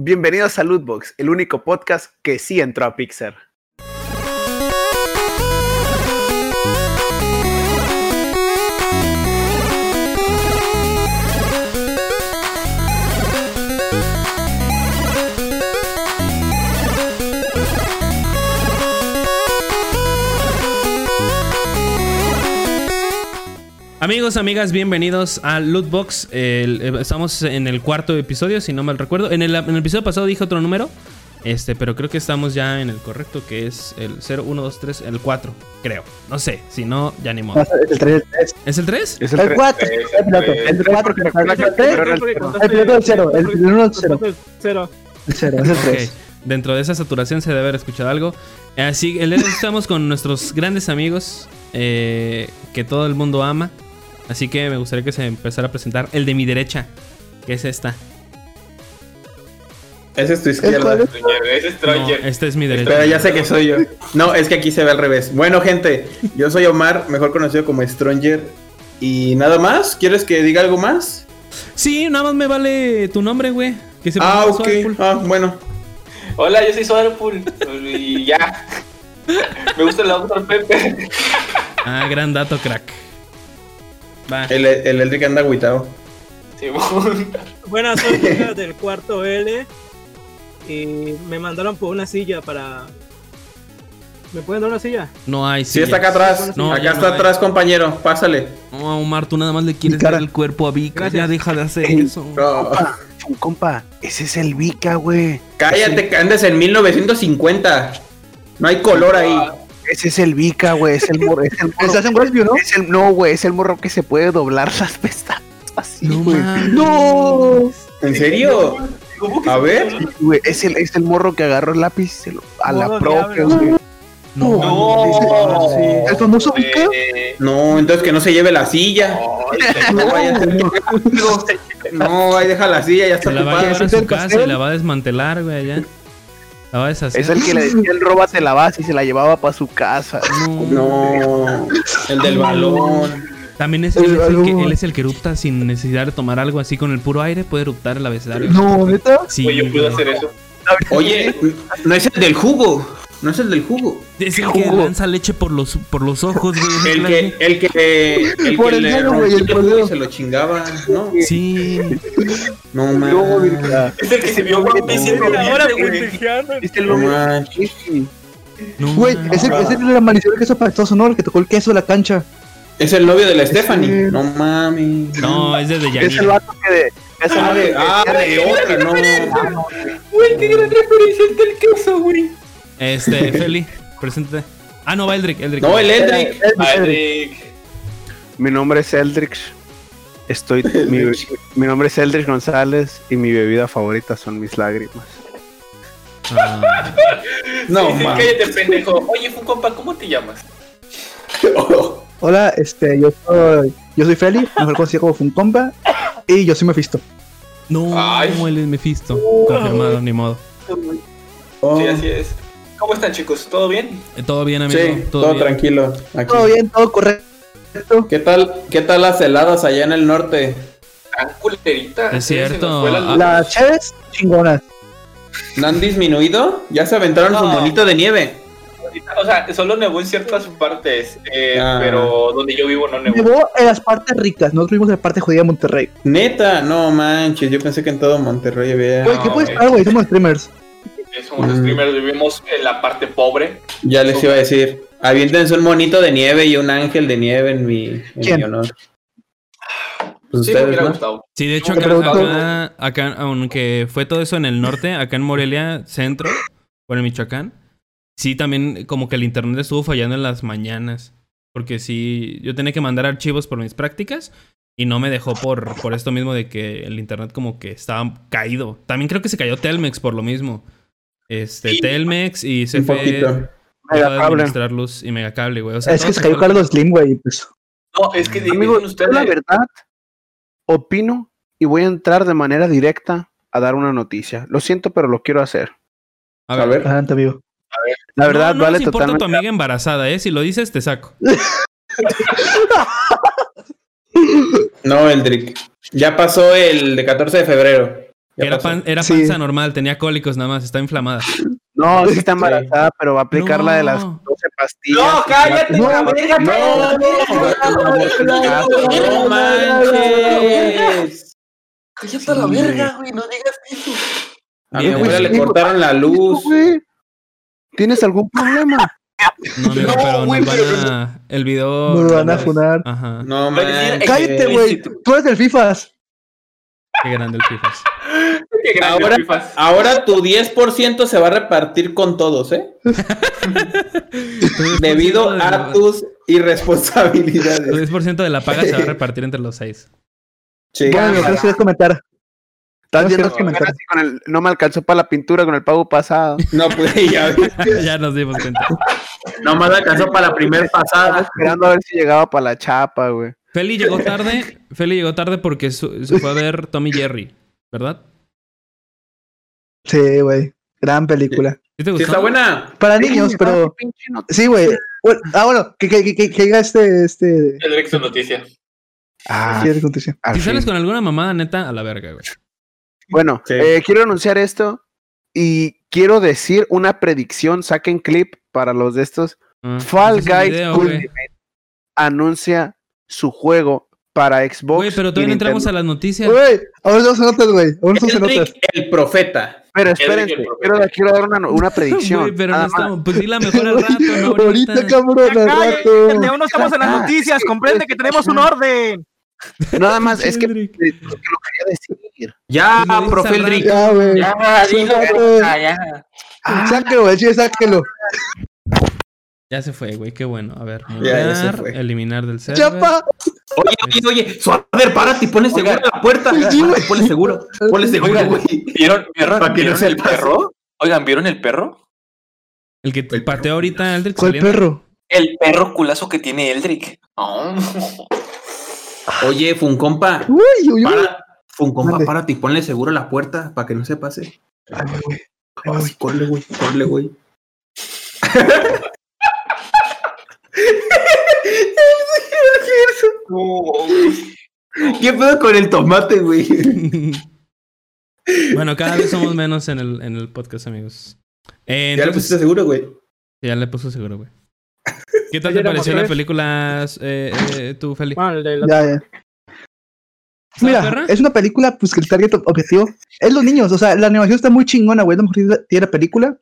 Bienvenidos a Lootbox, el único podcast que sí entró a Pixar. Amigos, amigas, bienvenidos a Lootbox. El- eh, estamos en el cuarto episodio, si no mal recuerdo. En el, en el episodio pasado dije otro número, este, pero creo que estamos ya en el correcto, que es el 0, 1, 2, 3, el 4, creo. No sé, si no, ya ni modo. El 3, el 3. ¿Es el 3? Es El 4, el piloto. El 4, el piloto del 0. El piloto del 0. Cero. El 0, es el Ok, 3. Dentro de esa saturación se debe haber escuchado algo. Así, el estamos con nuestros grandes amigos eh, que todo el mundo ama. Así que me gustaría que se empezara a presentar el de mi derecha, que es esta. Ese es tu ¿El izquierda. es? Ese es No, este es mi derecha. Pero ya sé que soy yo. No, es que aquí se ve al revés. Bueno, gente, yo soy Omar, mejor conocido como Stranger. Y nada más, ¿quieres que diga algo más? Sí, nada más me vale tu nombre, güey. Que se Ah, ok. Ah, bueno. Hola, yo soy Soderpool y ya. Me gusta el doctor Pepe. Ah, gran dato, crack. Va. El, el Eldrick anda agüitado. Simón. Buenas, soy del cuarto L. Y me mandaron por una silla para. ¿Me pueden dar una silla? No hay Sí, está acá atrás. No, acá está no hay. atrás, compañero. Pásale. No, Omar, tú nada más le quieres dar el cuerpo a. Gracias. Ya deja de hacer eso. No. Compa, ese es el Vika, güey. Cállate, que andes en 1950. No hay color ahí. Ese es el Vika, güey. Es el morro. Es el morro. Estás en Westview, ¿no? Es el, no, güey, es el morro que se puede doblar las pestañas. Así, No güey. ¡No! ¿En serio? ¿Cómo que A ver. Güey, es el, es el morro que agarró el lápiz y se lo- a la propia, güey. No. No. ¿El famoso Vika? Eh, No, entonces que no se lleve la silla. No vaya a ser que- No, ahí deja la silla, ya está Se la va a llevar a ¿Es su el casa y la va a desmantelar, güey, allá. La va a deshacer. Es el que le decía el róbate la base y se la llevaba para su casa. No, el del balón. También es, El él, es el que, él es el que erupta sin necesidad de tomar algo así con el puro aire. Puede eruptar el abecedario. No, neta. Sí, yo puedo hacer eso. Oye, no es el del jugo. No es el del jugo. Es el que Jugo. lanza leche por los, por los ojos, güey. El que, el que, el Por que el le dedo, güey, el el jugo dedo. y se lo chingaba, ¿no? Sí. No mames. Es el que se vio guapísimo. Ahora, güey. Es el manches. No, Güey, mames. ese ese es la maldición de queso pastoso, ¿no? El que tocó el queso de la cancha. Es el novio de la Stephanie. Sí. No mames. No, es de Es el vato que de. Es el Ah, de, ah, de otra, no. Güey, qué gran referencia el del queso, güey. Este, Feli, preséntate. Ah, no, va Eldrick. Eldrick. No, el Eldrick. Adric. Mi nombre es Eldrix. Estoy. mi, mi nombre es Eldrix González y mi bebida favorita son mis lágrimas. Ah, No Sí, cállate, pendejo. Oye, Fucompa, ¿cómo te llamas? Hola, este, yo soy, yo soy Feli, mejor conocido como Funcompa, y yo soy Mephisto. no, Ay. él es Mephisto. Confirmado, ni modo. Oh, Sí, así es. ¿Cómo están, chicos? ¿Todo bien? Eh, Todo bien, amigo. Sí, todo, bien. tranquilo. Aquí. Todo bien, todo correcto. ¿Qué tal, qué tal las heladas allá en el norte? Tan culerita. Es Sí, cierto. la. Las chaves, chingonas. ¿No han disminuido? Ya se aventaron su monito de nieve. O sea, solo nevó en ciertas partes, eh, Ah. pero donde yo vivo no nevó. Llevó en las partes ricas, nosotros vimos en la parte jodida de Monterrey. Neta, no manches, yo pensé que en todo Monterrey había. Güey, ¿qué No, puedes güey? Somos streamers. Somos Mm. streamers, vivimos en la parte pobre. Ya les iba a decir, aviéntense un monito de nieve y un ángel de nieve en mi, en ¿Quién? mi honor. Pues Sí, me ustedes, hubiera ¿no? gustado. Sí, de hecho, acá, acá, acá, aunque fue todo eso en el norte, acá en Morelia, centro, o en Michoacán, sí también como que el internet estuvo fallando en las mañanas. Porque sí, yo tenía que mandar archivos por mis prácticas y no me dejó por, por esto mismo de que el internet como que estaba caído. También creo que se cayó Telmex por lo mismo. Este, Telmex y se Un fue Megacable. administrar luz y megacable, güey. O sea, Es que se cayó Carlos Slim, güey. Pues. No, es que yo ustedes. la verdad, opino y voy a entrar de manera directa a dar una noticia. Lo siento, pero lo quiero hacer. A A ver. ver. Adelante, amigo. La verdad, no, no vale nos importa tu amiga embarazada, ¿eh? Si lo dices, te saco. No, Eldrick. Ya pasó el de 14 de febrero. Era, pan- era Sí. panza normal, tenía cólicos nada más, está inflamada. No, sí está embarazada, pero va a aplicar la de las No. 12 pastillas. No, cállate, No, la verga, no, cállate, no, no, manches. Cállate a la verga, güey, no digas eso. A mi abuela le cortaron la luz. ¿Tienes algún problema? No, amigo, No, pero güey, nos van a. El video. Nos van a funar. Ajá. No decir, manches. Cállate, Eh, güey. sí, tú- Tú eres del FIFAs. Qué grande el FIFAs. Qué Ahora, ahora tu 10% se va a repartir con todos, ¿eh? Debido a tus Tu irresponsabilidades. 10% de la paga se va a repartir entre los seis. Sí. Bueno, que quieres comentar. Estás No, viendo no, así con el, no me alcanzó para la pintura con el pago pasado. No, pues ya. ya nos dimos cuenta. Nomás alcanzó para la primera Estaba pasada. esperando a ver si llegaba para la chapa, güey. Feli llegó tarde. Feli llegó tarde porque su- se fue a ver Tommy Jerry, ¿verdad? Sí, güey. Gran película. ¿Sí te Sí, gustó? está buena. Para niños, pero. Sí, güey. Bueno, ah, bueno, que, que, que, que diga este. este El noticia. Ah, sí, condición. al Si sales con alguna mamada, neta, a la verga, güey. Bueno, Sí. eh, quiero anunciar esto y quiero decir una predicción. Saquen clip para los de estos. Ah, Fall Guys video. Ultimate anuncia su juego para Xbox. Güey, pero todavía no entramos a las noticias. Güey, ahora no se notas, güey. Ahora no se notas. El profeta. Pero espérense, quiero, quiero dar una, una predicción. Güey, pero no estamos. Pues dila mejor al rato, no ahorita. Ahorita, cabrón, al Cállate, rato. aún no estamos en las Ah, noticias, comprende que tenemos un orden. Nada más, es que, lo quería decir. Ya, profe Eldrick. Ya, güey. Ya, ya. Sáquelo, güey. Sí, sáquelo. Ya se fue, güey, qué bueno. A ver, Ya, ya se mutear, fue. eliminar del server. Chapa. Oye, oye, oye, suave, párate y ponle seguro la puerta. Sí, güey. Ponle seguro. Ponle seguro, Oigan, güey. ¿Vieron, vieron, Para que no ¿vieron se el perro? Oigan, ¿vieron el perro? El que te pateó ahorita, el del ¿Cuál perro? El perro culazo que tiene Eldrick. Oye, Funcompa. Uy, uy, uy. Para, Funcompa, Mande. párate y ponle seguro la puerta para que no se pase. Ay, güey. Ay, güey, corre, güey. ¿Qué pedo con el tomate, güey? bueno, cada vez somos menos en el, en el podcast, amigos. Eh, Ya le pusiste seguro, güey. Ya le puso seguro, güey. ¿Qué tal te pareció la película, eh, eh, tú, Feli? Bueno, la- Ya, ya. ¿Está Mira, perra? es una película, pues que el target objetivo es los niños. O sea, la animación está muy chingona, güey. Lo mejor tiene la película.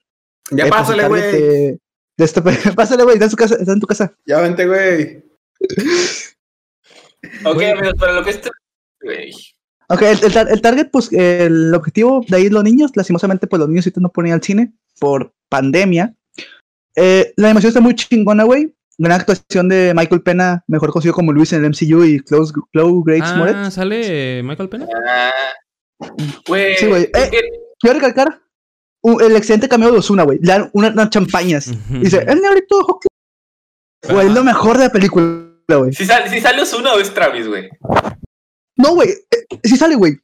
Ya Eh, pues, pásale, güey. de- de esta Pásale, güey. Está en su casa. Está en tu casa. Ya vente, güey. Ok, Güey. amigos, para lo que este. Güey. Ok, el, el tar- el target, pues el objetivo de ahí los niños. Lastimosamente, pues los niños ahorita no ponen al cine por pandemia. Eh, la animación está muy chingona, güey. Gran actuación de Michael Pena, mejor conocido como Luis en el MCU y Chloe, Chloe Grace Ah. ¿sale Michael Pena? Ah. Güey. Sí, güey. Eh. que- Quiero recalcar el excelente cameo de Osuna, güey. Le dan una- unas champañas. Dice, el negrito ojo claro". Güey, es lo mejor de la película, güey. Si, sale, si sale Osuna o es Travis, güey. No, güey. eh, sí sale, güey.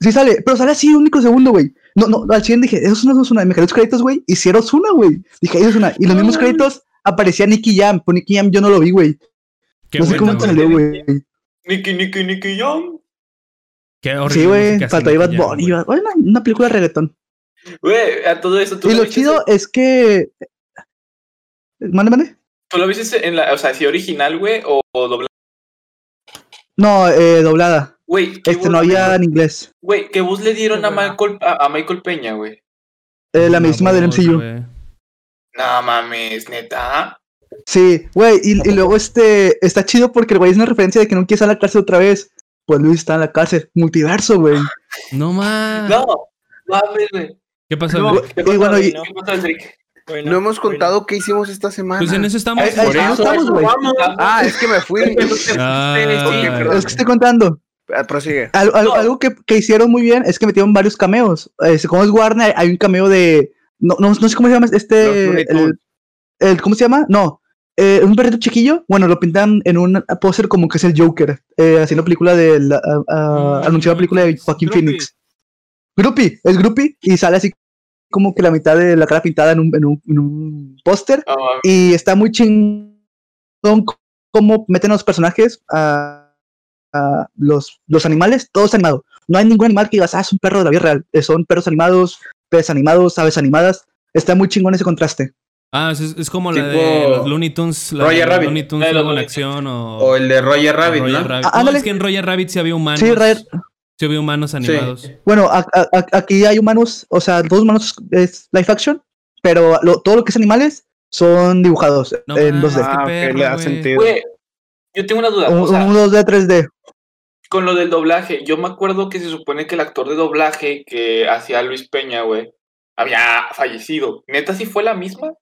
Sí sale, pero sale así un único segundo, güey. No, no, al 100 dije, eso es una. Me quedé los créditos, güey. Y si era Osuna, güey. Dije, eso es una. Y los mismos créditos aparecía Nicky Jam. Por Nicky Jam yo no lo vi, güey. No sé cómo salió, güey. Nicky, Nicky, Nicky Young. Qué horrible Sí, güey. Faltó Bad Jam, Bunny. Bueno, una película de reggaetón. Güey, a todo eso. ¿tú Y lo chido es que. Mande, mande. ¿Tú lo viste en la. O sea, si original, güey, o, o doblado? No, eh, doblada. Güey, ¿qué Este no había en inglés. Güey, ¿qué voz le dieron a. Michael, a, a Michael Peña, güey? Eh, la misma del MCU. No mames, neta. Sí, güey, y, y luego este está chido porque el güey es una referencia de que no quiere estar en la cárcel otra vez. Pues Luis está en la cárcel, multiverso, güey. No más. No, mames, güey. ¿Qué pasó? No? ¿Qué Y pasó, bueno, y- ¿Qué pasó, Enrique? Bueno, No hemos bueno. contado qué hicimos esta semana. Pues en eso estamos. Ay, Por eso, estamos, güey. Ah, es que me fui. Ah. Es que estoy contando. Ah, Prosigue. Al- al- No. Algo que, que hicieron muy bien es que metieron varios cameos. Eh, como es Warner, hay un cameo de. No, no, no sé cómo se llama este. El, el- ¿Cómo se llama? No. Eh, un perrito chiquillo. Bueno, lo pintan en un póster como que es el Joker. Eh, haciendo película de. La, Mm, película de Joaquín. Phoenix. Groupie, es Groupie. Y sale así como que la mitad de la cara pintada en un, en un, en un póster. Mames. Y está muy chingón cómo meten a los personajes a, a los, los animales, todos animados. no hay ningún animal que digas, ah, es un perro de la vida real. Eh, son perros animados, peces animados, aves animadas. Está muy chingón ese contraste. Ah, es, es como la Tipo de los Looney Tunes. La Roger de Rabbit. Looney Tunes La de los luego en Looney acción o. O el de Roger Rabbit, Roger ¿no? Rabbit. Ah, No, es que en Roger Rabbit sí había humanos. Sí, Roger- sí había humanos animados. Bueno, a- a- a- aquí hay humanos, o sea, dos humanos es live action, pero lo- todo lo que es animales son dibujados No en mames. 2D. Ah, ok, perro, le da sentido. Yo tengo una duda. Un, O sea, un 2D 3D. con lo del doblaje, yo me acuerdo que se supone que el actor de doblaje que hacía Luis Peña, güey, había fallecido. ¿Neta sí fue la misma?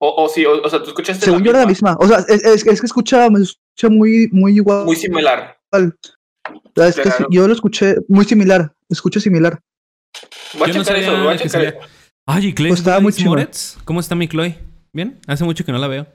O, o sí, o, o sea, tú escuchaste Según yo era la misma. O sea, es, es- es que escucha, me escucha muy, muy igual. Muy similar. Es que Claro. yo lo escuché muy similar. Escucho similar. Voy a Yo no eso, sabía voy a que checar salía- Ay, ¿y Chloe Pues estaba muy. Moretz? ¿Cómo está mi Chloe? ¿Bien? Hace mucho que no la veo.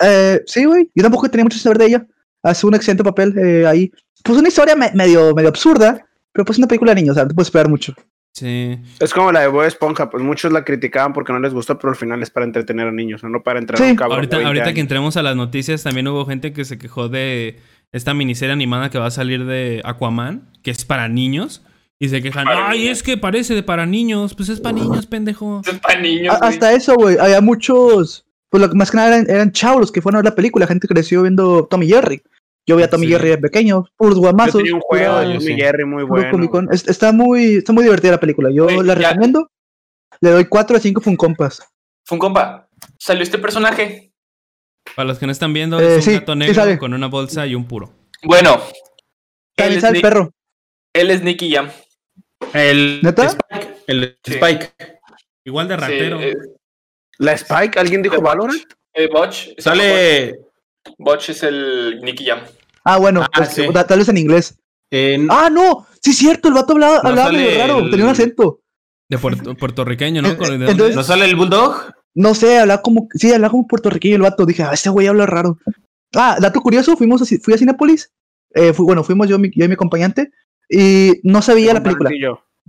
Eh, sí, güey. Yo tampoco tenía mucho que saber de ella. Hace un excelente papel eh, ahí. Pues una historia me- medio, medio absurda, pero pues una película de niños, o sea, no te puedes esperar mucho. Sí. Es como la de Bob Esponja, pues muchos la criticaban porque no les gustó, pero al final es para entretener a niños, no, no para entrenar a un cabrón. Ahorita, 20 ahorita que entremos a las noticias, también hubo gente que se quejó de esta miniserie animada que va a salir de Aquaman, que es para niños. Y se quejan, Para ay, niños. es que parece de para niños. Pues es para niños, pendejo. Es para niños. Güey. hasta eso, güey. Había muchos. Pues lo que más que nada eran, eran chavos los que fueron a ver la película. La gente creció viendo Tommy Jerry. Yo veía a Tommy Sí. Jerry de pequeño, puros Yo guamazos. tenía un juego de Tommy sí. Jerry muy bueno. Está, muy, está muy divertida la película. Yo Güey, la ya. recomiendo. Le doy 4 a 5 Funcompas. Fue un compa. Salió este personaje. Para los que no están viendo, Eh, es un sí, gato sí negro con una bolsa y un puro. Bueno. Él También sale el Nick- perro. él es Nicky Jam. El ¿Neta? Spike. El Sí. Spike. Igual de ratero. eh, ¿La Spike? ¿Alguien dijo de Valorant? eh, Botch. Sale Botch es el Nicky Jam. Ah, bueno, Ah, pues, tal vez en inglés. en. Ah, no. Sí, cierto. El vato hablaba, No hablaba medio raro. el- Tenía un acento. De puerto- puertorriqueño, ¿no? Eh, ¿de eh, dónde entonces- ¿No sale el Bulldog? No sé, hablaba como. Sí, hablaba como puertorriqueño el vato. Dije, ah, este güey habla raro. Ah, dato curioso, fuimos a, fui a Cinépolis. Eh, fui- bueno, fuimos yo, mi- yo y mi acompañante. Y no sabía la película.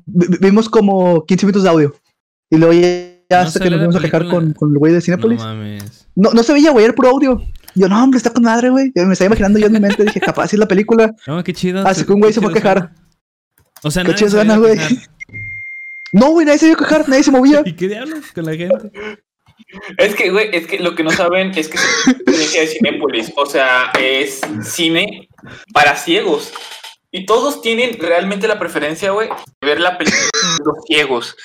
Vimos como 15 minutos de audio. Y luego ya, No hasta que nos la fuimos a quejar con, con el güey de No Cinépolis. mames. No, no, se veía, güey, era puro audio. Yo, no, hombre, está con madre, güey. Me estaba imaginando yo en mi mente. Dije, capaz es la película. No, qué chido. Así que un güey se fue a quejar. O sea, Qué chido a güey. No, güey, nadie se vio quejar, nadie se movía. ¿Y qué diablos con la gente? Es que, güey, es que lo que no saben es que es una experiencia de Cinépolis. O sea, es cine para ciegos. Y todos tienen realmente la preferencia, güey, de ver la película de los ciegos.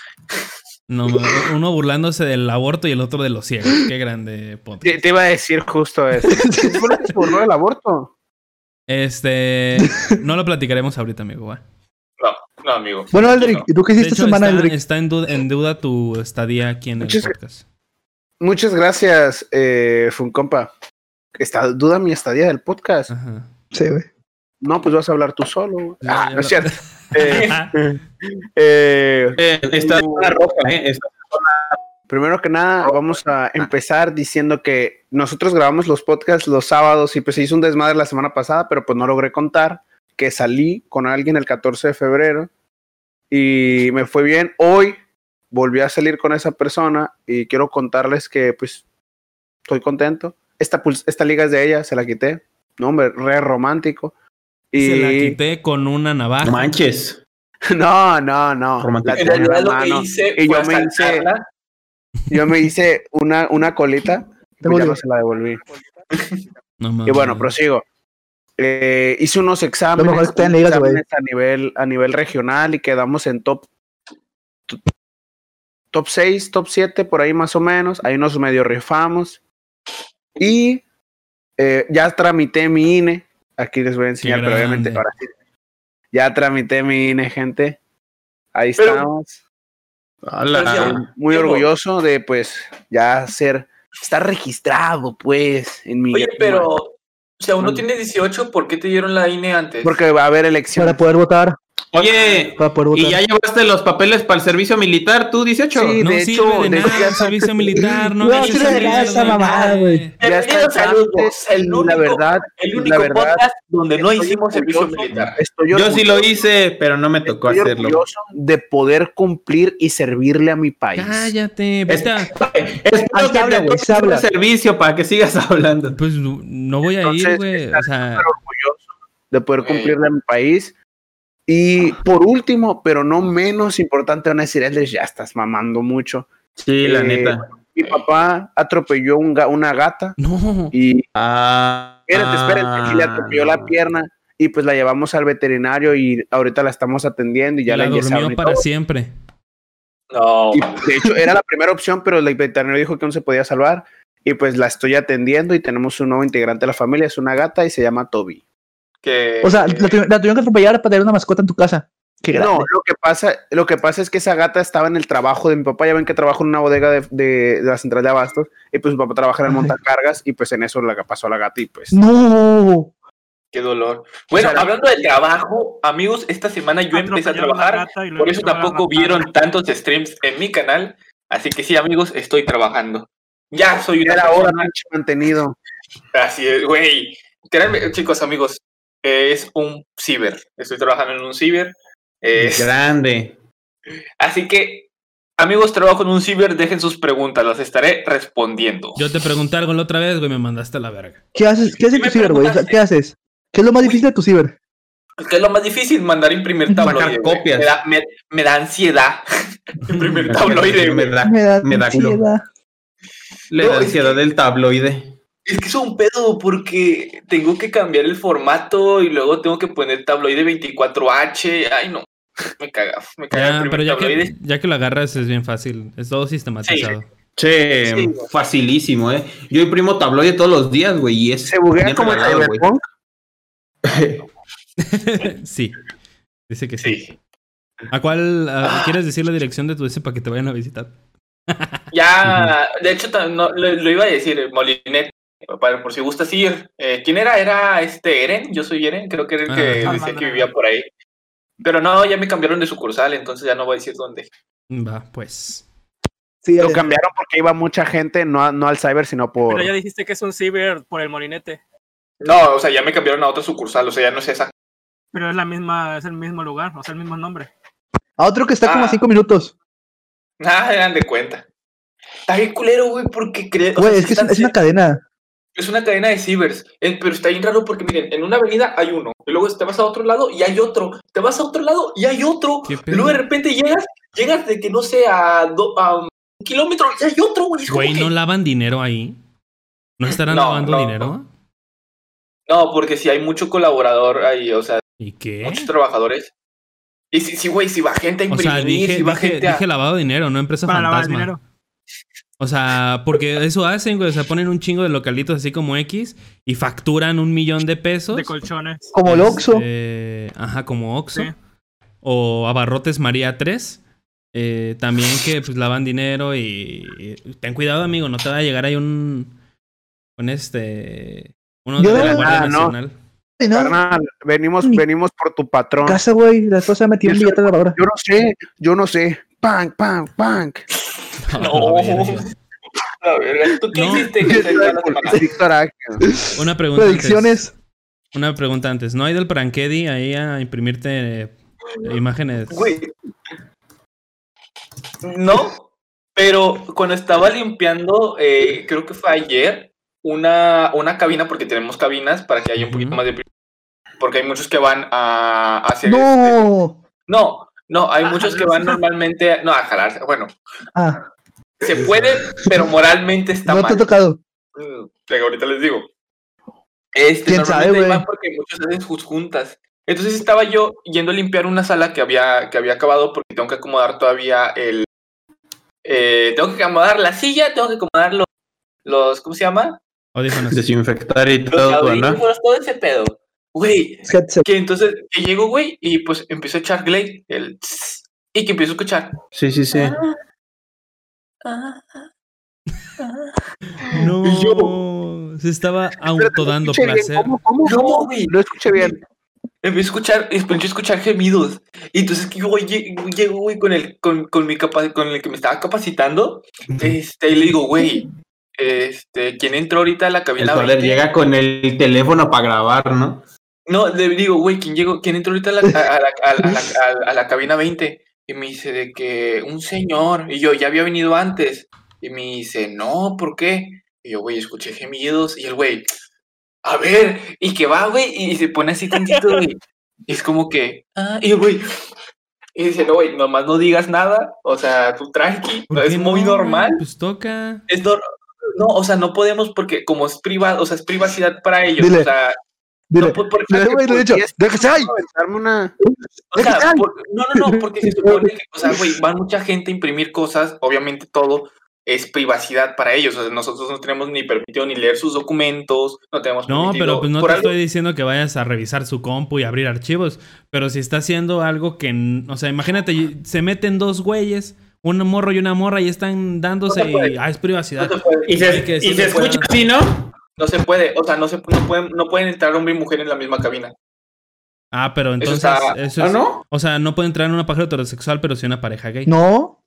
No, uno burlándose del aborto y el otro de los ciegos. Qué grande podcast. Te, te iba a decir justo eso. ¿Por qué se burló del aborto? Este. No lo platicaremos ahorita, amigo. va. No, no, amigo. Bueno, No. Eldrick, ¿y tú qué De hiciste hecho, esta semana, está, Eldrick? está en, duda, en duda tu estadía aquí en el Muchas- podcast. Muchas gracias, eh, Funcompa. Está, duda mi estadía del podcast. Ajá. Sí, güey. No, pues vas a hablar tú solo. Ah, ya no es cierto. Eh, eh, Eh, está zona roja, ¿eh? Está- primero que nada, vamos a empezar diciendo que nosotros grabamos los podcasts los sábados y pues se hizo un desmadre la semana pasada, pero pues no logré contar que salí con alguien el 14 de febrero y me fue bien. Hoy volví a salir con esa persona y quiero contarles que pues estoy contento. Esta, esta liga es de ella, se la quité. No, hombre, re romántico. Y... Se la quité con una navaja. No manches. No, no, no. Romántico. La En realidad la lo que mano. hice Y fue yo me hice, yo me hice una, una colita y ya no se la devolví. No. Y bueno, prosigo. Eh, hice unos exámenes, mejor exámenes a nivel, a nivel regional y quedamos en top top 6, top 7, por ahí más o menos. Ahí nos medio rifamos. Y eh, ya tramité mi INE. Aquí les voy a enseñar, pero obviamente ahora sí. Ya tramité mi INE, gente. Ahí Pero- estamos. Gracias. Muy orgulloso de pues ya ser, estar registrado pues en mi... Oye, pero, o sea, uno tiene 18, ¿por qué te dieron la INE antes? Porque va a haber elecciones. Para poder votar. Oye. ¿y ya llevaste los papeles para el servicio militar, tú, 18? Sí, no de sirve hecho, de nada el servicio militar. No, No sirve de nada esa mamada, güey. ya está el único, la verdad, el la único verdad, podcast donde no hicimos servicio militar. estoy Yo sí lo hice, pero no me tocó estoy hacerlo. orgulloso de poder cumplir y servirle a mi país. Cállate, Es- se que habla, güey, habla. el servicio para que sigas hablando. Pues no voy a ir, güey. O sea, orgulloso de poder cumplirle a mi país. Y por último, pero no menos importante, van a decir, Elders, ya estás mamando mucho. Sí, la Eh, neta. Mi papá atropelló un ga- una gata No. y Ah, espérate, espérate, y le atropelló la pierna y pues la llevamos al veterinario y ahorita la estamos atendiendo y ya la la, durmió para todo. siempre. No. Y, de hecho, era la primera opción, pero el veterinario dijo que no se podía salvar. Y pues la estoy atendiendo y tenemos un nuevo integrante de la familia, es una gata y se llama Toby. Que, O sea, la, tu- la tuvieron que atropellar para tener una mascota en tu casa. No, lo que pasa, lo que pasa es que esa gata estaba en el trabajo de mi papá. Ya ven que trabajo en una bodega de, de- de la central de abastos. Y pues mi papá trabaja en el montacargas. Y pues en eso la pasó a la gata. Y pues. No. Qué dolor. Bueno, O sea, hablando de trabajo, amigos, esta semana yo empecé a trabajar. Por eso tampoco vieron tantos streams en mi canal. Así que sí, amigos, estoy trabajando. Ya soy una Era hora, mantenido. Así es, güey. Créanme, chicos, amigos, es un ciber. Estoy trabajando en un ciber. Es- grande. Así que, amigos, trabajo en un ciber. Dejen sus preguntas, las estaré respondiendo. Yo te pregunté algo la otra vez, güey, me mandaste a la verga. ¿Qué haces? ¿Qué haces en tu ciber, güey? ¿Qué haces? ¿Qué es lo más difícil de tu ciber? ¿Qué es lo más difícil? Mandar imprimir tabloide. copias. Me da, me, me da ansiedad. imprimir tabloide. me da, Me da, me da culo. ansiedad. Le No, da ansiedad del tabloide. Es que es un pedo porque tengo que cambiar el formato y luego tengo que poner tabloide 24H. Ay, no. Me caga. Me caga Ya, pero ya tabloide. que, ya que lo agarras es bien fácil. Es todo sistematizado. Che, Sí. facilísimo, ¿eh? Yo imprimo tabloide todos los días, güey, y es Se buguea bien como el. Cyberpunk. Sí. Dice que sí. Sí. ¿A cuál a- Ah. quieres decir la dirección de tu ese para que te vayan a visitar? Ya, de hecho, no, lo, lo iba a decir, Molinet, para, por si gustas ir. Eh, ¿Quién era? Era este Eren, yo soy Eren, creo que era el que Ah, decía que vivía por ahí. Pero no, ya me cambiaron de sucursal, entonces ya no voy a decir dónde. Va, pues. Sí, Lo cambiaron porque iba mucha gente, no, a- no al cyber, sino por. Pero ya dijiste que es un ciber por el molinete. No, o sea, ya me cambiaron a otra sucursal, o sea, ya no es esa. Pero es la misma, es el mismo lugar, o sea, el mismo nombre. A otro que está como a Ah. cinco minutos. Ah, eran de cuenta. Está bien culero, güey, porque creo. Güey, es que es, es una cadena. Es una cadena de cibers, eh, pero está bien raro porque miren, en una avenida hay uno, y luego te vas a otro lado y hay otro, te vas a otro lado y hay otro, ¿Qué y luego de repente llegas, llegas de que no sé, a, do- a un kilómetro y hay otro, güey. Güey, que- ¿no lavan dinero ahí? ¿No estarán No, lavando no, dinero? No, porque si hay mucho colaborador ahí, o sea, ¿Y qué? muchos trabajadores. Y si, sí, güey, si va gente a O imprimir, sea, dije, si va dije, gente a... dije lavado de dinero, no empresa Para lavar el fantasma. dinero. O sea, porque eso hacen, güey. O sea, ponen un chingo de localitos así como X y facturan un millón de pesos. De colchones. Como el Oxxo. Este, ajá, como Oxxo. Sí. O Abarrotes María 3. Eh, también que pues lavan dinero y, y ten cuidado, amigo. No te va a llegar ahí un... Un este... Uno Yo- de la Guardia Ah, no. Nacional. Ay, no, Carnal, venimos, venimos por tu patrón. casa, güey. La esposa metió un billete de lavadora. Yo no sé, yo no sé. Pang, pang, pang. No. la verga. A ver, ¿tú qué No. hiciste que. Una pregunta antes. Predicciones. Una pregunta antes. ¿No hay del Prankedi ahí a imprimirte eh, imágenes? Güey. No, pero cuando estaba limpiando, eh, creo que fue ayer, una, una cabina, porque tenemos cabinas para que haya un poquito más de... Porque hay muchos que van a, a hacer... este- No. No, no, hay A muchos que van normalmente... No, a jalarse. Bueno, Ah, se puede, pero moralmente está no te ha mal. tocado. Mm, venga, ahorita les digo. Este, ¿Quién sabe, normalmente van porque muchos hacen sus juntas. Entonces estaba yo yendo a limpiar una sala que había, que había acabado porque tengo que acomodar todavía el... eh, tengo que acomodar la silla, tengo que acomodar los... los ¿Cómo se llama? Audífonos. Desinfectar y Los todo, ¿no? todo ese pedo. Güey, que entonces que llego, güey, y pues empiezo a echar Glade, el... tss, y que empiezo a escuchar. Sí, sí, sí. No, yo- se estaba autodando no placer. ¿Cómo, cómo, No, cómo? güey. No escuché bien. Empiezo a escuchar, empiezo a escuchar gemidos. Y entonces que yo llego, güey, con el, con, con mi capa- con el que me estaba capacitando. Este, y le digo, güey, este, ¿quién entró ahorita a la El cabina? Soler 20? llega con el teléfono para grabar, ¿no? No, le digo, güey, ¿quién llegó? ¿Quién entró ahorita a la, a, a la, a la- a la- a la cabina 20? Y me dice de que un señor. Y yo, ya había venido antes. Y me dice, no, ¿por qué? Y yo, güey, escuché gemidos. Y el güey, a ver, y que va, güey, y se pone así tantito, güey. Y es como que, ah, y güey. Y dice, no, güey, nomás no digas nada. O sea, tú tranqui. ¿Por Es muy no, normal. Pues toca. Es nor- no, o sea, no podemos porque como es privado, o sea, es privacidad para ellos. Dile. O sea, Dile, no, por- por- dile, güey, le he dicho, ¿por qué es- déjese ahí. Una. o sea, Ay. por- no, no, no, porque se supone que, o sea, güey, van mucha gente a imprimir cosas, obviamente todo es privacidad para ellos. O sea, nosotros no tenemos ni permitido ni leer sus documentos, no tenemos No, permitido- pero pues no te algo- estoy diciendo que vayas a revisar su compu y abrir archivos. Pero si está haciendo algo que. O sea, imagínate, se meten dos güeyes, un morro y una morra, y están dándose. No ah, es privacidad. no. Y se, y se escucha así, ¿no? No se puede, o sea, no se no pueden, no pueden entrar hombre y mujer en la misma cabina. Ah, pero Eso entonces. está- Eso ¿Ah, no? O sea, no puede entrar en una pareja heterosexual, pero sí una pareja gay. No,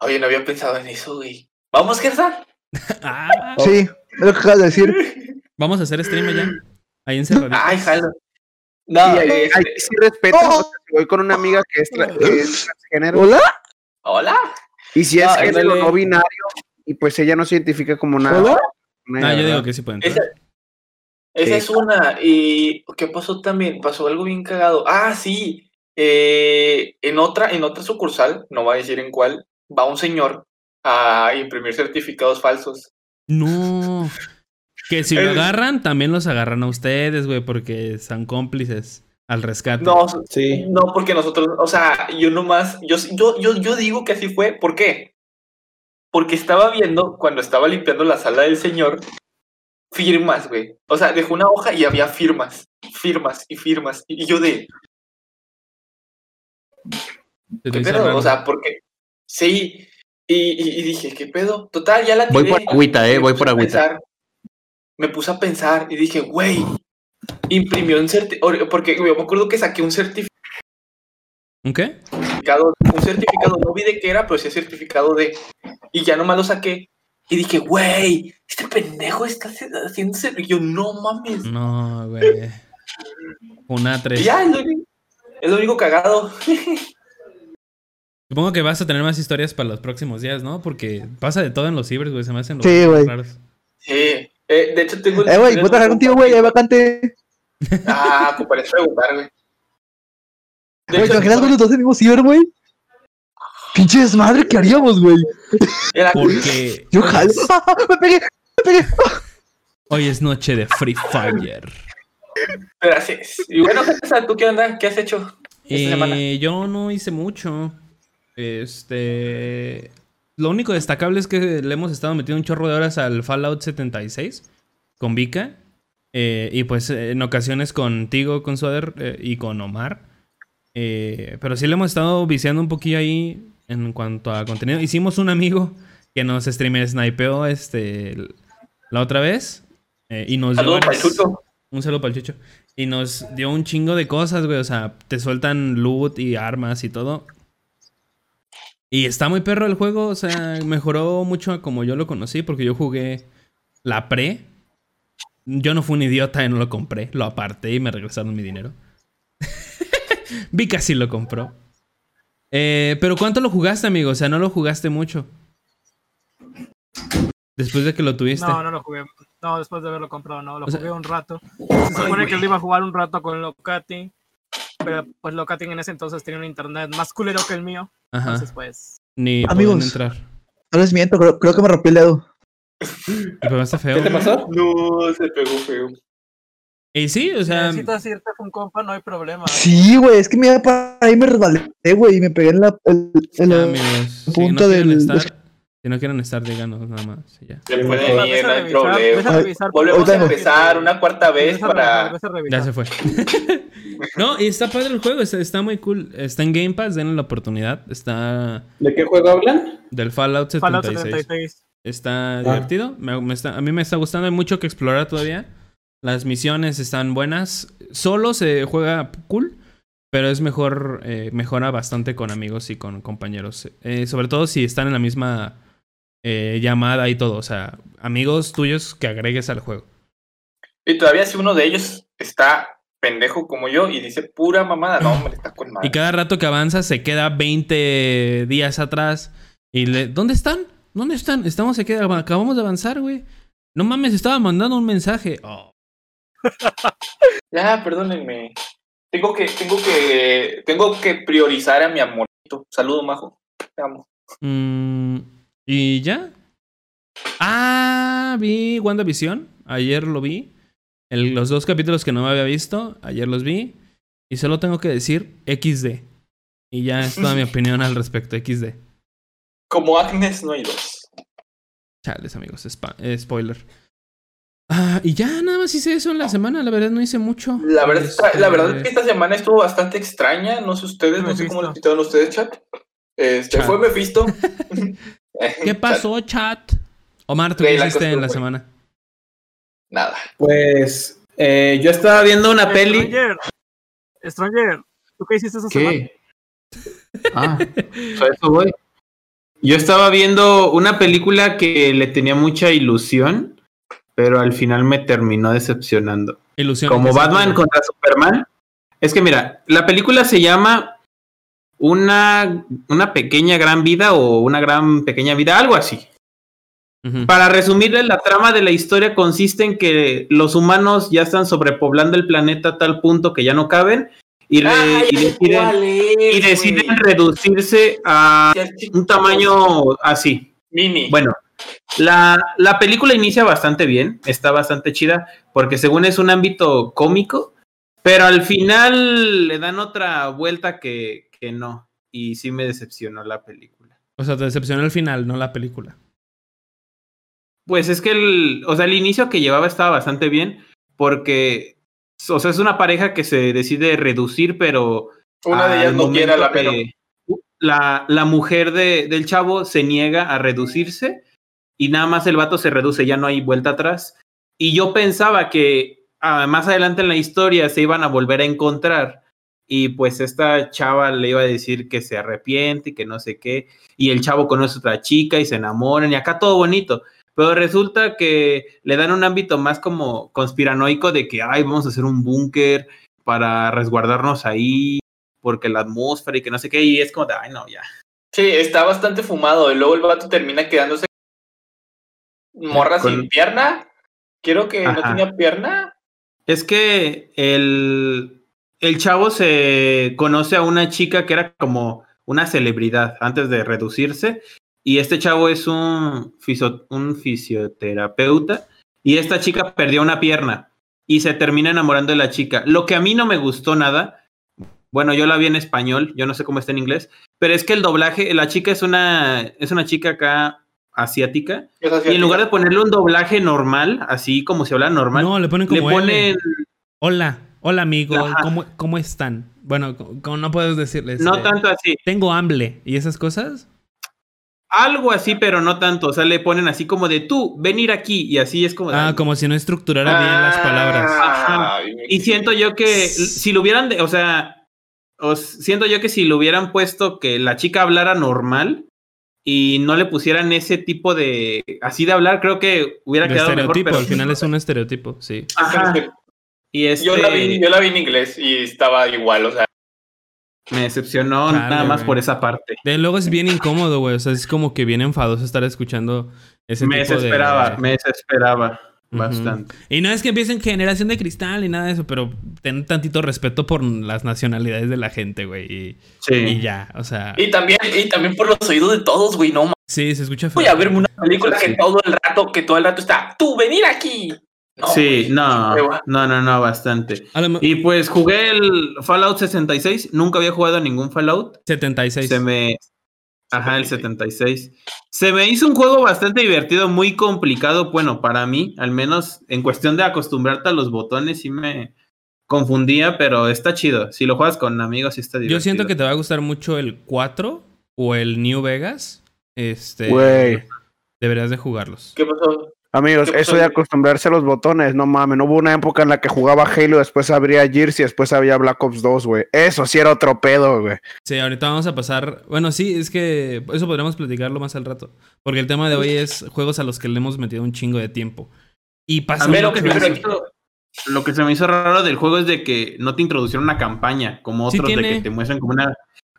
Oye, no había pensado en eso, güey. ¿Vamos, Gersa? Ah, sí, es lo que acabas de decir. vamos a hacer stream allá. Ahí encerraditos. Ay, jalo. No, ahí, este, ahí sí respeto. Oh. o sea, si voy con una amiga que es, tra- que es transgénero. ¿Hola? hola. Y si es No, género no binario, y pues ella no se identifica como nada. ¿Hola? Una- Ah, yo digo que sí pueden entrar. Esa, esa es una. ¿Y qué pasó también? Pasó algo bien cagado. Ah, sí. eh, en otra, en otra sucursal, no voy a decir en cuál, va un señor a imprimir certificados falsos. No. Que si lo agarran, también los agarran a ustedes, güey, porque son cómplices al rescate. No, Sí. no, porque nosotros, o sea, yo nomás, yo, yo, yo, yo digo que así fue. ¿Por qué? Porque estaba viendo, cuando estaba limpiando la sala del señor, firmas, güey. O sea, dejó una hoja y había firmas, firmas y firmas. Y yo de, ¿qué pedo? O sea, porque sí. Y, y- y dije, ¿qué pedo? Total, ya la Voy tiré. por agüita, eh, voy por agüita. pensar- me puse a pensar y dije, güey, imprimió un certificado, porque güey, me acuerdo que saqué un certificado, ¿Un qué? un certificado, no vi de qué era, pero sí certificado de, y ya nomás lo saqué. Y dije, güey, este pendejo está haciendo y yo, no mames. No, güey. Una Y tres. ya, es lo, único- es lo único cagado. Supongo que vas a tener más historias para los próximos días, ¿no? Porque pasa de todo en los cibers, güey. Se me hacen los Sí, güey. raros. Sí. Eh, de hecho, tengo. Eh, güey, voy a trabajar contigo, güey, hay vacante. Ah, pues parece preguntar, güey. De Güey, hecho, ¿te imaginas con los dos en el mismo ciber, güey? Pinche desmadre, ¿qué haríamos, güey? era- Porque Yo jalo. ¡Ah, me pegué! ¡Me pegué! hoy es noche de Free Fire. Pero así es. Y bueno, ¿tú qué onda? ¿Qué has hecho esta semana? Eh, yo no hice mucho. Este. Lo único destacable es que le hemos estado metiendo un chorro de horas al Fallout 76 con Vika. eh, y pues en ocasiones contigo, con Soder eh, y con Omar. Eh, pero sí le hemos estado viciando un poquillo ahí en cuanto a contenido. Hicimos un amigo que nos streamer snipeó este, la otra vez. eh, y nos dio Saludos para el Chucho. un saludo para el Chucho. Y nos dio un chingo de cosas, güey. O sea, te sueltan loot y armas y todo. Y está muy perro el juego. O sea, mejoró mucho a como yo lo conocí. Porque yo jugué la pre. Yo no fui un idiota y no lo compré. Lo aparté y me regresaron mi dinero. Vi que sí lo compró. Eh, pero ¿cuánto lo jugaste, amigo? O sea, no lo jugaste mucho. Después de que lo tuviste. No, no lo jugué. No, después de haberlo comprado, no. Lo O sea- jugué un rato. Se supone que lo iba a jugar un rato con Locati. Pero pues Locati en ese entonces tenía un internet más culero que el mío. Ajá. Entonces, pues. Ni Amigos. podían entrar. No les miento, creo, creo que me rompí el dedo. Y pegaste feo. ¿Qué te pasó? No, se pegó feo. Y sí, o Si sea. necesitas irte con compa, no hay problema. Sí, güey, es que me iba para ahí me resbalé, güey, y me pegué en la. el- en la- ya, amigos, si no quieren del- estar, si no quieren estar, díganos nada más. ya. Se pueden ir, no a hay revisar, ves a problema. revisar, Volvemos a empezar una cuarta vez para. Ya se fue. no, y está padre el juego, está, está muy cool. Está en Game Pass, denle la oportunidad. Está ¿De qué juego hablan? del Fallout 76. Fallout 76. Está divertido. Me- me está- a mí me está gustando. Hay mucho que explorar todavía. Las misiones están buenas. Solo se juega cool. Pero es mejor. eh, mejora bastante con amigos y con compañeros. Eh, sobre todo si están en la misma eh, llamada y todo. O sea, amigos tuyos que agregues al juego. Y todavía si uno de ellos está pendejo como yo y dice pura mamada, no, hombre, está con Y madre. cada rato que avanza se queda 20 días atrás. Y le. ¿Dónde están? ¿Dónde están? Estamos aquí. Acabamos de avanzar, güey. No mames, estaba mandando un mensaje. Oh. Ya, perdónenme. Tengo que, tengo que, tengo que priorizar a mi amorito. Saludo, majo. Te amo. Mm, ¿Y ya? Ah, vi WandaVision. Ayer lo vi. El- los dos capítulos que no me había visto, ayer los vi. Y solo tengo que decir XD. Y ya es toda mi opinión al respecto, XD. Como Agnes no hay dos. Chales, amigos, eh, spoiler. Ah, y ya nada más hice eso en la semana, la verdad no hice mucho. La verdad, la verdad es que Este, esta semana estuvo bastante extraña. No sé ustedes, no sé cómo lo quitaron ustedes, chat. Este, Chat. fue Mephisto. ¿Qué pasó, chat? Omar, ¿tú qué hiciste en la semana? Nada. Pues eh, yo estaba viendo una peli. Stranger, Stranger, ¿tú qué hiciste esa semana? ¿Qué? Ah, pues a eso voy. Yo estaba viendo una película que le tenía mucha ilusión, pero al final me terminó decepcionando. Ilusión. Como ¿qué Batman contra Superman. Es que mira, la película se llama una, una pequeña gran vida o una gran pequeña vida, algo así. Para resumirle, la trama de la historia consiste en que los humanos ya están sobrepoblando el planeta a tal punto que ya no caben y, re- Ay, y deciden, ¿cuál es, y deciden güey? reducirse a un tamaño así. mini. Bueno, la, la película inicia bastante bien, está bastante chida, porque según es un ámbito cómico, pero al final le dan otra vuelta que, que no, y sí me decepcionó la película. O sea, te decepcionó el final, no la película. Pues es que el, o sea, el inicio que llevaba estaba bastante bien, porque, o sea, es una pareja que se decide reducir, pero Una de ellas no quiere a la que la, la mujer de- del chavo se niega a reducirse y nada más el vato se reduce, ya no hay vuelta atrás. Y yo pensaba que ah, más adelante en la historia se iban a volver a encontrar y pues esta chava le iba a decir que se arrepiente y que no sé qué, y el chavo conoce a otra chica y se enamoran y acá todo bonito. Pero resulta que le dan un ámbito más como conspiranoico de que, ay, vamos a hacer un búnker para resguardarnos ahí, porque la atmósfera y que no sé qué, y es como de, ay, no, ya. Sí, está bastante fumado. Y luego el vato termina quedándose morra Con- sin pierna. Quiero que no tenía pierna. Es que el, el chavo se conoce a una chica que era como una celebridad antes de reducirse. Y este chavo es un, fisio- un fisioterapeuta. Y esta chica perdió una pierna. Y se termina enamorando de la chica. Lo que a mí no me gustó nada. Bueno, yo la vi en español. Yo no sé cómo está en inglés. Pero es que el doblaje, la chica es una, es una chica acá asiática. Y en lugar de ponerle un doblaje normal, así como si hablara normal, No, le ponen le como L. ponen Hola, hola amigo. ¿cómo, ¿cómo están? Bueno, co- como no puedes decirles. No eh, tanto así, Tengo hambre y esas cosas. algo así, pero no tanto. O sea, le ponen así como de tú, venir aquí, y así es como de. Ah, como si no estructurara bien las palabras. Ajá. Me- Y siento yo que si lo hubieran, de- o sea, os- siento yo que si lo hubieran puesto que la chica hablara normal y no le pusieran ese tipo de, así de hablar, creo que hubiera De quedado mejor. estereotipo, Pero, al final es un estereotipo, sí. Ajá. Y este, Yo la, vi, yo la vi en inglés y estaba igual, o sea, me decepcionó nada más güey. por esa parte. De luego es bien incómodo, güey. O sea, es como que bien enfadoso estar escuchando ese Me tipo de- desesperaba, me desesperaba Bastante. Y no es que empiecen generación de cristal y nada de eso, pero ten tantito respeto por las nacionalidades de la gente, güey. Y, Sí. y ya, o sea. y también, y también por los oídos de todos, güey, no mames. Sí, se escucha feo. Voy a verme una película Sí. que todo el rato, que todo el rato está, tú venir aquí. No, Sí, no, no, no, no, bastante. Y pues jugué el Fallout 66, nunca había jugado a ningún Fallout. 76. Se me... Ajá, el 76. Se me hizo un juego bastante divertido, muy complicado, bueno, para mí, al menos en cuestión de acostumbrarte a los botones, sí me confundía, pero está chido. Si lo juegas con amigos, sí está divertido. Yo siento que te va a gustar mucho el 4 o el New Vegas. Este. Güey. Deberías de jugarlos. ¿Qué pasó? Amigos, ¿Qué pasó, eso de acostumbrarse a los botones, no mames. No hubo una época en la que jugaba Halo, después abría Gears y después había Black Ops 2, güey. Eso sí era otro pedo, güey. Sí, ahorita vamos a pasar. Bueno, sí, es que eso podríamos platicarlo más al rato. Porque el tema de hoy es juegos a los que le hemos metido un chingo de tiempo. Y pasa A mí lo que, se me hizo, lo que se me hizo raro del juego es de que no te introducieron una campaña, como Sí otros de que te muestran como una,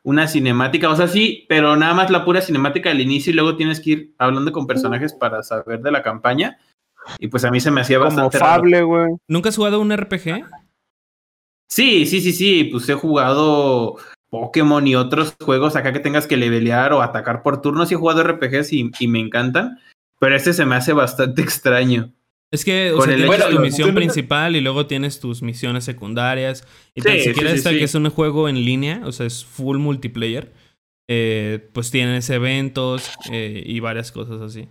una cinemática. O sea, sí, pero nada más la pura cinemática al inicio y luego tienes que ir hablando con personajes para saber de la campaña. Y pues a mí se me hacía Como bastante raro. Fable, güey. ¿Nunca has jugado un RPG? Sí, sí, sí, sí. Pues he jugado Pokémon y otros juegos acá que tengas que levelear o atacar por turnos. Y he jugado RPGs y, y me encantan. Pero este se me hace bastante extraño. Es que, o Con sea, el tienes tu misión principal y luego tienes tus misiones secundarias. Y Sí, tan siquiera sí, sí, esta sí. que es un juego en línea, o sea, es full multiplayer. eh, pues tienes eventos eh, y varias cosas así.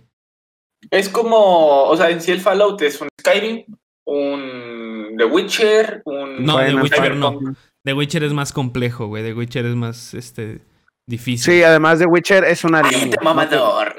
Es como, o sea, en sí el Fallout es un Skyrim, un The Witcher, un No, The Witcher no. The Witcher es más complejo, güey. The Witcher es más este difícil. Sí, además de Witcher es una línea. mamador.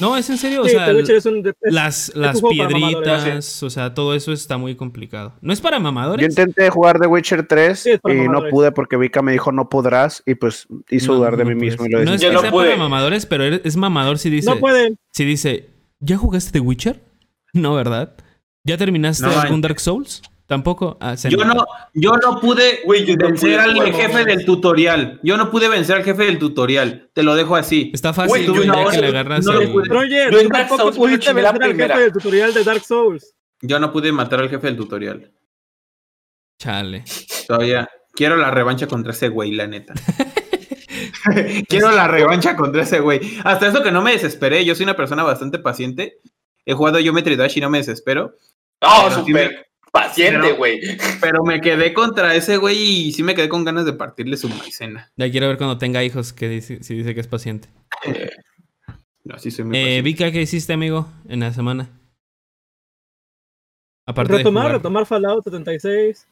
No, es en serio, o Sí, sea, The Witcher es un. es- las, las piedritas, o sea, todo eso está muy complicado. No es para Yo mamadores. intenté jugar The Witcher 3 Sí, es para y no pude porque Vika me dijo no podrás y pues hizo No, dudar de no mí puedes. mismo y lo No es desinstalé. que Yo no sea pude. para mamadores, pero es mamador si dice, No pueden. si dice, ¿ya jugaste The Witcher? No, ¿verdad? ¿Ya terminaste No, algún. Dark Souls? Tampoco. Ah, se Yo no, yo no pude yo no vencer pude al jefe del tutorial. Yo no pude vencer al jefe del tutorial. Te lo dejo así. Está fácil, yo no- que le agarras no lo el- pude- Roger, Yo en tú Dark tampoco Souls me pudiste chingué la vencer al jefe del tutorial de Dark Souls. Yo no pude matar al jefe del tutorial. Chale. Todavía. Quiero la revancha contra ese güey, la neta. Quiero la revancha contra ese güey. Hasta eso que no me desesperé. Yo soy una persona bastante paciente. He jugado Geometry Dash y no me desespero. Oh, sí súper paciente, güey. Pero me quedé contra ese güey y sí me quedé con ganas de partirle su maicena. Ya quiero ver cuando tenga hijos que dice, si dice que es paciente. No, sí soy muy Eh, paciente. Vika, ¿qué hiciste, amigo, en la semana? Aparte retomar, de retomar Fallout 76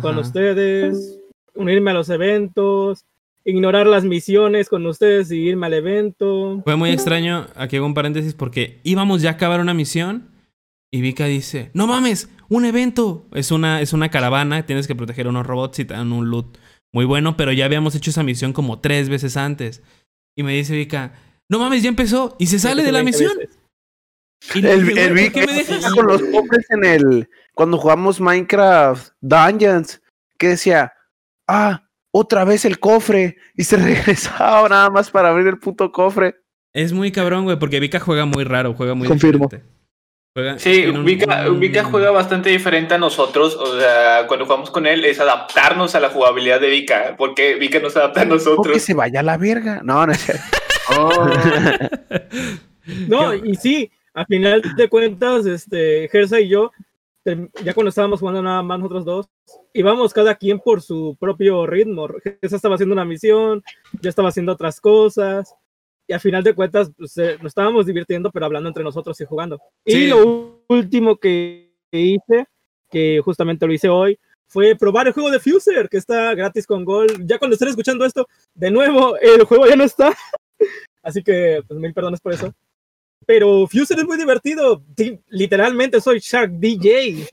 con ustedes, unirme a los eventos, ignorar las misiones con ustedes y irme al evento. Fue muy extraño, aquí hago un paréntesis, porque íbamos ya a acabar una misión y Vika dice, no mames, un evento. Es una, es una caravana, tienes que proteger a unos robots y te dan un loot muy bueno, pero ya habíamos hecho esa misión como tres veces antes. Y me dice Vika, no mames, ya empezó y se sale de la 20 misión. Y El, dije, el "Güey, Vic ¿por qué me dejas? con los pobres en el cuando jugamos Minecraft Dungeons que decía ah otra vez el cofre y se regresaba nada más para abrir el puto cofre Es muy cabrón, güey, porque Vika juega muy raro, juega muy Confirmo. diferente. Juega- Sí, un- Vika, un- juega bastante diferente a nosotros. O sea, cuando jugamos con él es adaptarnos a la jugabilidad de Vika. Porque Vika no se adapta a o que nosotros. se vaya a la verga no no es cierto. No, y sí, a final de cuentas, este, Gersa y yo, ya cuando estábamos jugando nada más nosotros dos, íbamos cada quien por su propio ritmo. Gersa estaba haciendo una misión, yo estaba haciendo otras cosas, y a final de cuentas pues, eh, nos estábamos divirtiendo, pero hablando entre nosotros y jugando. Sí. Y lo último que hice, que justamente lo hice hoy, fue probar el juego de Fuser, que está gratis con Gold. Ya cuando estén escuchando esto, de nuevo, el juego ya no está. Así que, pues mil perdones por eso. Pero Fuser es muy divertido. Sí, literalmente soy Shark DJ.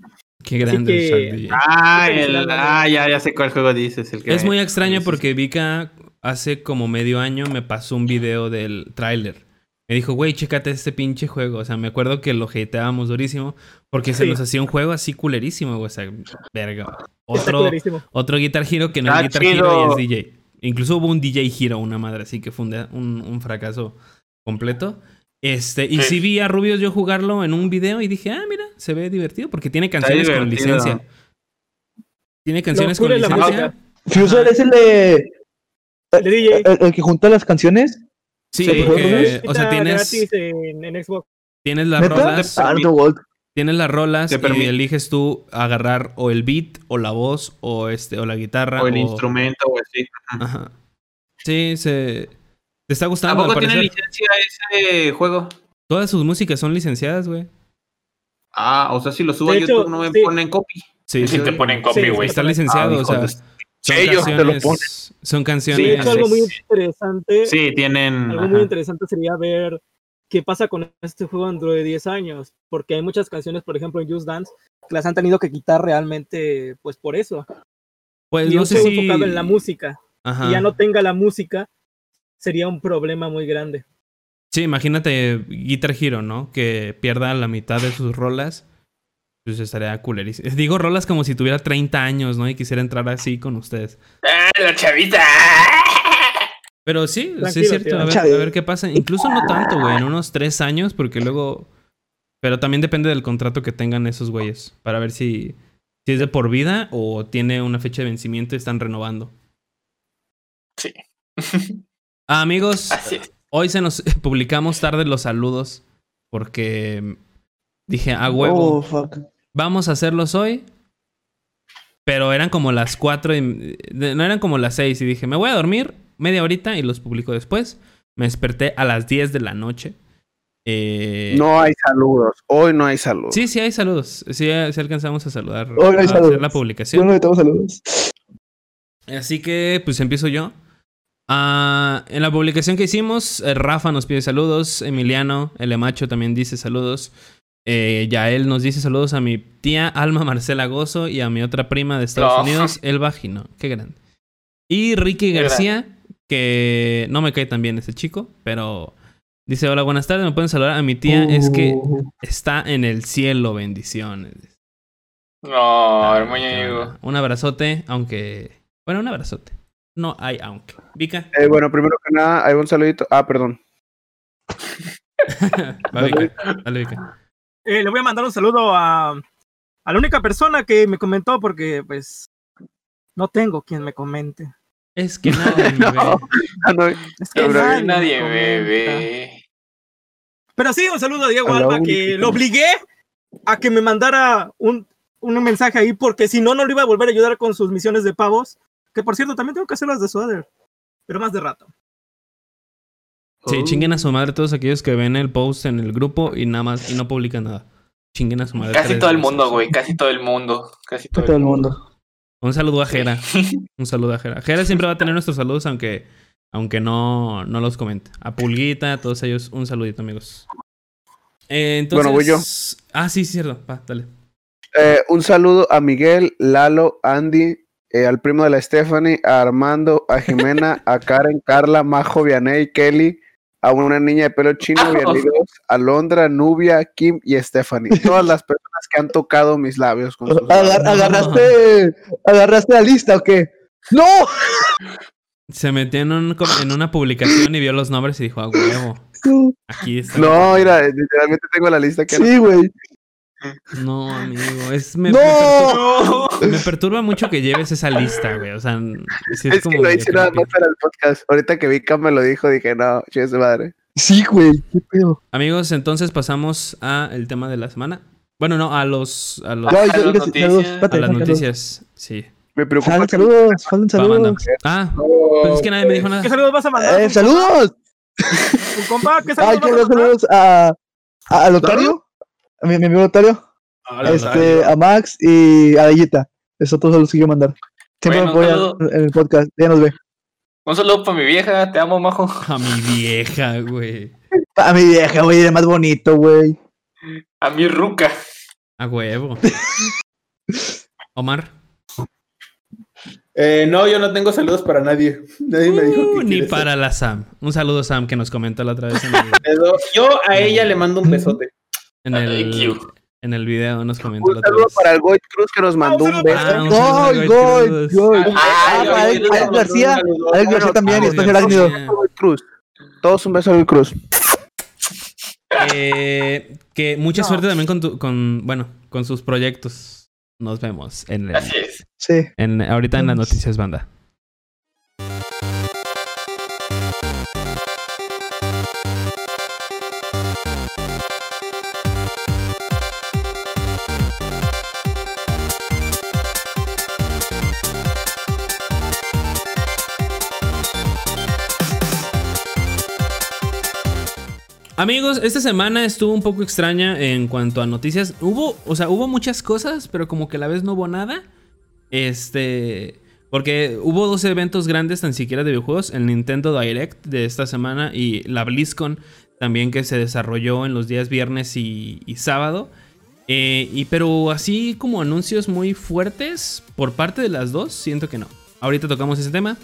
Qué grande que- es Shark DJ. Ah, el- ah, ya, ya sé cuál juego dices. El que Es muy extraño porque Vika hace como medio año me pasó un video del tráiler. Me dijo, güey, chécate este pinche juego. O sea, me acuerdo que lo hateábamos durísimo porque se nos hacía un juego así culerísimo, güey. O sea, verga. Otro, otro Guitar Hero que no es Ah, Guitar chido. Hero y es DJ. Incluso hubo un DJ Hero, una madre, así que fue un, un- fracaso completo. Este, y Sí. sí vi a Rubios yo jugarlo en un video y dije, ah, mira, se ve divertido porque tiene canciones con licencia. Tiene canciones con licencia. Fuser es el de. El de DJ. El, el que junta las canciones. Sí, Sí. porque, o sea, tienes, gratis en, en Xbox. tienes las ¿Neta? rolas, Ah, tienes las rolas Te y permite. eliges tú agarrar o el beat o la voz o este o la guitarra O el instrumento o así. Ajá. Sí, se te está gustando. ¿Tampoco al tiene licencia ese juego? Todas sus músicas son licenciadas, güey. Ah, o sea, si lo subo De a YouTube hecho, no me sí. ponen copy. Sí, Si te ponen copy, Sí, güey. Está licenciado, Ah, o sea, son Ellos te lo canciones, son canciones. hecho, algo muy interesante. Sí, tienen. Algo ajá. muy interesante sería ver qué pasa con este juego dentro de 10 años. Porque hay muchas canciones, por ejemplo, en Just Dance, que las han tenido que quitar realmente, pues por eso. Pues y no un sé si enfocado en la música. Ajá. Y ya no tenga la música, sería un problema muy grande. Sí, imagínate Guitar Hero, ¿no? Que pierda la mitad de sus rolas. Pues estaría culerísimo. Digo rolas como si tuviera 30 años, ¿no? Y quisiera entrar así con ustedes. ¡Ah, la chavita! Pero sí, sí es cierto. A ver, Chale. a ver qué pasa. Incluso no tanto, güey. En unos tres años, porque luego. Pero también depende del contrato que tengan esos güeyes. Para ver si. si es de por vida o tiene una fecha de vencimiento y están renovando. Sí. Ah, amigos, Así es. hoy se nos publicamos tarde los saludos porque dije, a huevo, Oh, fuck. Vamos a hacerlos hoy. Pero eran como las 4 y... No eran como las 6 y dije, me voy a dormir media horita y los publico después. Me desperté a las 10 de la noche. Eh, No hay saludos. Hoy no hay saludos. Sí, sí hay saludos. Sí, sí alcanzamos a saludar. Hoy no hay a hacer saludos. la publicación. no tengo saludos. Así que, pues empiezo yo. Ah, en la publicación que hicimos, eh, Rafa nos pide saludos. Emiliano, el Emacho, también dice saludos. Eh, Yael nos dice saludos a mi tía Alma Marcela Gozo y a mi otra prima de Estados No. Unidos, Elba Gino. Qué grande. Y Ricky Qué García, que no me cae tan bien ese chico, pero dice: Hola, buenas tardes. Me pueden saludar a mi tía. Es que Uh, está en el cielo. Bendiciones. No, Ah, hermano. Un abrazote, aunque. Bueno, un abrazote. No hay aunque. Vika. Eh, bueno, primero que nada, hay un saludito. Ah, perdón. Va, Vika. Dale, Vika. Eh, le voy a mandar un saludo a, a la única persona que me comentó porque pues no tengo quien me comente. Es que nadie me ve. No, Es que nadie, me Nadie comenta. bebe. Pero sí, un saludo a Diego A Alba única que que- lo obligué a que me mandara un, un mensaje ahí porque si no, no lo iba a volver a ayudar con sus misiones de pavos. Que por cierto, también tengo que hacer las de Suader. Pero más de rato. Sí, chinguen a su madre todos aquellos que ven el post en el grupo y nada más y no publican nada. Chinguen a su madre. Casi todo el mundo, güey. Casi todo el mundo. Casi todo, todo el mundo. Un saludo a Jera. Un saludo a Jera. Jera siempre va a tener nuestros saludos aunque aunque no, no los comente. A Pulguita, a todos ellos, un saludito, amigos. Eh, entonces, Bueno, voy yo. Ah, sí, cierto. Va, dale. Eh, un saludo a Miguel, Lalo, Andy, eh, al primo de la Stephanie, a Armando, a Jimena, a Karen, Carla, Majo, Vianey, Kelly, a una niña de pelo chino, Vianey dos, a Londra, Nubia, Kim y Stephanie. Todas las personas que han tocado mis labios con sus Agar- agarraste, agarraste la lista o qué? ¡No! Se metió en, un com- en una publicación y vio los nombres y dijo, a huevo. Aquí está. No, mira, literalmente tengo la lista que Sí, güey. No, amigo. Es, me, ¡No! me perturba, me perturba mucho que lleves esa lista, güey. O sea, es, que como lo medio hice nada más para el podcast. Ahorita que Vika me lo dijo, dije, no, chingue su madre. Sí, güey. ¿Qué pedo? Amigos, entonces pasamos a el tema de la semana. Bueno, no, a los a, los, No, a yo- las noticias. saludos, a las noticias. Sí. Me preocupa que saludos, saludos. Ah, pues es que nadie me dijo nada. ¿Qué saludos vas a mandar? Eh, ¡Saludos! ¿Un compa? ¿Qué Ay, saludos quiero vas a dar mandar? saludos a, a, a Lotario, mi, mi amigo Lotario, este, a Max y a Bellita. Eso todos los quiero mandar. Siempre Bueno, me apoyan en el podcast. Ya nos ve. Un saludo para mi vieja. Te amo, majo. A mi vieja, güey. A mi vieja, güey, era más bonito, güey. A mi ruca. A huevo. Omar. Eh, no, yo no tengo saludos para nadie. Nadie me dijo Uh, que ni quiere para la Sam. Un saludo, Sam, que nos comentó la otra vez en el. Yo a ella le mando un besote. En Thank el, en el video. Nos comentó la Un saludo para el Goit Cruz que nos mandó un beso. Ah, a Goy Cruz. gol. Ah, Ah, para Alex García. Alex García también, y está. Goit Cruz. Todos un beso al Goit Cruz. Eh, que mucha No. suerte también con, tu, con, bueno, con sus proyectos. Nos vemos en, el- Así es. Sí. en- ahorita en las noticias, banda. Amigos, esta semana estuvo un poco extraña en cuanto a noticias. Hubo, o sea, hubo muchas cosas, pero como que a la vez no hubo nada. Este, porque hubo dos eventos grandes tan siquiera de videojuegos, el Nintendo Direct de esta semana y la BlizzCon también que se desarrolló en los días viernes y, sábado. Eh, y pero así como anuncios muy fuertes por parte de las dos, siento que no. Ahorita tocamos ese tema.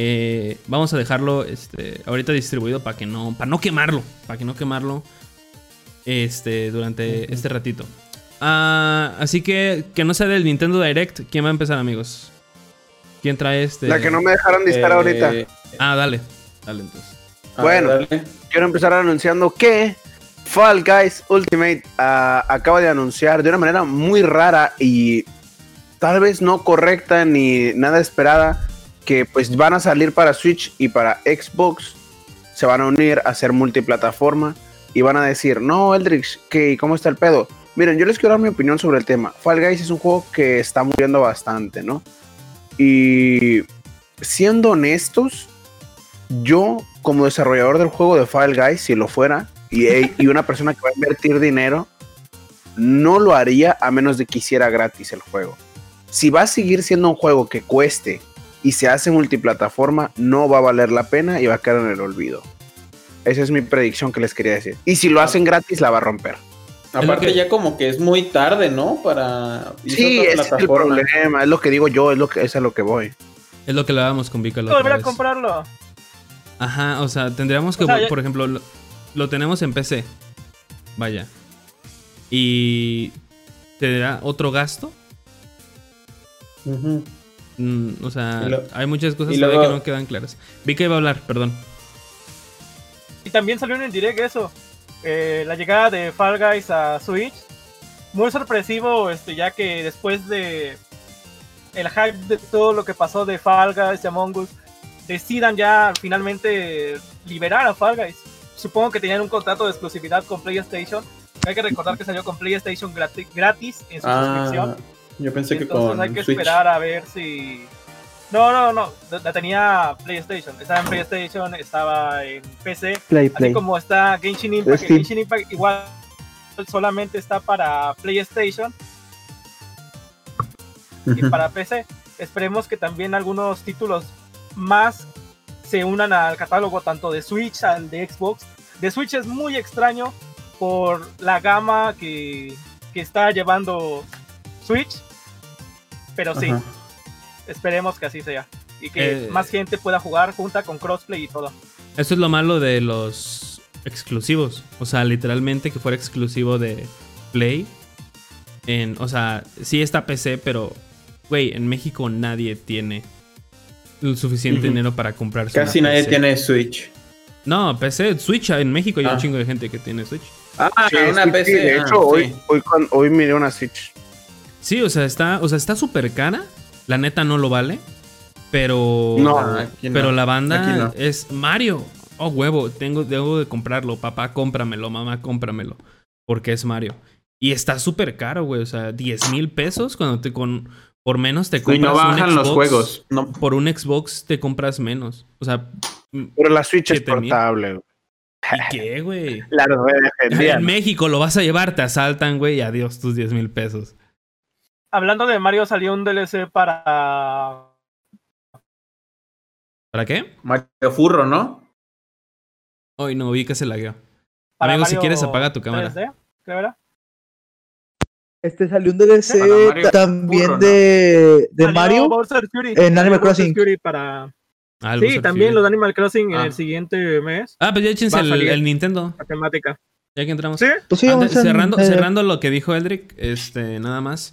Eh, vamos a dejarlo este, ahorita distribuido para que no, para no quemarlo, para que no quemarlo este, durante este ratito. Ah, así que que no sea del Nintendo Direct, ¿quién va a empezar, amigos? ¿Quién trae este? La que no me dejaron disparar ahorita. Eh, Ah, dale, dale entonces. ah, Bueno. dale. Quiero empezar anunciando que Fall Guys Ultimate ah, acaba de anunciar de una manera muy rara y tal vez no correcta ni nada esperada, que pues van a salir para Switch y para Xbox, se van a unir a hacer multiplataforma y van a decir, no, Eldrix, ¿qué, ¿cómo está el pedo? Miren, yo les quiero dar mi opinión sobre el tema. Fall Guys es un juego que está muriendo bastante, ¿no? Y siendo honestos, yo como desarrollador del juego de Fall Guys, si lo fuera, y, y una persona que va a invertir dinero, no lo haría a menos de que hiciera gratis el juego. Si va a seguir siendo un juego que cueste y se hace multiplataforma, no va a valer la pena y va a quedar en el olvido. Esa es mi predicción que les quería decir. Y si lo hacen gratis, la va a romper. Aparte que- ya como que es muy tarde, ¿no? Para a Sí, otra ese es el problema, es lo que digo yo, es, lo que, es a lo que voy. Es lo que le dábamos con Vika la volver a comprarlo. Ajá, o sea, tendríamos que, O sea, ya- por ejemplo, lo, lo tenemos en PC. Vaya. Y te da otro gasto. Ujú. Mm, o sea, lo- hay muchas cosas luego- que no quedan claras. Vika iba a hablar, perdón. Y también salió en el direct eso. eh, la llegada de Fall Guys a Switch. Muy sorpresivo, este, ya que después de el hype de todo lo que pasó de Fall Guys y Among Us, decidan ya finalmente liberar a Fall Guys. Supongo que tenían un contrato de exclusividad con PlayStation. Hay que recordar que salió con PlayStation grati- gratis en su suscripción. Yo pensé que Entonces con hay que Switch. esperar a ver si. No, no, no. La tenía PlayStation. Estaba en PlayStation, estaba en PC. Play, Así play. como está Genshin Impact. Steam. Genshin Impact igual solamente está para PlayStation y para PC. Esperemos que también algunos títulos más se unan al catálogo tanto de Switch al de Xbox. De Switch es muy extraño por la gama que, que está llevando Switch. Pero sí, Ajá. esperemos que así sea. Y que Eh, más gente pueda jugar junta con crossplay y todo. Eso es lo malo de los exclusivos. O sea, literalmente que fuera exclusivo de Play. En, o sea, sí está PC, pero, güey, en México nadie tiene el suficiente dinero para comprarse Casi una nadie PC. tiene Switch. No, PC, Switch, en México hay un Ah. chingo de gente que tiene Switch. Ah, Sí, una PC. de ah, hecho, hoy, sí. hoy, cuan- hoy miré una Switch. Sí, o sea, está, o sea, está súper cara. La neta no lo vale. Pero. No, aquí no. Pero la banda Aquí no. es Mario. Oh, huevo, tengo, debo de comprarlo. Papá, cómpramelo. Mamá, cómpramelo. Porque es Mario. Y está súper caro, güey. O sea, 10 mil pesos cuando te con. Por menos te Y compras no un bajan los juegos. No, Por un Xbox te compras menos. O sea, Pero la Switch es 7,000. portable. güey. ¿y qué, güey? La. En México lo vas a llevar, te asaltan, güey, y adiós tus 10 mil pesos. Hablando de Mario, salió un DLC para. ¿Para qué? Mario Furro, ¿no? Hoy no, vi que se lagueó. para Amigo, si quieres apaga tu cámara. 3D, creo era. Este salió un DLC Mario también de, de Mario. Bowser Fury. en Salió Animal Bowser Crossing. Fury para... Ah, Sí, Bowser también Fury. los de Animal Crossing en Ah. el siguiente mes. Ah, pues ya échense el, Nintendo. La temática. Ya que entramos. ¿Sí? Pues sí, Antes- vamos a- cerrando, eh, cerrando lo que dijo Eldrick, este, nada más.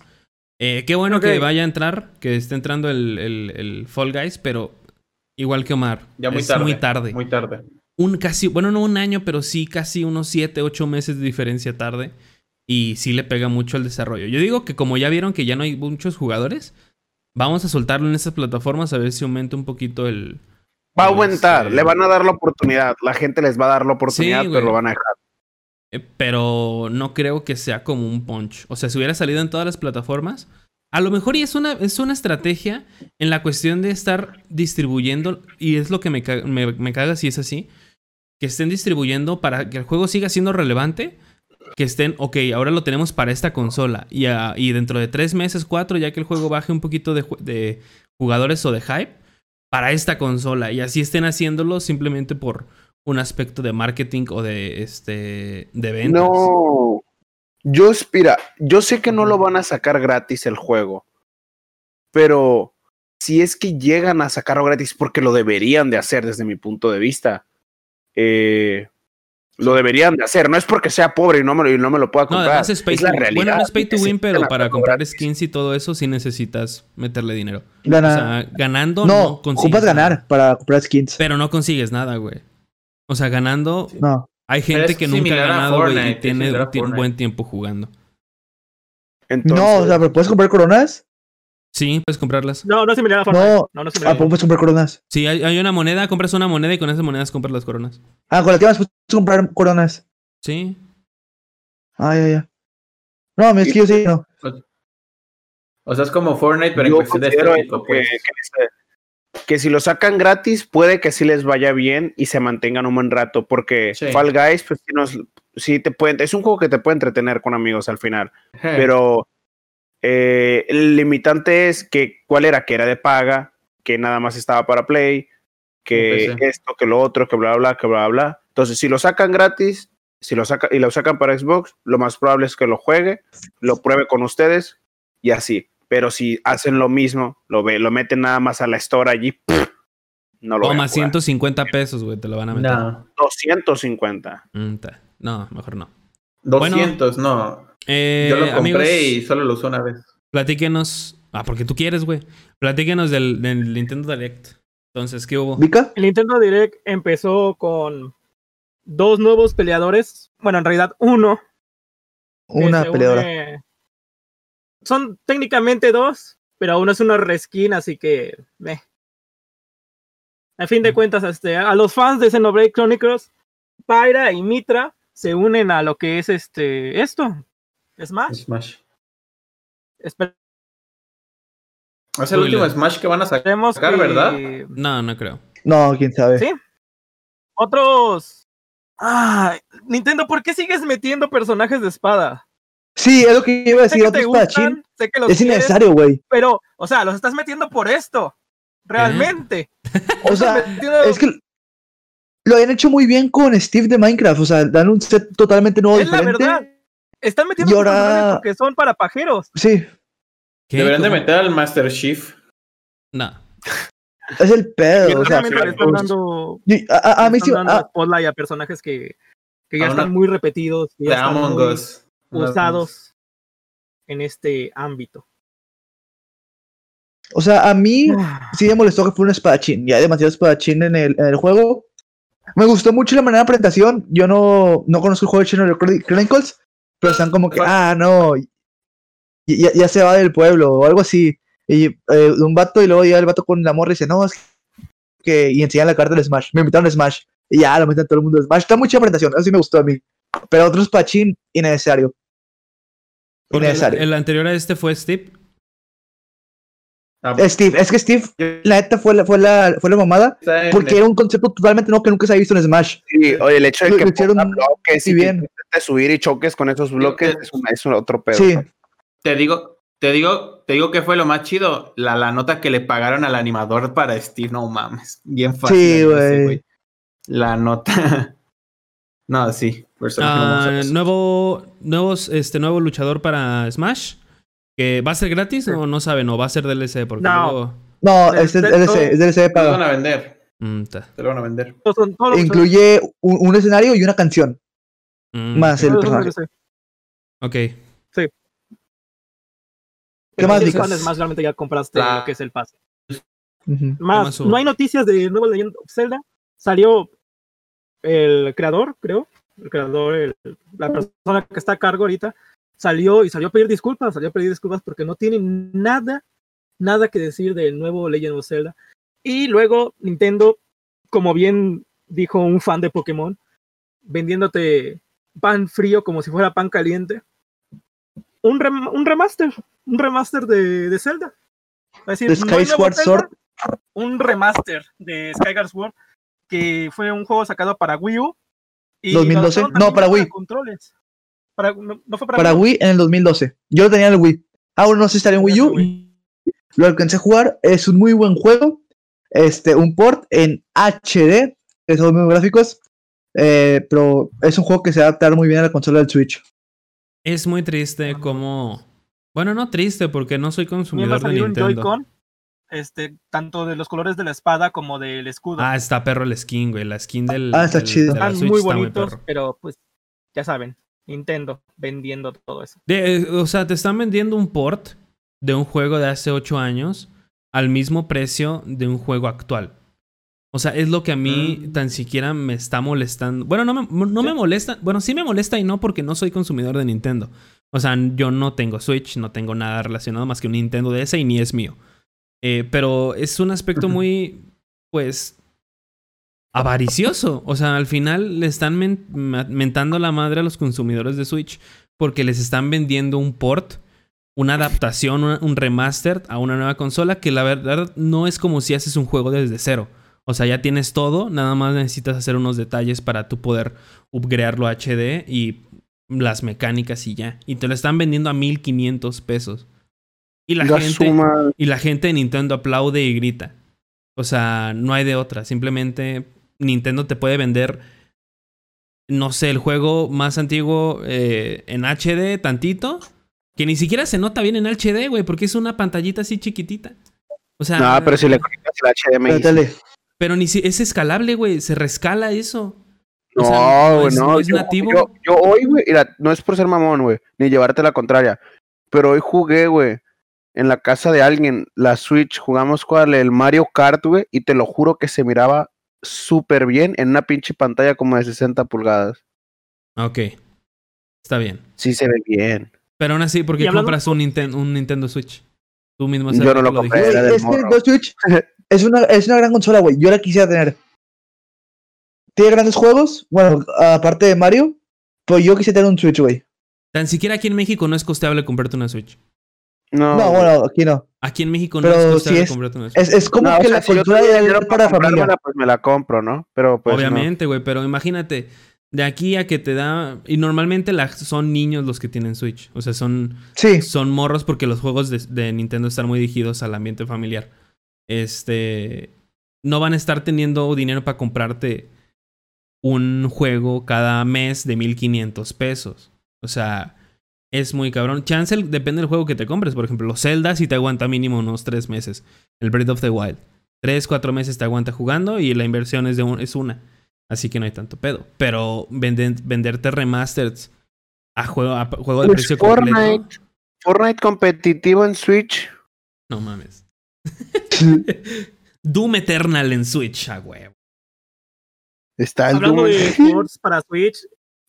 Eh, qué bueno que vaya a entrar, que esté entrando el, el- el Fall Guys, pero igual que Omar. Ya muy es tarde. muy tarde. Muy tarde. Un casi, bueno, no un año, pero sí casi unos 7, 8 meses de diferencia tarde. Y sí le pega mucho al desarrollo. Yo digo que como ya vieron que ya no hay muchos jugadores, vamos a soltarlo en estas plataformas a ver si aumenta un poquito el. Va a aumentar, este, le van a dar la oportunidad. La gente les va a dar la oportunidad, Sí, pero lo van a dejar. Eh, pero no creo que sea como un punch. O sea, si hubiera salido en todas las plataformas, a lo mejor y es una, es una estrategia en la cuestión de estar distribuyendo, y es lo que me, ca- me, caga si es así, que estén distribuyendo para que el juego siga siendo relevante, que estén, ok, ahora lo tenemos para esta consola, y, ah, y dentro de tres meses, cuatro, ya que el juego baje un poquito de jugadores o de hype, para esta consola, y así estén haciéndolo simplemente por un aspecto de marketing o de este de ventas. No. Yo, espera, yo sé que no lo van a sacar gratis el juego. Pero si es que llegan a sacarlo gratis, porque lo deberían de hacer desde mi punto de vista. eh, lo deberían de hacer. No es porque sea pobre y no me lo, y no me lo pueda No, comprar. además es pay es la realidad. Bueno, no es pay to win, pero para comprar gratis. skins y todo eso sí necesitas meterle dinero. O sea, ganando no, no, consigues ocupas nada. ganar para comprar skins. Pero no consigues nada, güey. O sea, ganando No. hay gente es que nunca ha ganado, y Fortnite, tiene un buen tiempo jugando. Entonces, no, o sea, pero puedes comprar coronas. Sí, puedes comprarlas. No, no es similar a Fortnite. No, No, no, es ¿a similar. poco puedes comprar coronas? Sí, hay, hay una moneda, compras una moneda y con esas monedas compras las coronas. Ah, con la que vas puedes comprar coronas. Sí. Ah, ya, ya. No, es que yo sí, no. O sea, es como Fortnite, pero en Yo cuestión de eso que, pues. que que si lo sacan gratis, puede que sí les vaya bien y se mantengan un buen rato, porque Sí. Fall Guys, pues sí, nos, sí te pueden, es un juego que te puede entretener con amigos al final, pero eh, el limitante es que cuál era, que era de paga, que nada más estaba para Play, que esto, que lo otro, que bla, bla, bla, que bla, bla. Entonces, si lo sacan gratis, si lo saca, y lo sacan para Xbox, lo más probable es que lo juegue, lo pruebe con ustedes y así. Pero si hacen lo mismo, lo ve, lo meten nada más a la store allí, ¡pff! no lo voy a Toma, jugar. 150 pesos, güey, te lo van a meter. No, 250. Mm. No, mejor no. 200, no. Eh, Yo lo compré amigos, y solo lo usé una vez. platíquenos. Ah, porque tú quieres, güey. Platíquenos del, del Nintendo Direct. Entonces, ¿qué hubo? ¿Vika? El Nintendo Direct empezó con dos nuevos peleadores. Bueno, en realidad uno. Una peleadora. une- Son técnicamente dos, pero uno es una reskin, así que. meh. A fin de cuentas, este, a los fans de Xenoblade Chronicles, Pyra y Mitra se unen a lo que es este esto. Smash. Smash. Esperemos Es el último Smash que van a sacar, que ¿verdad? No, no creo. No, quién sabe. Sí. otros. Ah, Nintendo, ¿por qué sigues metiendo personajes de espada? Sí, es lo que iba a Sé decir. que Otro te gustan, sé que los Es quieres, innecesario, güey. pero, o sea, los estás metiendo por esto. Realmente. O sea, es que lo habían hecho muy bien con Steve de Minecraft. O sea, dan un set totalmente nuevo, es la verdad. Están metiendo Y ahora- porque son para pajeros. Sí, ¿Qué? Deberían de meter al Master Chief. No. es el pedo. O sea, están dando, yo- a, a- a mí sí. a- a personajes que, que ya A una- están muy repetidos, que ya De están Among muy Us. Usados en este ámbito. o sea, a mí Ah. sí me molestó que fue un espadachín. Ya hay demasiado espadachín en el, en el juego. Me gustó mucho la manera de presentación. Yo no, no conozco el juego de Xenoblade Chronicles, pero están como que, ah, no, ya, ya se va del pueblo o algo así. Y eh, un vato y luego llega el vato con la morra y dice, no, es que... Y enseñan la carta del Smash. Me invitaron a Smash. Y ya lo meten todo el mundo a Smash. Está mucha presentación. Eso sí me gustó a mí. Pero otro espadachín, innecesario. Porque el, Innecesario. el anterior a este fue Steve. Ah, Steve, es que Steve, la neta fue la, fue la, fue la mamada. Porque era un concepto totalmente nuevo que nunca se había visto en Smash. Sí, oye, el hecho de que hicieron bloques muy y bien. que subir y choques con esos bloques es, un, es un otro pedo. Sí, Te digo, te digo, te digo que fue lo más chido. La, la nota que le pagaron al animador para Steve, no mames. Bien fácil. Sí, güey. La nota. no, sí. Ah, nuevo, nuevos, este, nuevo luchador para Smash. Que ¿Va a ser gratis o no saben? ¿O va a ser DLC? Porque No. luego... no, es DLC, es DLC de Te lo van a vender. Mm. Te lo van a vender. Incluye un, un escenario y una canción. Mm, Más el personaje. DLC. Ok. Pero más, si eres Vicas? Smash, realmente ya compraste La- lo que es el pase. Más, más no hay noticias de nuevo Legend of Zelda. Salió el creador, creo. El creador, el- la persona que está a cargo ahorita, salió y salió a pedir disculpas. Salió a pedir disculpas porque no tiene nada, nada que decir del nuevo Legend of Zelda. Y luego Nintendo, como bien dijo un fan de Pokémon, vendiéndote pan frío como si fuera pan caliente. Un, rem- un remaster, un remaster de, de Zelda. Es decir, no Skyward Zelda, Sword. un remaster de Skyward Sword que fue un juego sacado para Wii U. y 2012, lo lanzaron no, para Wii. controles. Para- no, no fue para, Para Wii en el 2012. Yo lo tenía en el Wii. Ahora no sé si estaría en Wii U. Lo alcancé a jugar. Es un muy buen juego. Este, un port en HD. Son muy gráficos. eh, pero es un juego que se va a adaptar muy bien a la consola del Switch. Es muy triste como... Bueno, no triste porque no soy consumidor de Nintendo. Este, tanto de los colores de la espada como del escudo. Ah, está perro el skin, güey. La skin del... Ah, está del- chido. de Están Switch muy está bonitos, pero pues ya saben, Nintendo vendiendo todo eso. De- eh, o sea, te están vendiendo un port de un juego de hace 8 años al mismo precio de un juego actual. O sea, es lo que a mí Mm. tan siquiera me está molestando. Bueno, no me, no me molesta. Bueno, sí me molesta y no porque no soy consumidor de Nintendo. O sea, yo no tengo Switch, no tengo nada relacionado más que un Nintendo DS y ni es mío. Eh, pero es un aspecto muy, pues, avaricioso. O sea, al final le están mentando la madre a los consumidores de Switch porque les están vendiendo un port, una adaptación, una- un remaster a una nueva consola que la verdad no es como si haces un juego desde cero. O sea, ya tienes todo, nada más necesitas hacer unos detalles para tú poder upgradearlo a HD y las mecánicas y ya. Y te lo están vendiendo a 1500 pesos. Y la La gente suma- y la gente de Nintendo aplaude y grita. O sea, no hay de otra. Simplemente Nintendo te puede vender, no sé, el juego más antiguo eh, en HD tantito, que ni siquiera se nota bien en HD, güey, porque es una pantallita así chiquitita. O sea, No, pero si le conectas el HDMI. Pero tele. pero ni si es escalable, güey, se rescala eso. O No, sea, no güey, es- no. no es yo, nativo. Yo, yo hoy, güey, no es por ser mamón, güey, ni llevarte la contraria. Pero hoy jugué, güey, en la casa de alguien, la Switch, jugamos con el Mario Kart, güey, y te lo juro que se miraba súper bien en una pinche pantalla como de 60 pulgadas. Ok. Está bien. Sí se ve bien. Pero aún así, ¿por qué compras un, Ninten- un Nintendo Switch? Tú mismo Yo no rato lo compré. Era del es que morro. Switch es una, es una gran consola, güey. Yo la quisiera tener. Tiene grandes juegos, bueno, aparte de Mario, pero yo quisiera tener un Switch, güey. Tan siquiera aquí en México no es costeable comprarte una Switch. No, bueno, aquí no. Aquí en México no Pero costeable es-. Es, es como No, o que sea, la si tuviera de dinero para familia. comprármela, pues me la compro, ¿no? Pero pues. Obviamente, güey, pero imagínate, de aquí a que te da... Y normalmente la- son niños los que tienen Switch. O sea, son, Sí, son morros porque los juegos de, de Nintendo están muy dirigidos al ambiente familiar. Este... No van a estar teniendo dinero para comprarte un juego cada mes de 1500 pesos. O sea, es muy cabrón. Chance depende del juego que te compres. Por ejemplo, los Zelda si te aguanta mínimo unos 3 meses. El Breath of the Wild. 3, 4 meses te aguanta jugando y la inversión es, de un- es una. Así que no hay tanto pedo. Pero venden- venderte remasters a juego, a juego de Pues precio completo. Fortnite. Fortnite competitivo en Switch. No mames. Doom Eternal en Switch, a huevo. Está el Hablando Doom. de sports para Switch,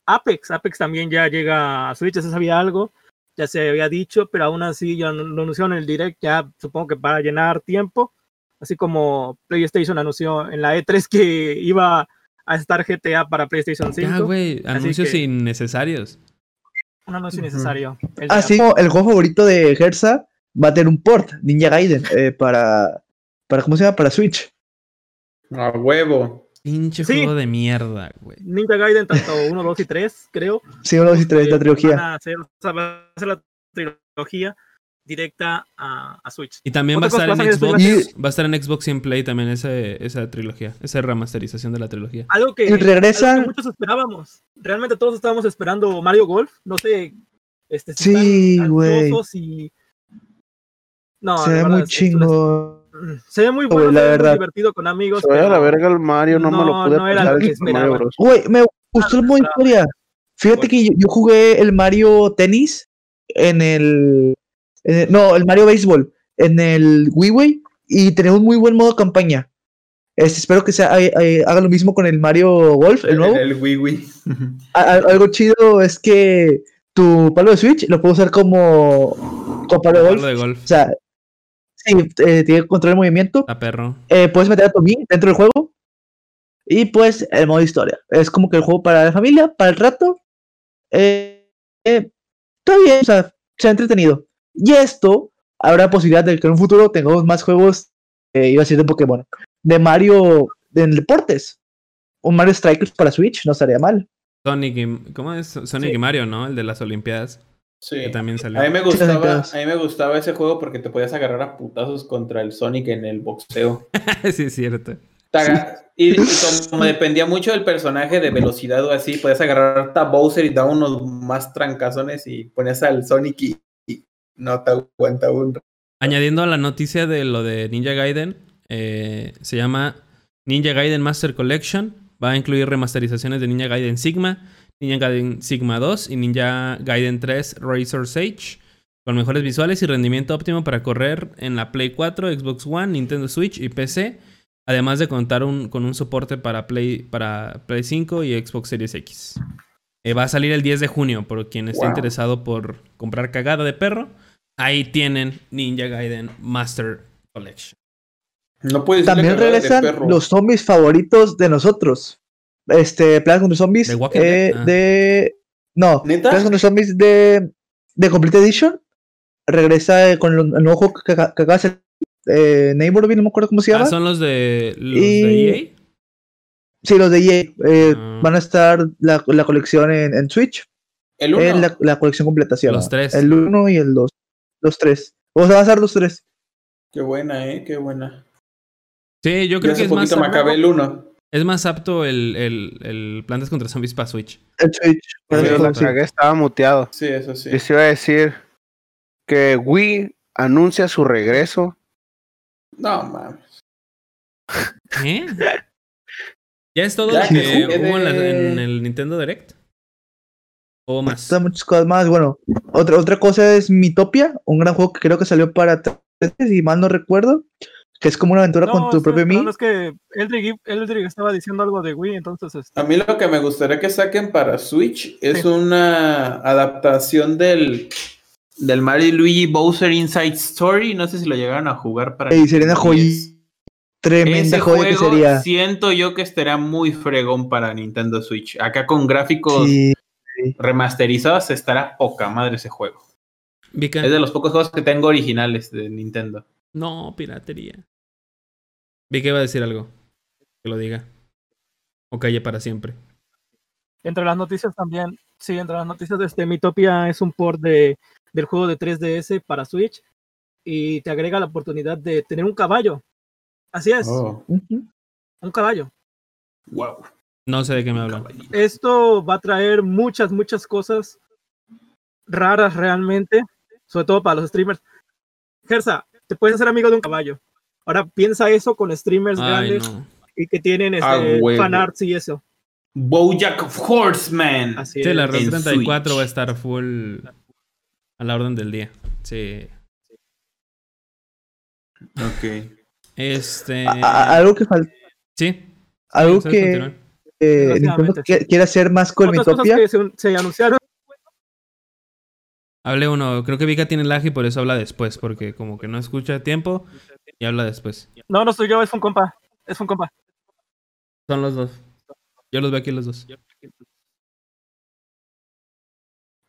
Apex, Apex también ya llega a Switch, ya se sabía algo, ya se había dicho, pero aún así ya lo anunciaron en el direct, ya supongo que para llenar tiempo, así como PlayStation anunció en la E3 que iba a estar GTA para PlayStation 5, Ya, güey. Anuncios que- innecesarios. un anuncio innecesario. El así como el juego favorito de Gersa va a tener un port, Ninja Gaiden, eh, para, para, ¿cómo se llama? Para Switch. A huevo. Pinche Sí. juego de mierda, güey. Ninja Gaiden, tanto 1, 2 y 3, creo. Sí, uno, dos y tres, la trilogía. Van a hacer, o sea, va a ser la trilogía directa a, a Switch. Y también va a estar en Xbox. estoy- Va a estar en Xbox y en Play también ese, esa trilogía. Esa remasterización de la trilogía. Algo que, Y regresa- algo que muchos esperábamos. Realmente todos estábamos esperando Mario Golf. No sé. Este, si Sí, güey. y- No, se ve muy chingo. Se ve muy bueno, la se ve muy verdad. divertido con amigos. Se vaya a la pero verga el Mario, no, me lo No, pude no era lo que esperaba. Güey, me gustó Ah, muy claro. historia. Fíjate que yo, yo jugué el Mario Tennis en el, en el- No, el Mario Béisbol en el Wii Way y tenía un muy buen modo campaña. Este, espero que sea, eh, eh, haga lo mismo con el Mario Golf, el nuevo. El, Wii Wii. A- a- algo chido es que tu palo de Switch lo puedo usar como, como palo de golf. Palo de golf. O sea, sí, eh, tiene control de movimiento. A perro. Eh, puedes meter a tu Mii dentro del juego. Y pues el modo historia. Es como que el juego para la familia, para el rato. Eh, eh, está bien, o sea, se ha entretenido. Y esto habrá posibilidad de que en un futuro tengamos más juegos, eh, iba a decir de Pokémon, de Mario en deportes. Un Mario Strikers para Switch no estaría mal. Sonic y... ¿Cómo es? Sonic Sí. y Mario, ¿no? El de las Olimpiadas. Sí. Que también salió. A mí me gustaba, a mí me gustaba ese juego porque te podías agarrar a putazos contra el Sonic en el boxeo. sí, es cierto. Y, y como dependía mucho del personaje de velocidad o así, podías agarrar a Bowser y dar unos más trancazones y ponías al Sonic y, y no te aguanta un Añadiendo a la noticia de lo de Ninja Gaiden, eh, se llama Ninja Gaiden Master Collection. Va a incluir remasterizaciones de Ninja Gaiden Sigma, Ninja Gaiden Sigma 2 y Ninja Gaiden 3 Razor's Edge. Con mejores visuales y rendimiento óptimo para correr en la Play 4, Xbox One, Nintendo Switch y PC. Además de contar un- con un soporte para Play, para Play 5 y Xbox Series X. Eh, va a salir el 10 de junio, por quien esté Wow. interesado por comprar cagada de perro. Ahí tienen Ninja Gaiden Master Collection. No puedes También regresan los zombies favoritos de nosotros. Este, Plagas contra Zombies. ¿De Walking eh, Dead? Ah. de. No, ¿Neta? Plagas contra Zombies de, de Complete Edition. Regresa eh, con el, el nuevo juego que, que acaba de ser eh, Neighborville, no me acuerdo cómo se llama. Ah, son los de los Y- de EA. Sí, los de EA. eh, Ah. Van a estar la, la colección en, en Switch. El uno. Eh, la, la colección completa, sí. Los ¿no? tres. El 1 y el 2. Los tres. O sea, van a ser los tres. Qué buena, eh, qué buena. Sí, yo Yo creo hace que es más, poquito me acabé el uno. Es más apto el, el, el Plantas contra Zombies para Switch. El Switch. Pero la Sí. cagué, estaba muteado. Sí, eso sí. Les iba a decir que Wii anuncia su regreso. No, mames. ¿Eh? ¿Ya es todo Ya lo que hubo en, la- de- en el Nintendo Direct? ¿O más? Están muchas cosas más. Bueno, otra, otra cosa es Mitopia, un gran juego que creo que salió para 3 si mal no recuerdo. Que es como una aventura con tu este, propio Mi. es que Eldrick, Eldrick estaba diciendo algo de Wii, entonces este, A mí lo que me gustaría que saquen para Switch es Sí. una adaptación del, del Mario y Luigi Bowser Inside Story. No sé si lo llegaron a jugar para. Y sería una joya. 10. Tremenda Ese joya que juego sería. siento yo que estaría muy fregón para Nintendo Switch. Acá con gráficos Sí. remasterizados estará poca madre ese juego. Vika. Es de los pocos juegos que tengo originales de Nintendo. No, piratería. Vi que iba a decir algo. Que lo diga. O calle para siempre. entre las noticias también, sí, entre las noticias de este Mitopia es un port de, del juego de 3DS para Switch y te agrega la oportunidad de tener un caballo. Así es, Oh, un caballo. wow. No sé de qué me hablan. Esto va a traer muchas, muchas cosas raras realmente, sobre todo para los streamers. Gersa, te puedes hacer amigo de un caballo. Ahora piensa eso con streamers Ay, grandes no. y que tienen Ah, este, huevo. fanarts y eso. Bojack Horseman. Así Sí, la. Red En 34 Switch. va a estar full a la orden del día. Sí. Ok. Este. A- algo que falta. Sí. Algo ¿sabes que continuar? eh, quiere hacer más con Otras cosas Mitopia. que se, se anunciaron. Hable uno. Creo que Vika tiene lag y por eso habla después. Porque como que no escucha a tiempo y habla después. No, no soy yo, es un compa. Es un compa. Son los dos. Yo los veo aquí los dos.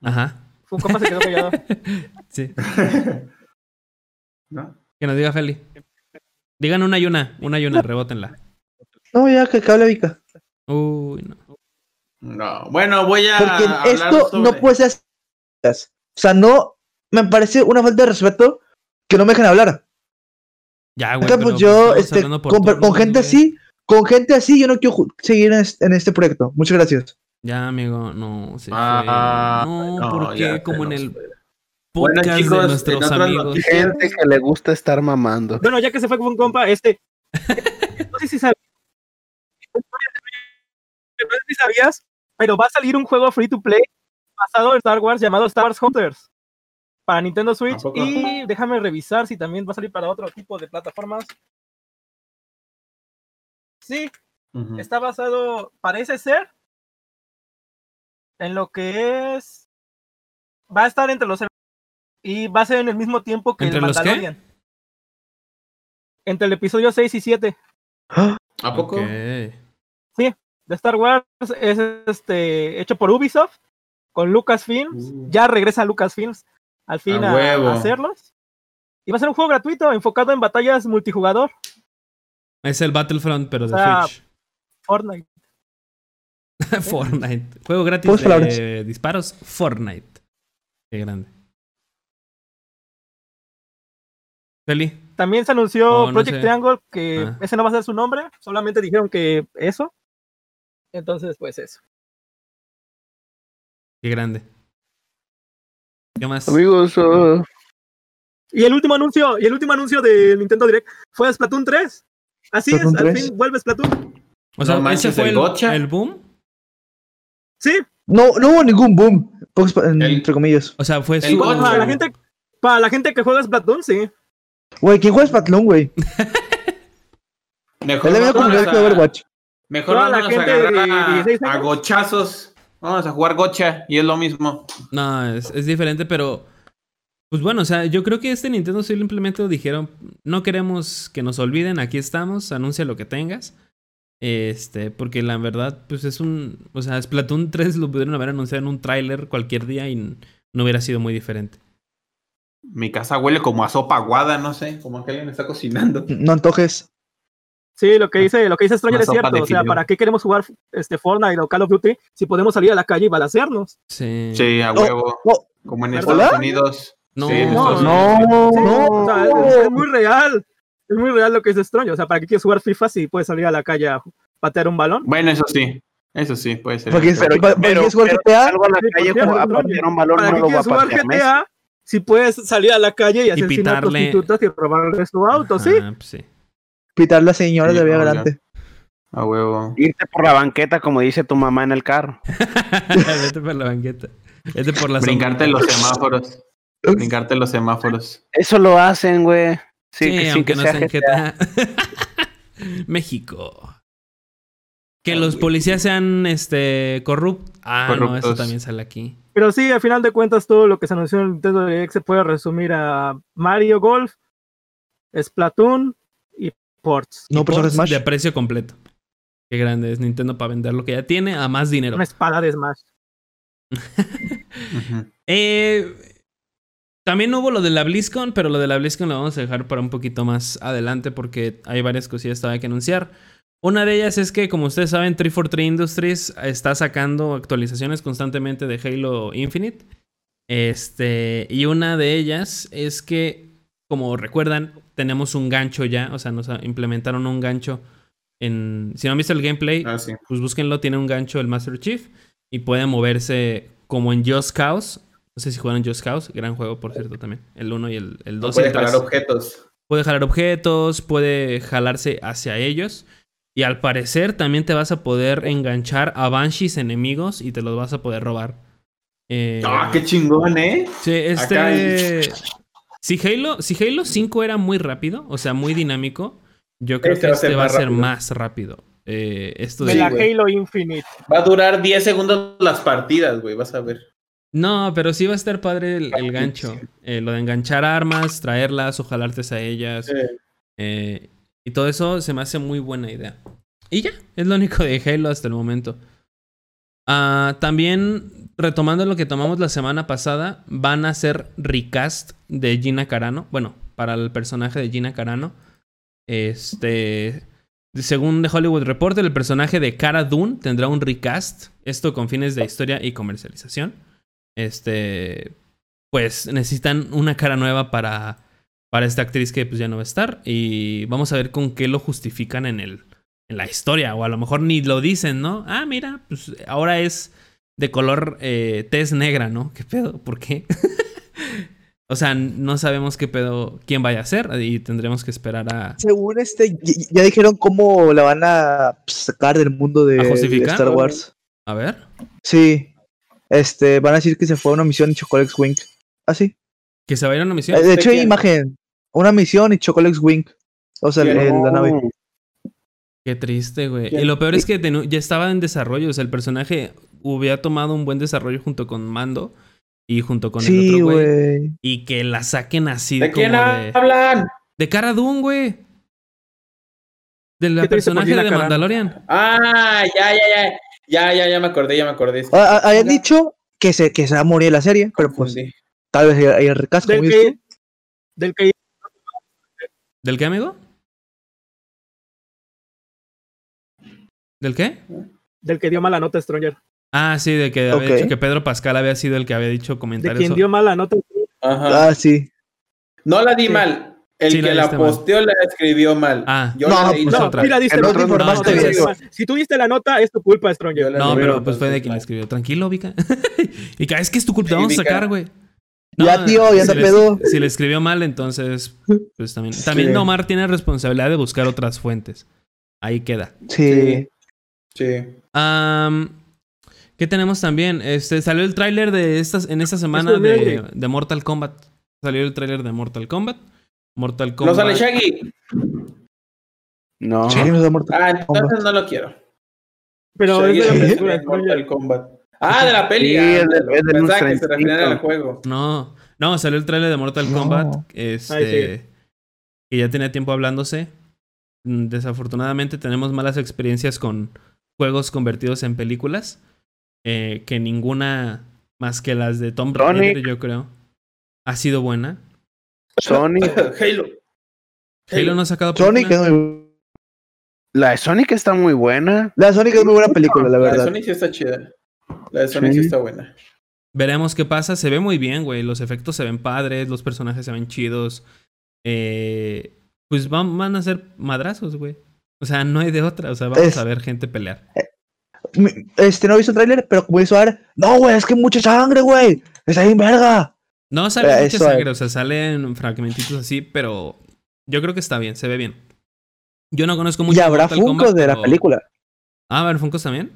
Ajá. Un compa se quedó callado. Sí. ¿No? Que nos diga Feli. Digan una y una. Una y una. Rebótenla. No, ya que, que hable Vika. Uy, no. No. Bueno, voy a. Porque hablar esto sobre- no puede ser. O sea, no. Me parece una falta de respeto que no me dejen hablar. Ya, güey. Acá, pues yo, este, con, gente güey. así, con gente así, yo no quiero seguir en este, en este proyecto. Muchas gracias. Ya, amigo, no, se Ah, fue. No, no, porque ya como en el podcast Bueno, chicos, de nuestros amigos. Gente que le gusta estar mamando. Bueno, ya que se fue con un compa, este. No sé si sabías. No sé si sabías, pero va a salir un juego free to play basado en Star Wars llamado Star Wars Hunters para Nintendo Switch. Y déjame revisar si también va a salir para otro tipo de plataformas. Sí, está basado, parece ser, en lo que es. Va a estar entre los. Y va a ser en el mismo tiempo que ¿Entre el los qué? Mandalorian. Entre el episodio 6 y 7 ¿A poco? Ok. de Star Wars es este hecho por Ubisoft con Lucasfilms. Uh. Ya regresa Lucasfilms al fin A a, huevo. a hacerlos. Y va a ser un juego gratuito enfocado en batallas multijugador. Es el Battlefront, pero de O sea, Switch. Fortnite. Fortnite. Juego gratis palabras. de disparos. Fortnite. Qué grande. Feli. También se anunció Oh, no Project sé. Triangle, que Ah. ese no va a ser su nombre, solamente dijeron que eso. Entonces, pues eso. Qué grande. ¿Qué más? Amigos, ah, Y el último anuncio, y el último anuncio de Nintendo Direct fue Splatoon 3. Así Splatoon es, al 3. fin vuelve Splatoon. O sea, No manches, ese fue el gotcha. el boom. Sí, No, no hubo ningún boom. entre comillas. O sea, fue El su. gotcha. para la gente, para la gente que juega Splatoon, sí. Güey, ¿quién juega Splatoon, güey? Mejor Es la misma vámonos comunidad que a- Overwatch. Mejor la a gente de agarrar a, 16 años. a gochazos Vamos a jugar gocha y es lo mismo. No, es, es diferente, pero. Pues bueno, o sea, yo creo que este Nintendo simplemente dijeron: No queremos que nos olviden, aquí estamos, anuncia lo que tengas. Este, porque la verdad, pues es un. O sea, Splatoon 3 lo pudieron haber anunciado en un tráiler cualquier día y no hubiera sido muy diferente. Mi casa huele como a sopa aguada, no sé, como que alguien está cocinando. No antojes. Sí, lo que dice, lo que dice Stranger es cierto. O sea. ¿para qué queremos jugar este Fortnite o Call of Duty si podemos salir a la calle y balacearnos? Sí. Sí, a huevo. no, Como en ¿Verdad? Estados Unidos. No, Sí, en no, Estados no, Unidos. Sí, no. o sea, es, es muy real. Es muy real lo que dice Stranger. O sea, ¿para qué quieres jugar FIFA si puedes salir a la calle a patear un balón? Bueno, eso sí. Eso sí, puede ser. Porque Pero, ¿Para- para pero, qué jugar pero GTA? salgo a la Sí, calle ¿por qué? como a patear un balón, ¿Para no lo voy a quieres jugar. GTA si puedes salir a la calle y asesinar pitarle- prostitutas y robarle su auto? Sí. Ajá, pues sí. Pitar la señora Sí, de Vía. Grande. A huevo. Irte por la banqueta, como dice tu mamá en el carro. Vete por la banqueta. Vete por la Brincarte sombrita. los semáforos. Brincarte los semáforos. Eso lo hacen, güey. Sí, Sí, que aunque que no sea GTA. México. Que los policías sean este corrupt. Ah, no, eso también sale aquí. Pero sí, al final de cuentas, todo lo que se anunció en el Nintendo Direct se puede resumir a Mario Golf, Splatoon Ports. No, pero ports Smash. de precio completo. Qué grande es Nintendo para vender lo que ya tiene a más dinero. Una espada de Smash. Eh, también hubo lo de la BlizzCon, pero lo de la BlizzCon lo vamos a dejar para un poquito más adelante porque hay varias cosillas todavía que anunciar. Una de ellas es que, como ustedes saben, 343 Industries está sacando actualizaciones constantemente de Halo Infinite. Este, y una de ellas es que, como recuerdan, tenemos un gancho ya, o sea, nos implementaron un gancho en... Si no han visto el gameplay, Ah, sí. pues búsquenlo, tiene un gancho el Master Chief y puede moverse como en Just Cause. No sé si jugaron Just Cause, gran juego por cierto también. El 1 y el, el 2 y puede el 3. jalar objetos. Puede jalar objetos, puede jalarse hacia ellos. Y al parecer también te vas a poder enganchar a Banshees enemigos y te los vas a poder robar. Eh, Ah, qué chingón, ¿eh? Sí, este. Si Halo, si Halo 5 era muy rápido, o sea, muy dinámico, yo creo Este que va a este ser va a más ser rápido. más rápido. Eh, esto De de- la. Halo Infinite. Va a durar 10 segundos las partidas, güey. Vas a ver. No, pero sí va a estar padre el, el gancho. Eh, lo de enganchar armas, traerlas o jalarte a ellas. eh, y todo eso se me hace muy buena idea. Y ya, es lo único de Halo hasta el momento. Ah, también, retomando lo que tomamos la semana pasada, van a hacer recast de Gina Carano. Bueno, para el personaje de Gina Carano. Este. Según The Hollywood Reporter, el personaje de Cara Dune tendrá un recast. Esto con fines de historia y comercialización. Este. Pues necesitan una cara nueva para. Para esta actriz que pues ya no va a estar. Y vamos a ver con qué lo justifican en el. En la historia. O a lo mejor ni lo dicen, ¿no? Ah, mira, pues ahora es de color eh, tez negra, ¿no? ¿Qué pedo? ¿Por qué? o sea, no sabemos qué pedo, quién vaya a ser. Y tendremos que esperar a. Según este, ya, ya dijeron cómo la van a pues, sacar del mundo de, ¿A? Star Wars. A ver. Sí. Este, van a decir que se fue a una misión y Chocolex Wink. Ah, sí. Que se vaya a una misión. Eh, De hecho, hay imagen. Una misión y Chocolex Wink. O sea, el- el- la nave. Qué triste, güey. Y lo peor es que ya estaba en desarrollo. O sea, el personaje hubiera tomado un buen desarrollo junto con Mando y junto con el Sí, otro güey. Y que la saquen así ¿De como quién de. hablan? De Cara Dune, güey. De la ¿Qué te dice por personaje de? Mandalorian. Ah, ya, ya, ya. Ya, ya, ya me acordé, ya me acordé. Ah, ah, Habían dicho que se, que se va a morir la serie, pero pues Confundí. tal vez hay el recasco. Del que, del que ¿Del qué, amigo? ¿Del qué? del que dio mala nota Stranger. Ah, sí, de que había dicho que Pedro Pascal había sido el que había dicho De comentarios. quien so- dio mala nota. Ajá. Ah, sí. No la di Sí. mal. El Sí, que la mal. posteó la escribió mal. Ah. Yo No, la leí pues mal. No, otra. la diste No, informaste no. Si tú diste la nota, es tu culpa, la No, leí pero pues fue de quien la escribió. Tranquilo, Vika. y cada vez que es tu culpa, te Sí, vamos a Vika. sacar, güey. Ya, tío, ya si le- pedo. Si le escribió mal, entonces, pues también. También Sí. Omar tiene responsabilidad de buscar otras fuentes. Ahí queda. Sí. Sí. ¿Qué tenemos también? Este, salió el tráiler de estas, en esta semana de, de Mortal Kombat. Salió el tráiler de Mortal Kombat. Mortal ¿No Kombat. sale Shaggy? No. Sí, nos da muerto. Ah, entonces no lo quiero. Pero Shaggy es de la película de de Mortal. Kombat. Ah, de la peli. Sí, ah, es de- no, es del pensaba que se referían al juego. No, no, salió el trailer de Mortal No. Kombat. Este. Ay, Que ya tenía tiempo hablándose. Mm, Desafortunadamente tenemos malas experiencias con juegos convertidos en películas. eh, que ninguna más que las de Sonic. Raider, yo creo, ha sido buena. Sonic. Halo. Halo no ha sacado Sonic es muy... La de Sonic está muy buena. La Sonic es muy buena película, la La de verdad. Sonic sí está chida. La de Sonic sí, Sí. está buena. Veremos qué pasa. Se ve muy bien, güey. Los efectos se ven padres, los personajes se ven chidos. Eh, pues van, van a ser madrazos, güey. O sea, no hay de otra. O sea, vamos Es- a ver gente pelear. Mi- Este, no he visto el tráiler, pero como hizo ahora, no, güey, es que mucha sangre, güey. Está bien verga. No sale Eh, mucha sangre, es. o sea, salen fragmentitos así, pero yo creo que está bien, se ve bien. Yo no conozco mucho Y habrá Funko de la película. Ah, ¿va a haber Funkos también?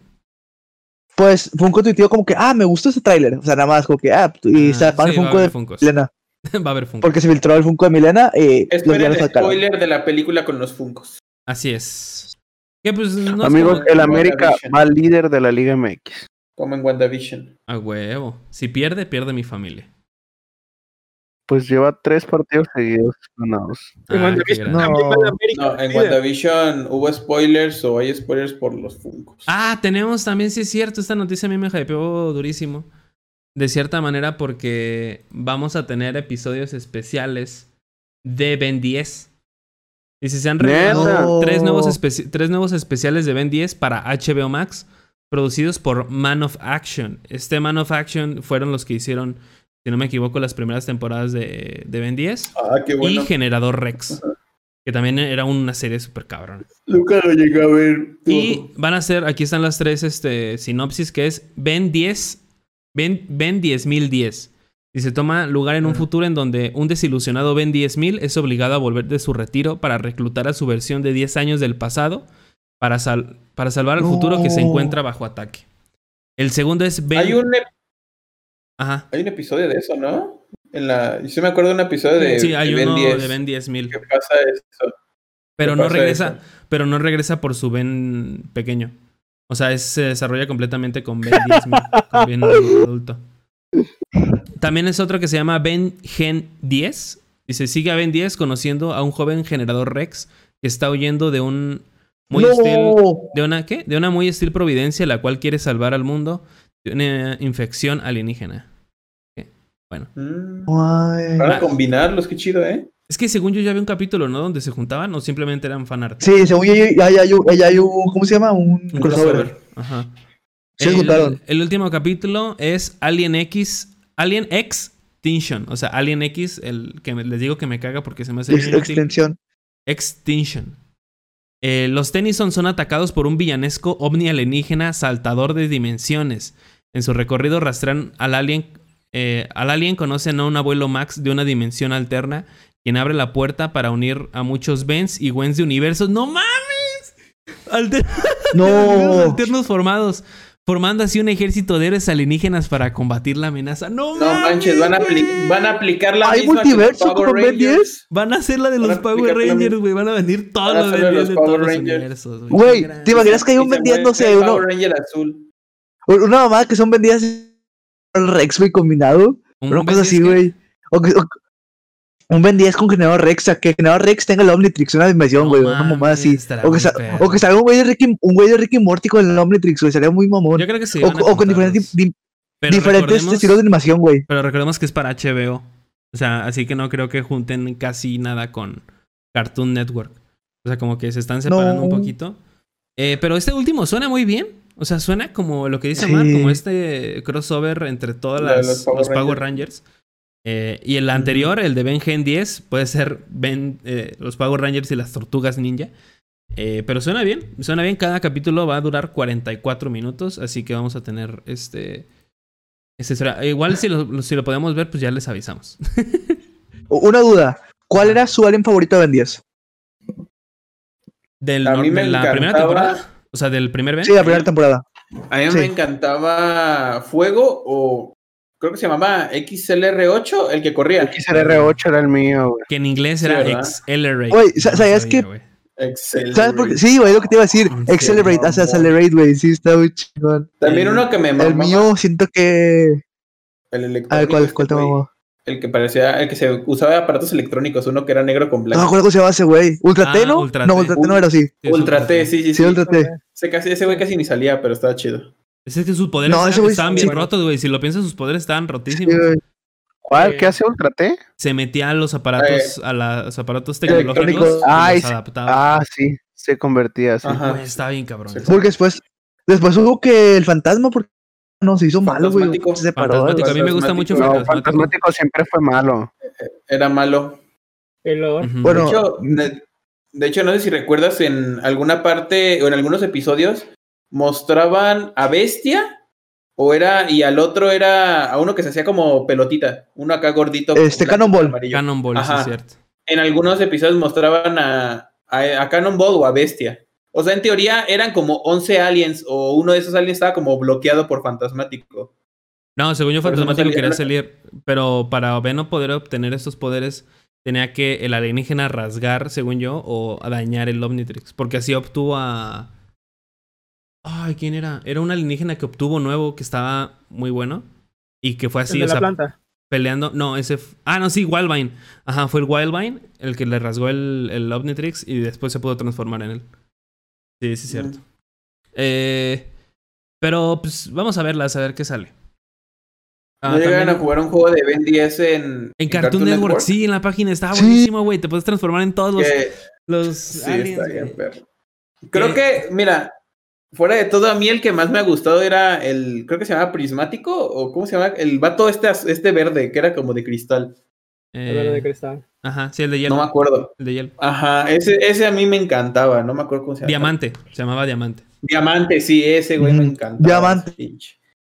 Pues Funko tuiteó como que, ah, me gustó ese tráiler. O sea, nada más como que, ah, y Ah, sacaron sí, el va a Funko de Funkos. Milena. va a haber Funko. Porque se filtró el Funko de Milena y Esperen el spoiler de la película con los Funkos. Así es. Que pues no Amigos, el América va líder de la Liga MX. Como en WandaVision. A huevo. Si pierde, pierde mi familia. Pues lleva tres partidos seguidos ganados. En Ah. No, en líder. WandaVision hubo spoilers o hay spoilers por los Funkos. Ah, tenemos también, sí es cierto, esta noticia a mí me hypeó durísimo. De cierta manera porque vamos a tener episodios especiales de Ben 10. Y si se han revelado tres, nuevos tres nuevos especiales de Ben 10 para HBO Max, producidos por Man of Action. Este Man of Action fueron los que hicieron, si no me equivoco, las primeras temporadas de, de Ben 10 Ah, qué bueno. y Generador Rex, que también era una serie súper cabrón. Nunca lo llegué a ver. Y van a ser, aquí están las tres este, sinopsis, que es Ben 10, Ben, ben 10010. Y se toma lugar en un Ah. futuro en donde un desilusionado Ben 10000 es obligado a volver de su retiro para reclutar a su versión de 10 años del pasado para, sal- para salvar al futuro que se encuentra bajo ataque. El segundo es Ben... Hay un, Ajá. hay un episodio de eso, ¿no? En la, yo me acuerdo de un episodio de, sí, hay de Ben uno 10. de Ben 10000. que pasa eso. Pero ¿Qué no regresa, eso? pero no regresa por su Ben pequeño. O sea, es- se desarrolla completamente con Ben 10.000, con Ben adulto. También es otro que se llama Ben Gen 10. Y se sigue a Ben 10 conociendo a un joven generador Rex que está huyendo de un muy estilo no. de una ¿qué? De una muy estilo providencia la cual quiere salvar al mundo de una infección alienígena. ¿Qué? Bueno, Mm. Para combinarlos, qué chido, ¿eh? es que según yo ya había un capítulo, ¿no? Donde se juntaban o simplemente eran fanart. Sí, según yo, ya, ya, hay un- ya hay un, ¿cómo se llama? Un, Un crossover. crossover. Ajá. Se el, último capítulo es Alien X, Alien Extinction. O sea, Alien X, el que les digo que me caga porque se me hace Ex- bien útil. extensión. Extinction. Eh, los Tennyson son atacados por un villanesco ovni alienígena saltador de dimensiones. En su recorrido rastrean al alien. eh, al alien conocen a un abuelo Max de una dimensión alterna, quien abre la puerta para unir a muchos Bens y Wens de universos. ¡No mames! Alter- No. alternos formados, formando así un ejército de héroes alienígenas para combatir la amenaza. ¡No, No manches, van a, van a aplicar la ¿Hay misma que los multiverso Power con Ben Rangers. 10? Van a hacer la de Van los Power Rangers, güey. Van a venir todos los Ben 10 los de Power todos los Rangers. universos, güey. ¿te imaginas que hay un se vendiéndose mueve el uno? Power Ranger azul. Una mamá que son vendidas el Rex, güey, combinado. Un Una Ben cosa así, 10 güey. O que- o- un Ben 10 con generador Rex, o sea, que generador Rex tenga el Omnitrix, una dimensión, No güey, una mames, así. O que, muy sa- perro. o que salga un güey de Ricky, un güey de Ricky Morty con el Omnitrix, güey, sería muy mamón. Yo creo que sí. o, con diferentes, di- diferentes estilos de animación, güey. Pero recordemos que es para HBO. O sea, así que no creo que junten casi nada con Cartoon Network. O sea, como que se están separando un poquito. Eh, pero este último suena muy bien. O sea, suena como lo que dice Sí. Mar, como este crossover entre todas las los Power los Power Rangers. Eh, y el anterior, el de Ben Gen 10, puede ser Ben, eh, los Power Rangers y las Tortugas Ninja. Eh, pero suena bien, suena bien. Cada capítulo va a durar 44 minutos, así que vamos a tener este. este será- igual si lo, si lo podemos ver, pues ya les avisamos. Una duda. ¿Cuál era su alien favorito de Ben 10? Del, A mí nor- me de la primera temporada. O sea, del primer Ben. Sí, la primera temporada. A mí Sí. me encantaba Fuego o creo que se llamaba XLR8, el que corría. XLR8 era el mío, güey. Que en inglés Sí, era ¿verdad? XLR. Güey, sa- ¿sabías que- Excel. ¿Sabes por qué? Sí, güey, lo que te iba a decir. Sí, Accelerate, hace mamón. Accelerate, güey. Sí, está muy chingón. También uno que me El mamaba, mío, siento que. el A ver, electrónico. ¿cuál, este cuál te mamó? El que parecía, el que se usaba aparatos electrónicos, uno que era negro con No blanco. acuerdo cómo se llama ese güey. ¿Ultra T, Ah, no? Ultra no, T. Ultra T no era así. Ultra T, sí, sí, Sí, sí. Ultra T. Ese, casi, ese güey casi ni salía, pero estaba chido. Es que sus poderes No, ese estaban, güey estaban sí, bien bueno. rotos, güey. Si lo piensas, sus poderes estaban rotísimos. ¿Cuál? Eh, ¿Qué hace Ultra T? Se metía a los aparatos, a la- los aparatos tecnológicos y Ah, los y se- adaptaba. Ah, sí, se convertía así. Güey, estaba bien cabrón. Sí. Porque después. Después hubo que el fantasma, porque no se hizo malo, güey. Se separó. Fantasmático. A mí me gusta mucho No, Fantasmático. Fantasmático siempre fue malo. Era malo. El. Bueno, De hecho, de, de hecho, no sé si recuerdas en alguna parte o en algunos episodios mostraban a Bestia o era y al otro era a uno que se hacía como pelotita, uno acá gordito. Este, blanco, Cannonball. amarillo. Cannonball, sí Ajá. es cierto. En algunos episodios mostraban a, a, a Cannonball o a Bestia. O sea, en teoría eran como 11 aliens o uno de esos aliens estaba como bloqueado por Fantasmático. No, según yo, Por eso no Fantasmático quería salir. Pero para Venom poder obtener estos poderes, tenía que el alienígena rasgar, según yo, o dañar el Omnitrix. Porque así obtuvo a. Ay, ¿quién era? Era un alienígena que obtuvo nuevo que estaba muy bueno. Y que fue El así, de o la sea, planta. peleando. No, ese. Ah, no, sí, Wildvine. Ajá, fue el Wildvine el que le rasgó el, el Omnitrix y después se pudo transformar en él. Sí, sí, es cierto. Eh, pero pues vamos a verlas, a ver qué sale. Ah, ¿No llegaron también- a jugar un juego de Ben 10 en, en Cartoon, Network, sí, en la página estaba Sí. buenísimo, güey. Te puedes transformar en todos los, Sí, aliens, está bien. Creo que, mira, fuera de todo, a mí el que más me ha gustado era el, creo que se llama Prismático, o ¿cómo se llama? El vato este, este verde, que era como de cristal. Eh, El verde de cristal. ajá, sí, el de hielo. No me acuerdo. El de hielo. Aja, ese, ese a mí me encantaba, no me acuerdo cómo se llama. Diamante, se llamaba Diamante. Diamante, sí, ese güey me Mm, encantaba. Diamante.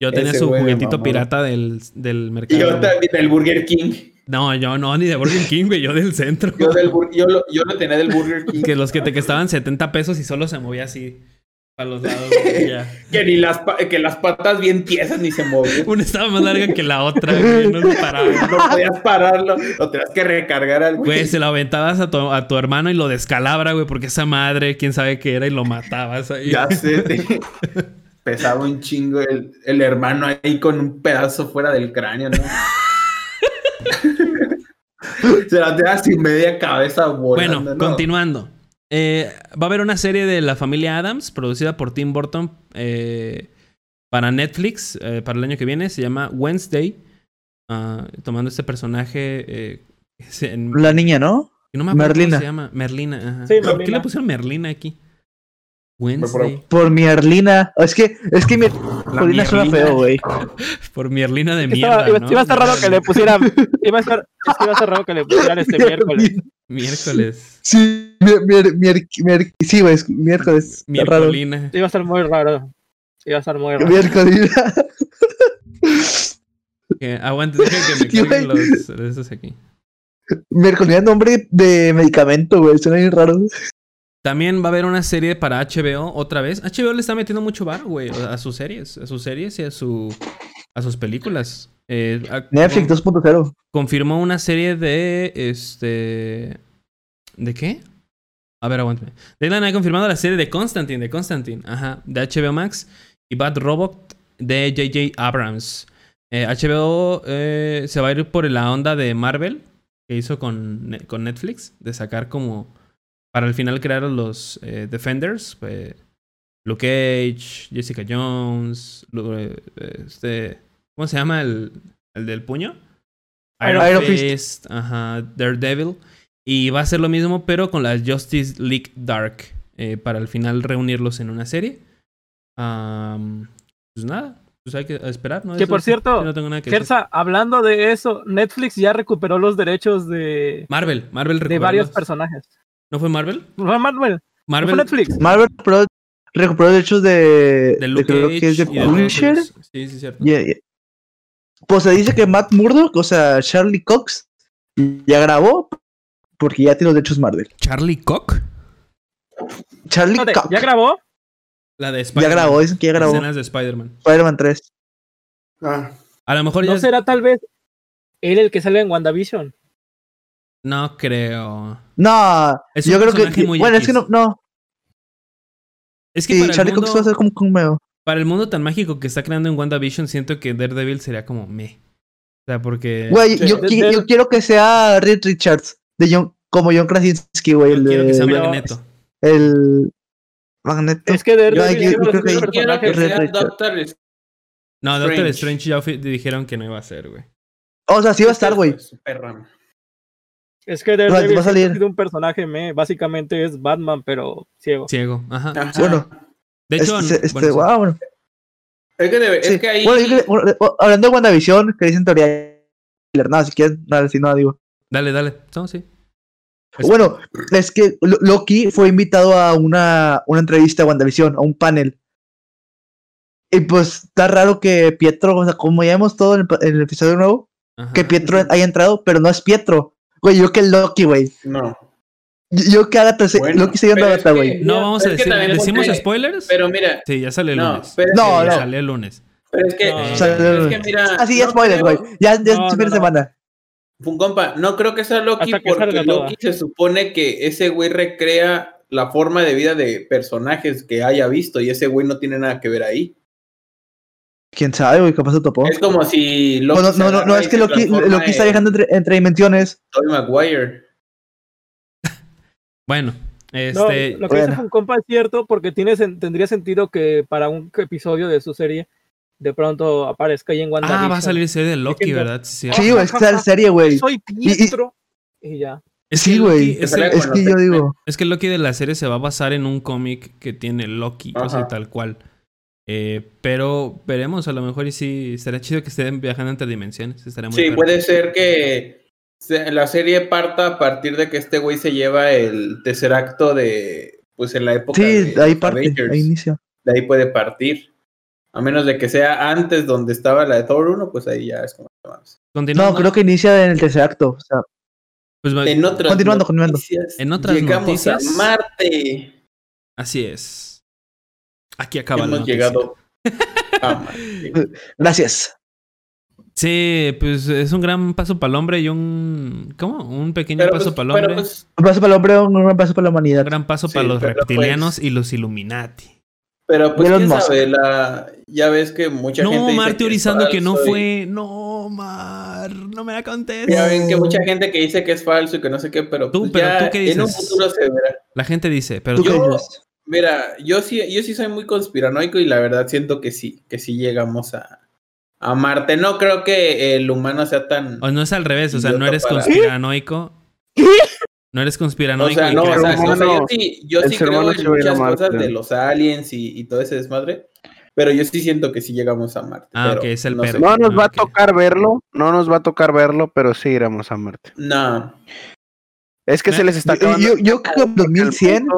Yo tenía Ese su güey juguetito pirata del, del Y mercado. yo también, el Burger King. No, yo no, ni de Burger King, güey, yo del centro. Yo, del yo, lo, yo lo tenía del Burger King. Que los que te costaban 70 pesos y solo se movía así a los lados. güey, ya. Que ni las, que las patas bien tiesas ni se movían. Una estaba más larga que la otra, güey, no se paraba. No podías pararlo, lo tenías que recargar al Güey, se lo aventabas a tu, a tu hermano y lo descalabra, güey, porque esa madre, quién sabe qué era, y lo matabas ahí. Ya sé, te- pesaba un chingo el, el hermano ahí con un pedazo fuera del cráneo, ¿no? Se la tenía sin media cabeza volando, Bueno, ¿no? continuando. Eh, va a haber una serie de la familia Adams, producida por Tim Burton eh, para Netflix eh, para el año que viene. Se llama Wednesday. ah, tomando este personaje. eh, en- La niña, ¿no? no me acuerdo Merlina. cómo se llama. Merlina. Ajá. Sí, ¿Por qué Merlina. le pusieron Merlina aquí? Wednesday. Por mi Erlina. Es que, es que mi Erlina suena feo, güey. Por de Es que estaba- mierda. iba, ¿no? iba a estar raro que le pusieran. Iba a estar, es que iba a estar raro que le pusieran este miércoles. Miércoles. Sí, mier, mier, mier- sí, güey, es miércoles. Raro. Miércolina. Iba a estar muy raro. Iba a estar muy raro. Miércoles. Que, aguante, deja que me carguen los esos aquí. Miércoles, nombre de medicamento, güey. Suena bien raro. También va a haber una serie para HBO otra vez. HBO le está metiendo mucho bar, güey, a sus series, a sus series y a su a sus películas. Eh, a- Netflix con- 2.0. confirmó una serie de este ¿de qué? A ver, aguántame. Deadline ha confirmado la serie de Constantine, de Constantine, ajá, de HBO Max y Bad Robot de J.J. Abrams. Eh, HBO eh, se va a ir por la onda de Marvel que hizo con, con Netflix, de sacar como para al final crear los eh, Defenders, eh, Luke Cage, Jessica Jones, eh, este, ¿cómo se llama el, el del puño? Iron Iron Fist. Fist, ajá, Daredevil. Y va a ser lo mismo, pero con la Justice League Dark. eh, para al final reunirlos en una serie. Pues nada, pues hay que esperar, ¿no? Que Eso por cierto, no tengo nada que decir. Gersa, hablando de eso, Netflix ya recuperó los derechos de, Marvel, Marvel de recuperó varios los- personajes. ¿No fue Marvel? No fue Marvel, no Marvel fue Netflix. Marvel recuperó, recuperó derechos de. de Luke creo Cage que es de de Punisher. Sí, sí, cierto. Yeah, yeah. Pues se dice que Matt Murdock, o sea, Charlie Cox, ya grabó porque ya tiene los derechos Marvel. Charlie Cock. Charlie Cox ¿Ya grabó? La de ya Spider-Man. grabó, dicen que ya grabó. Escenas de Spider-Man. Spider-Man 3. Ah, A lo mejor ya ¿No será tal vez él el que sale en WandaVision? No creo. No, Es yo creo que. muy Bueno, es que no. no. Es que Sí, para, el Charlie mundo, Cox va a ser como un cameo. para el mundo tan mágico que está creando en WandaVision, siento que Daredevil sería como me. O sea, porque. Güey, Sí, yo, de- qui- de- yo quiero que sea Reed Richards, de John, como John Krasinski, güey. yo El, quiero que sea Magneto. el Magneto. Es que Daredevil yo- creo que- Quiero que sea. Doctor No, Doctor Strange. Ya dijeron que no iba a ser, güey. O sea, sí va a estar, güey. Super. Es que Va- Daredevil va a salir. un personaje me. Básicamente es Batman, pero ciego. Ciego. Ajá. Ajá. Bueno, De hecho, este, este, bueno, sí. wow, bueno. Es que, debe- es que ahí. Bueno, yo creo- bueno, eh, hablando de WandaVision, que dicen teoría. Nada, si quieren, nada, si no, digo. Dale, dale. No, sí. Es- Bueno, es que Lo- Loki fue invitado a una, una entrevista a WandaVision, a un panel. Y pues está raro que Pietro, o sea, como ya vemos todo en el, pa- en el episodio nuevo, Ajá. que Pietro haya entrado, pero no es Pietro. Güey, yo que Loki, güey. No. Yo, yo que Agatha, se- Bueno, Loki se llama es Agatha, güey. No vamos a Es decir. ¿Decimos porque- spoilers? Pero mira, Sí, ya sale el No, lunes. pero- No, Sí, no. sale el lunes. pero es que, No, es no, no. que mira. Así ya no spoilers, güey. Ya, ya No, es fin no, de semana. Un compa, no creo que sea Loki que porque. Loki se supone que ese güey recrea la forma de vida de personajes que haya visto y ese güey no tiene nada que ver ahí. Quién sabe, güey, capaz se topó. Es como si Loki No, no, no, no, no, es que Loki, Loki está viajando entre, entre dimensiones. Tobey Maguire. Bueno, No, este. lo que dice bueno. un compa es cierto porque tiene, tendría sentido que para un episodio de su serie de pronto aparezca ahí en WandaVision. ah, va a salir serie de Loki, ¿verdad? Sí, Sí, güey, es que está en serie, güey. Soy Pietro. Y, ya. Sí, güey. Es, Sale que yo digo. es que Loki de la serie se va a basar en un cómic que tiene Loki, o sea, tal cual. Eh, pero veremos, a lo mejor y sí, estaría chido que estén viajando entre dimensiones. Estaría muy Sí, puede ser que la serie parta a partir de que este güey se lleva el tercer acto de, pues en la época Sí, de ahí parte, Avengers. ahí inicia. De ahí puede partir. A menos de que sea antes donde estaba la de Thor 1, pues ahí ya es como... Continuando, No, creo que inicia en el tercer acto. O sea, pues En otras Continuando, continuando. noticias, En otras llegamos noticias- a Marte. así es. Aquí acaba la Hemos noticia. llegado a gracias. Sí, pues es un gran paso para el hombre y un. ¿Cómo? Un pequeño Pero, paso pues, para el hombre. pues, Un paso para el hombre, un paso para la un humanidad. gran paso sí, para los pero, reptilianos pues- y los Illuminati. pero, pues, quién sabe, la... ya ves que mucha gente No, Mar que es teorizando que no y- fue. No, Mar, no me la contés. Ya ven que mucha gente que dice que es falso y que no sé qué, pero, Tú, pues pero ya ¿tú qué en un dices? futuro se verá. La gente dice, pero ¿Tú tú- qué yo- dices? Mira, yo sí, yo sí soy muy conspiranoico y la verdad siento que sí, que sí llegamos a, a Marte. No creo que el humano sea tan... o no es al revés, o sea, no eres para- conspiranoico. No eres O conspiranoico. sea, no, o sea, sí. o sea, yo sí, yo sí creo en muchas Marte. cosas de los aliens y, y todo ese desmadre, pero yo sí siento que sí llegamos a Marte. Ah, pero ok, es el no sé. No nos va a tocar verlo, no nos va a tocar verlo, pero sí iremos a Marte. No, Es que Eh, se les está Yo, acabando. yo, yo creo que en 2100 el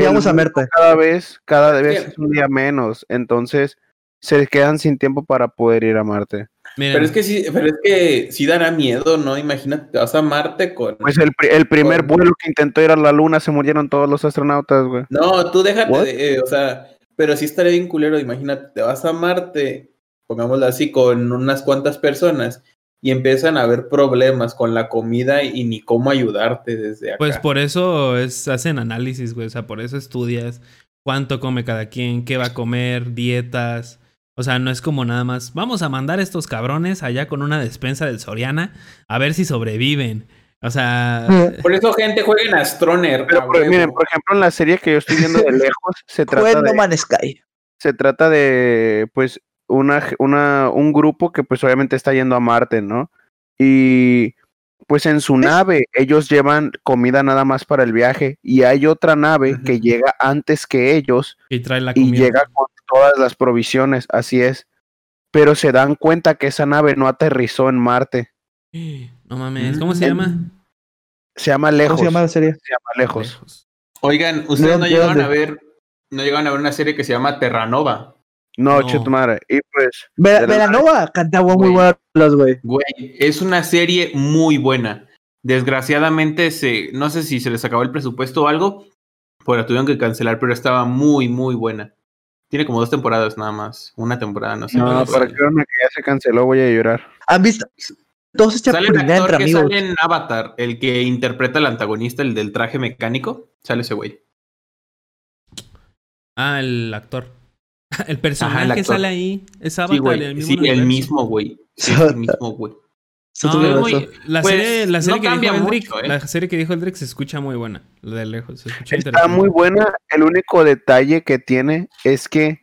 llegamos a Marte. Cada vez, cada vez Sí. es un día menos. Entonces, se quedan sin tiempo para poder ir a Marte. Mira, pero es que sí, pero es que sí dará miedo, ¿no? Imagínate, te vas a Marte con... Pues el, el primer vuelo que intentó ir a la luna se murieron todos los astronautas, güey. No, tú déjate, de- eh, o sea, pero sí estaría bien culero, imagínate, te vas a Marte, pongámoslo así, con unas cuantas personas y empiezan a haber problemas con la comida y ni cómo ayudarte desde acá. pues por eso es, hacen análisis, güey. O sea, por eso estudias cuánto come cada quien, qué va a comer, dietas. O sea, no es como nada más, vamos a mandar a estos cabrones allá con una despensa del Soriana a ver si sobreviven. O sea, Por eso, gente, jueguen a Astroner. Pero por- miren, por ejemplo, en la serie que yo estoy viendo de lejos, se trata de, Sky. se trata de pues una, una un grupo que pues obviamente está yendo a Marte, ¿no? Y pues en su nave ellos llevan comida nada más para el viaje y hay otra nave que llega antes que ellos y trae la y llega con todas las provisiones, así es. Pero se dan cuenta que esa nave no aterrizó en Marte. No mames, ¿cómo se Mm. llama? Se llama Lejos. ¿Cómo se llama la serie? Se llama Lejos. Lejos. Oigan, ustedes ¿De no dónde? llegaron a ver, no llegaron a ver una serie que se llama Terranova. No, No. Y pues Ve- de la- Velanova cantaba muy buenas güey. Güey, es una serie muy buena. Desgraciadamente, se, no sé si se les acabó el presupuesto o algo, pues la tuvieron que cancelar, pero estaba muy, muy buena. Tiene como dos temporadas nada más. Una temporada, no sé. No, para que vean que ya se canceló, voy a llorar. ¿Han visto, Todos se Sale el actor que amigos. sale en Avatar, el que interpreta al antagonista, el del traje mecánico. Sale ese güey. Ah, el actor. El personaje Ajá, el actor. sale ahí. Es Avatar, Sí, güey. el mismo. Sí, el mismo, güey. Sí, el mismo, güey. No, muy- la, Pues, serie, la serie no que dijo Eldrick, mucho, ¿eh? la serie que dijo Eldrick se escucha muy buena. De lejos, se escucha Está muy buena. El único detalle que tiene es que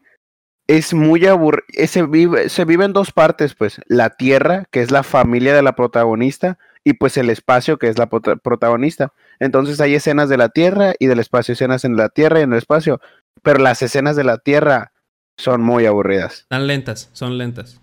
es muy aburrido. Se vive, se vive en dos partes, pues. La tierra, que es la familia de la protagonista, y pues el espacio, que es la prota- protagonista. Entonces hay escenas de la tierra y del espacio, escenas en la tierra y en el espacio. Pero las escenas de la tierra son muy aburridas. Están lentas, son lentas.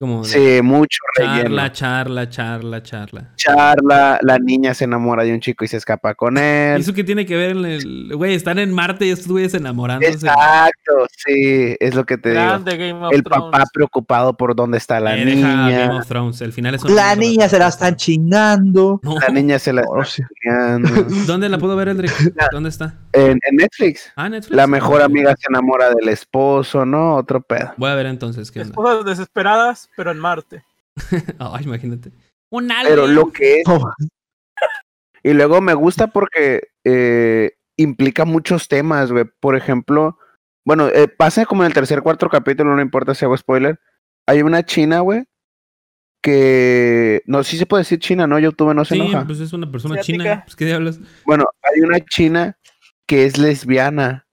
Como Sí, mucho relleno. charla, charla, charla, charla. charla, la niña se enamora de un chico y se escapa con ¿Y él. eso qué tiene que ver? en el- Güey, están en Marte y estos güeyes enamorándose. Exacto, sí, es lo que te digo. Grande Game of El Thrones. papá preocupado por dónde está la Eh, deja Game niña. of Thrones. El final es La niña se la están chingando. No. La niña se la No, está sí. peleando. ¿Dónde la puedo ver, Eldrick? ¿Dónde está? en, en Netflix. Ah, Netflix. La mejor amiga se enamora del esposo, ¿no? Otro pedo. Voy a ver entonces qué onda. Esposas desesperadas, pero en Marte. Ay, imagínate. Un Pero alien. lo que es. Oh, Y luego me gusta porque eh, implica muchos temas, güey. Por ejemplo, bueno, eh, pasa como en el tercer, cuarto capítulo, no importa si hago spoiler. Hay una china, güey, que. No, sí se puede decir china, ¿no? YouTube no se Sí, enoja. pues es una persona china. Pues, ¿Qué diablos? Bueno, hay una china que es lesbiana.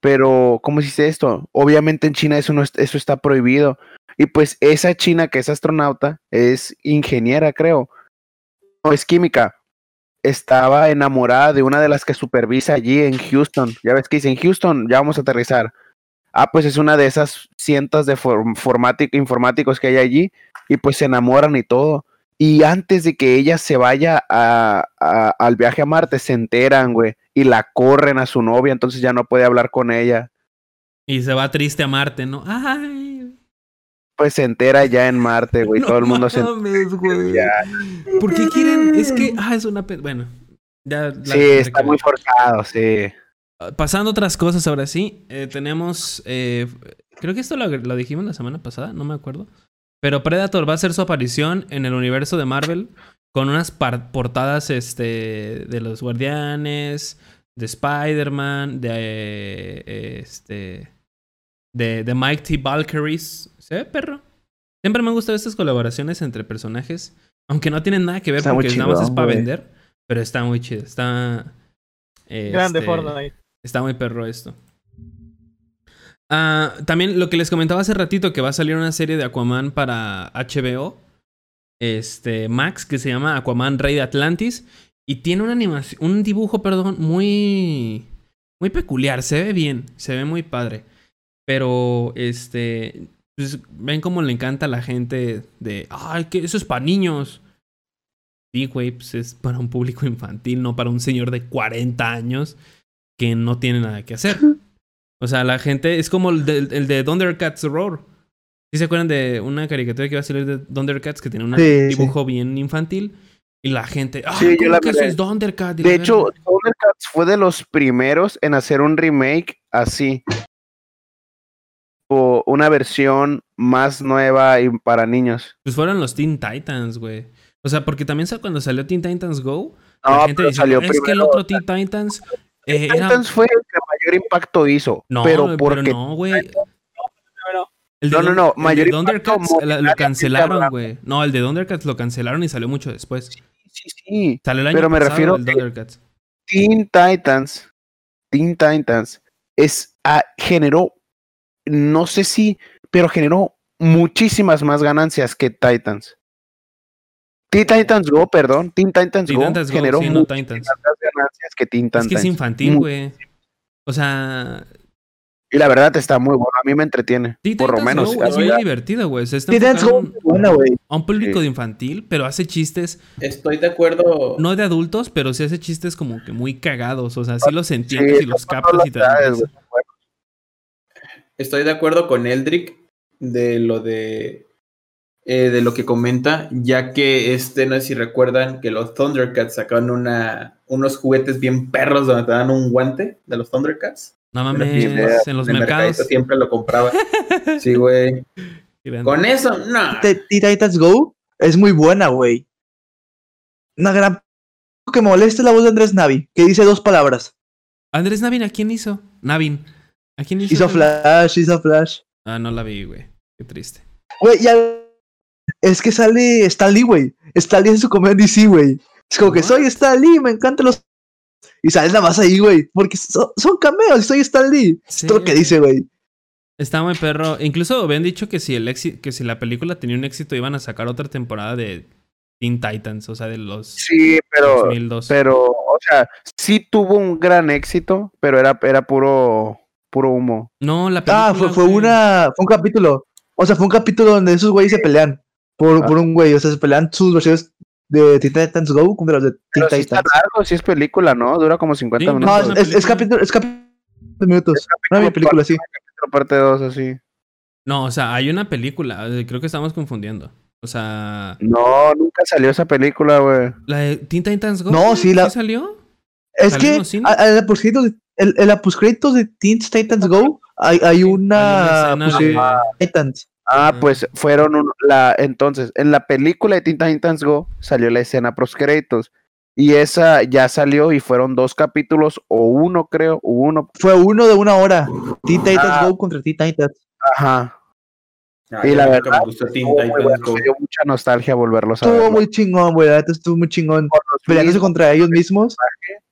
Pero, ¿cómo se dice esto? Obviamente en China eso, no es- eso está prohibido. Y pues esa china que es astronauta, es ingeniera, creo. No, es química. Estaba enamorada de una de las que supervisa allí en Houston. Ya ves que dice, en Houston, ya vamos a aterrizar. Ah, pues es una de esas cientos de informáticos que hay allí. Y pues se enamoran y todo. Y antes de que ella se vaya a- a- al viaje a Marte, se enteran, güey. Y la corren a su novia, entonces ya no puede hablar con ella. Y se va triste a Marte, ¿no? Ay. Pues se entera ya en Marte, güey. todo el mundo se mames, güey. Ya. ¿Por qué quieren? Es que, ah, es una. Bueno, ya. la Sí, está muy forzado, sí. Pasando a otras cosas ahora sí, eh, tenemos, eh, creo que esto lo, lo dijimos la semana pasada, no me acuerdo, pero Predator va a hacer su aparición en el universo de Marvel con unas portadas este, de los Guardianes, de Spider-Man, de, eh, este, de, de Mike T. Valkyries. ¿Se ve, perro? Siempre me han gustado estas colaboraciones entre personajes, aunque no tienen nada que ver Está porque nada más es para vender, pero está muy chido, está... Grande este, Fortnite. Está muy perro esto. Ah, también lo que les comentaba hace ratito, que va a salir una serie de Aquaman para HBO. Este, Max, que se llama Aquaman Rey de Atlantis. Y tiene una animación, un dibujo, perdón, muy. Muy peculiar. Se ve bien, se ve muy padre. Pero, este. Pues, ven cómo le encanta a la gente de. Ay, que eso es para niños. Sí, güey, pues es para un público infantil, no para un señor de 40 años que no tiene nada que hacer. O sea, la gente es como el de, el de Thundercats Roar. ¿Sí se acuerdan de una caricatura que iba a salir de Thundercats que tiene un Sí, dibujo bien infantil? Y la gente, ah, Sí, yo ¿cómo la que eso es De hecho. Thundercats fue de los primeros en hacer un remake así. O una versión más nueva y para niños. pues fueron los Teen Titans, güey. O sea, porque también cuando salió Teen Titans Go, No, la gente pero dice, salió es que el primero. otro Teen Titans eh, era... Titans fue el que mayor impacto hizo. No, pero pero, porque no, güey. Pero- El de No, no, no, el mayor de impacto Thundercats la- lo cancelaron, güey. No, el de Thundercats lo cancelaron y salió mucho después. sí, sí. Salió el año Pero me pasado refiero el Thundercats. Teen Titans, Teen Titans, es, ah, generó, no sé si, pero generó muchísimas más ganancias que Titans. Teen Titans Go, perdón, Teen Titans Teen Go Titans Go, generó sí, no Titans. más ganancias que Teen Es Titans. que es infantil, güey. O sea, Y la verdad está muy bueno, a mí me entretiene, Teen por lo Titans menos. Go es muy divertido, güey. Se está Sí, Dance enfocando Go, buena, güey. a un público Sí. de infantil, pero hace chistes, Estoy de acuerdo. no de adultos, pero sí hace chistes como que muy cagados. O sea, sí los entiendes Sí, y los captas y te las dan edades, risa. güey. Estoy de acuerdo con Eldrick de lo de eh, de lo que comenta, ya que este, no sé si recuerdan que los Thundercats sacaron una, unos juguetes bien perros donde te dan un guante de los Thundercats. No mames, en los mercados. siempre lo compraba. Sí, güey. Con eso, no. Titans Go es muy buena, güey. Una gran que me molesta es la voz de Andrés Navi, que dice dos palabras. Andrés Navin, ¿a quién hizo? Navin. ¿A quién hizo? Hizo Flash, hizo Flash. Ah, no la vi, güey. Qué triste. Güey, ya. Es que sale Stan Lee, güey. Stan Lee en su comedia DC, güey. Es como que soy Stan Lee, me encantan los. Y sale nada más ahí, güey. Porque so- son cameos y soy Stan Lee. Sí, es todo lo que dice, güey. Está muy perro. Incluso habían dicho que si el éxito, que si la película tenía un éxito, iban a sacar otra temporada de Teen Titans, o sea, de los Sí, pero, 2002. pero, o sea, sí tuvo un gran éxito, pero era, era puro, puro humo. No, la película. Ah, fue, fue una. Fue un capítulo. O sea, fue un capítulo donde esos güeyes se pelean. Por, Ah. por un güey. O sea, se pelean sus versiones de Teen Titans Go contra los de Teen Pero sí está Titans. largo, sí es película, ¿no? Dura como 50 Sí, No, minutos. una es, es película. capítulo. Es capítulo de minutos. No es mi película, sí. Capítulo parte 2, así. No, o sea, hay una película. eh, Creo que estamos confundiendo. O sea, No, nunca salió esa película, güey. la de Teen Titans Go. No, sí, la- salió? Es ¿Salió en que a- a la postcréditos el- en la postcréditos de Teen Titans Go hay, hay una. Hay una pues, escena Titans. Ah, Ah. pues fueron un- la entonces en la película de Teen Titans Go salió la escena pros créditos y esa ya salió y fueron dos capítulos o uno creo, o uno, Fue uno de una hora. Teen Titans Ah. Go contra Teen Titans. ajá. Ah, Y la verdad, me gustó Teen Estuvo muy Titans bueno, Go. me dio mucha nostalgia volverlos a Estuvo ver. muy chingón, güey. Estuvo muy chingón. Peleándose contra ellos mismos.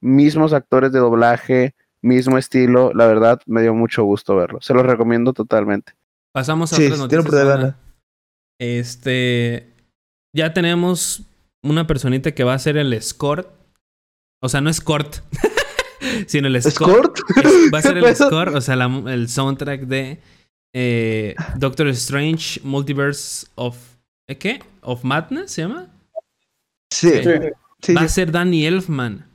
Mismos actores de doblaje, mismo estilo, la verdad me dio mucho gusto verlo. Se los recomiendo totalmente. Pasamos a Sí. Este. Ya tenemos una personita que va a ser el escort. O sea, no escort, sino el escort. ¿Escort? Es- va a ser el score, o sea, la- el soundtrack de eh, Doctor Strange Multiverse of. ¿eh, ¿Qué? ¿Of Madness se llama? Sí, Sí. sí, Va a ser Danny Elfman.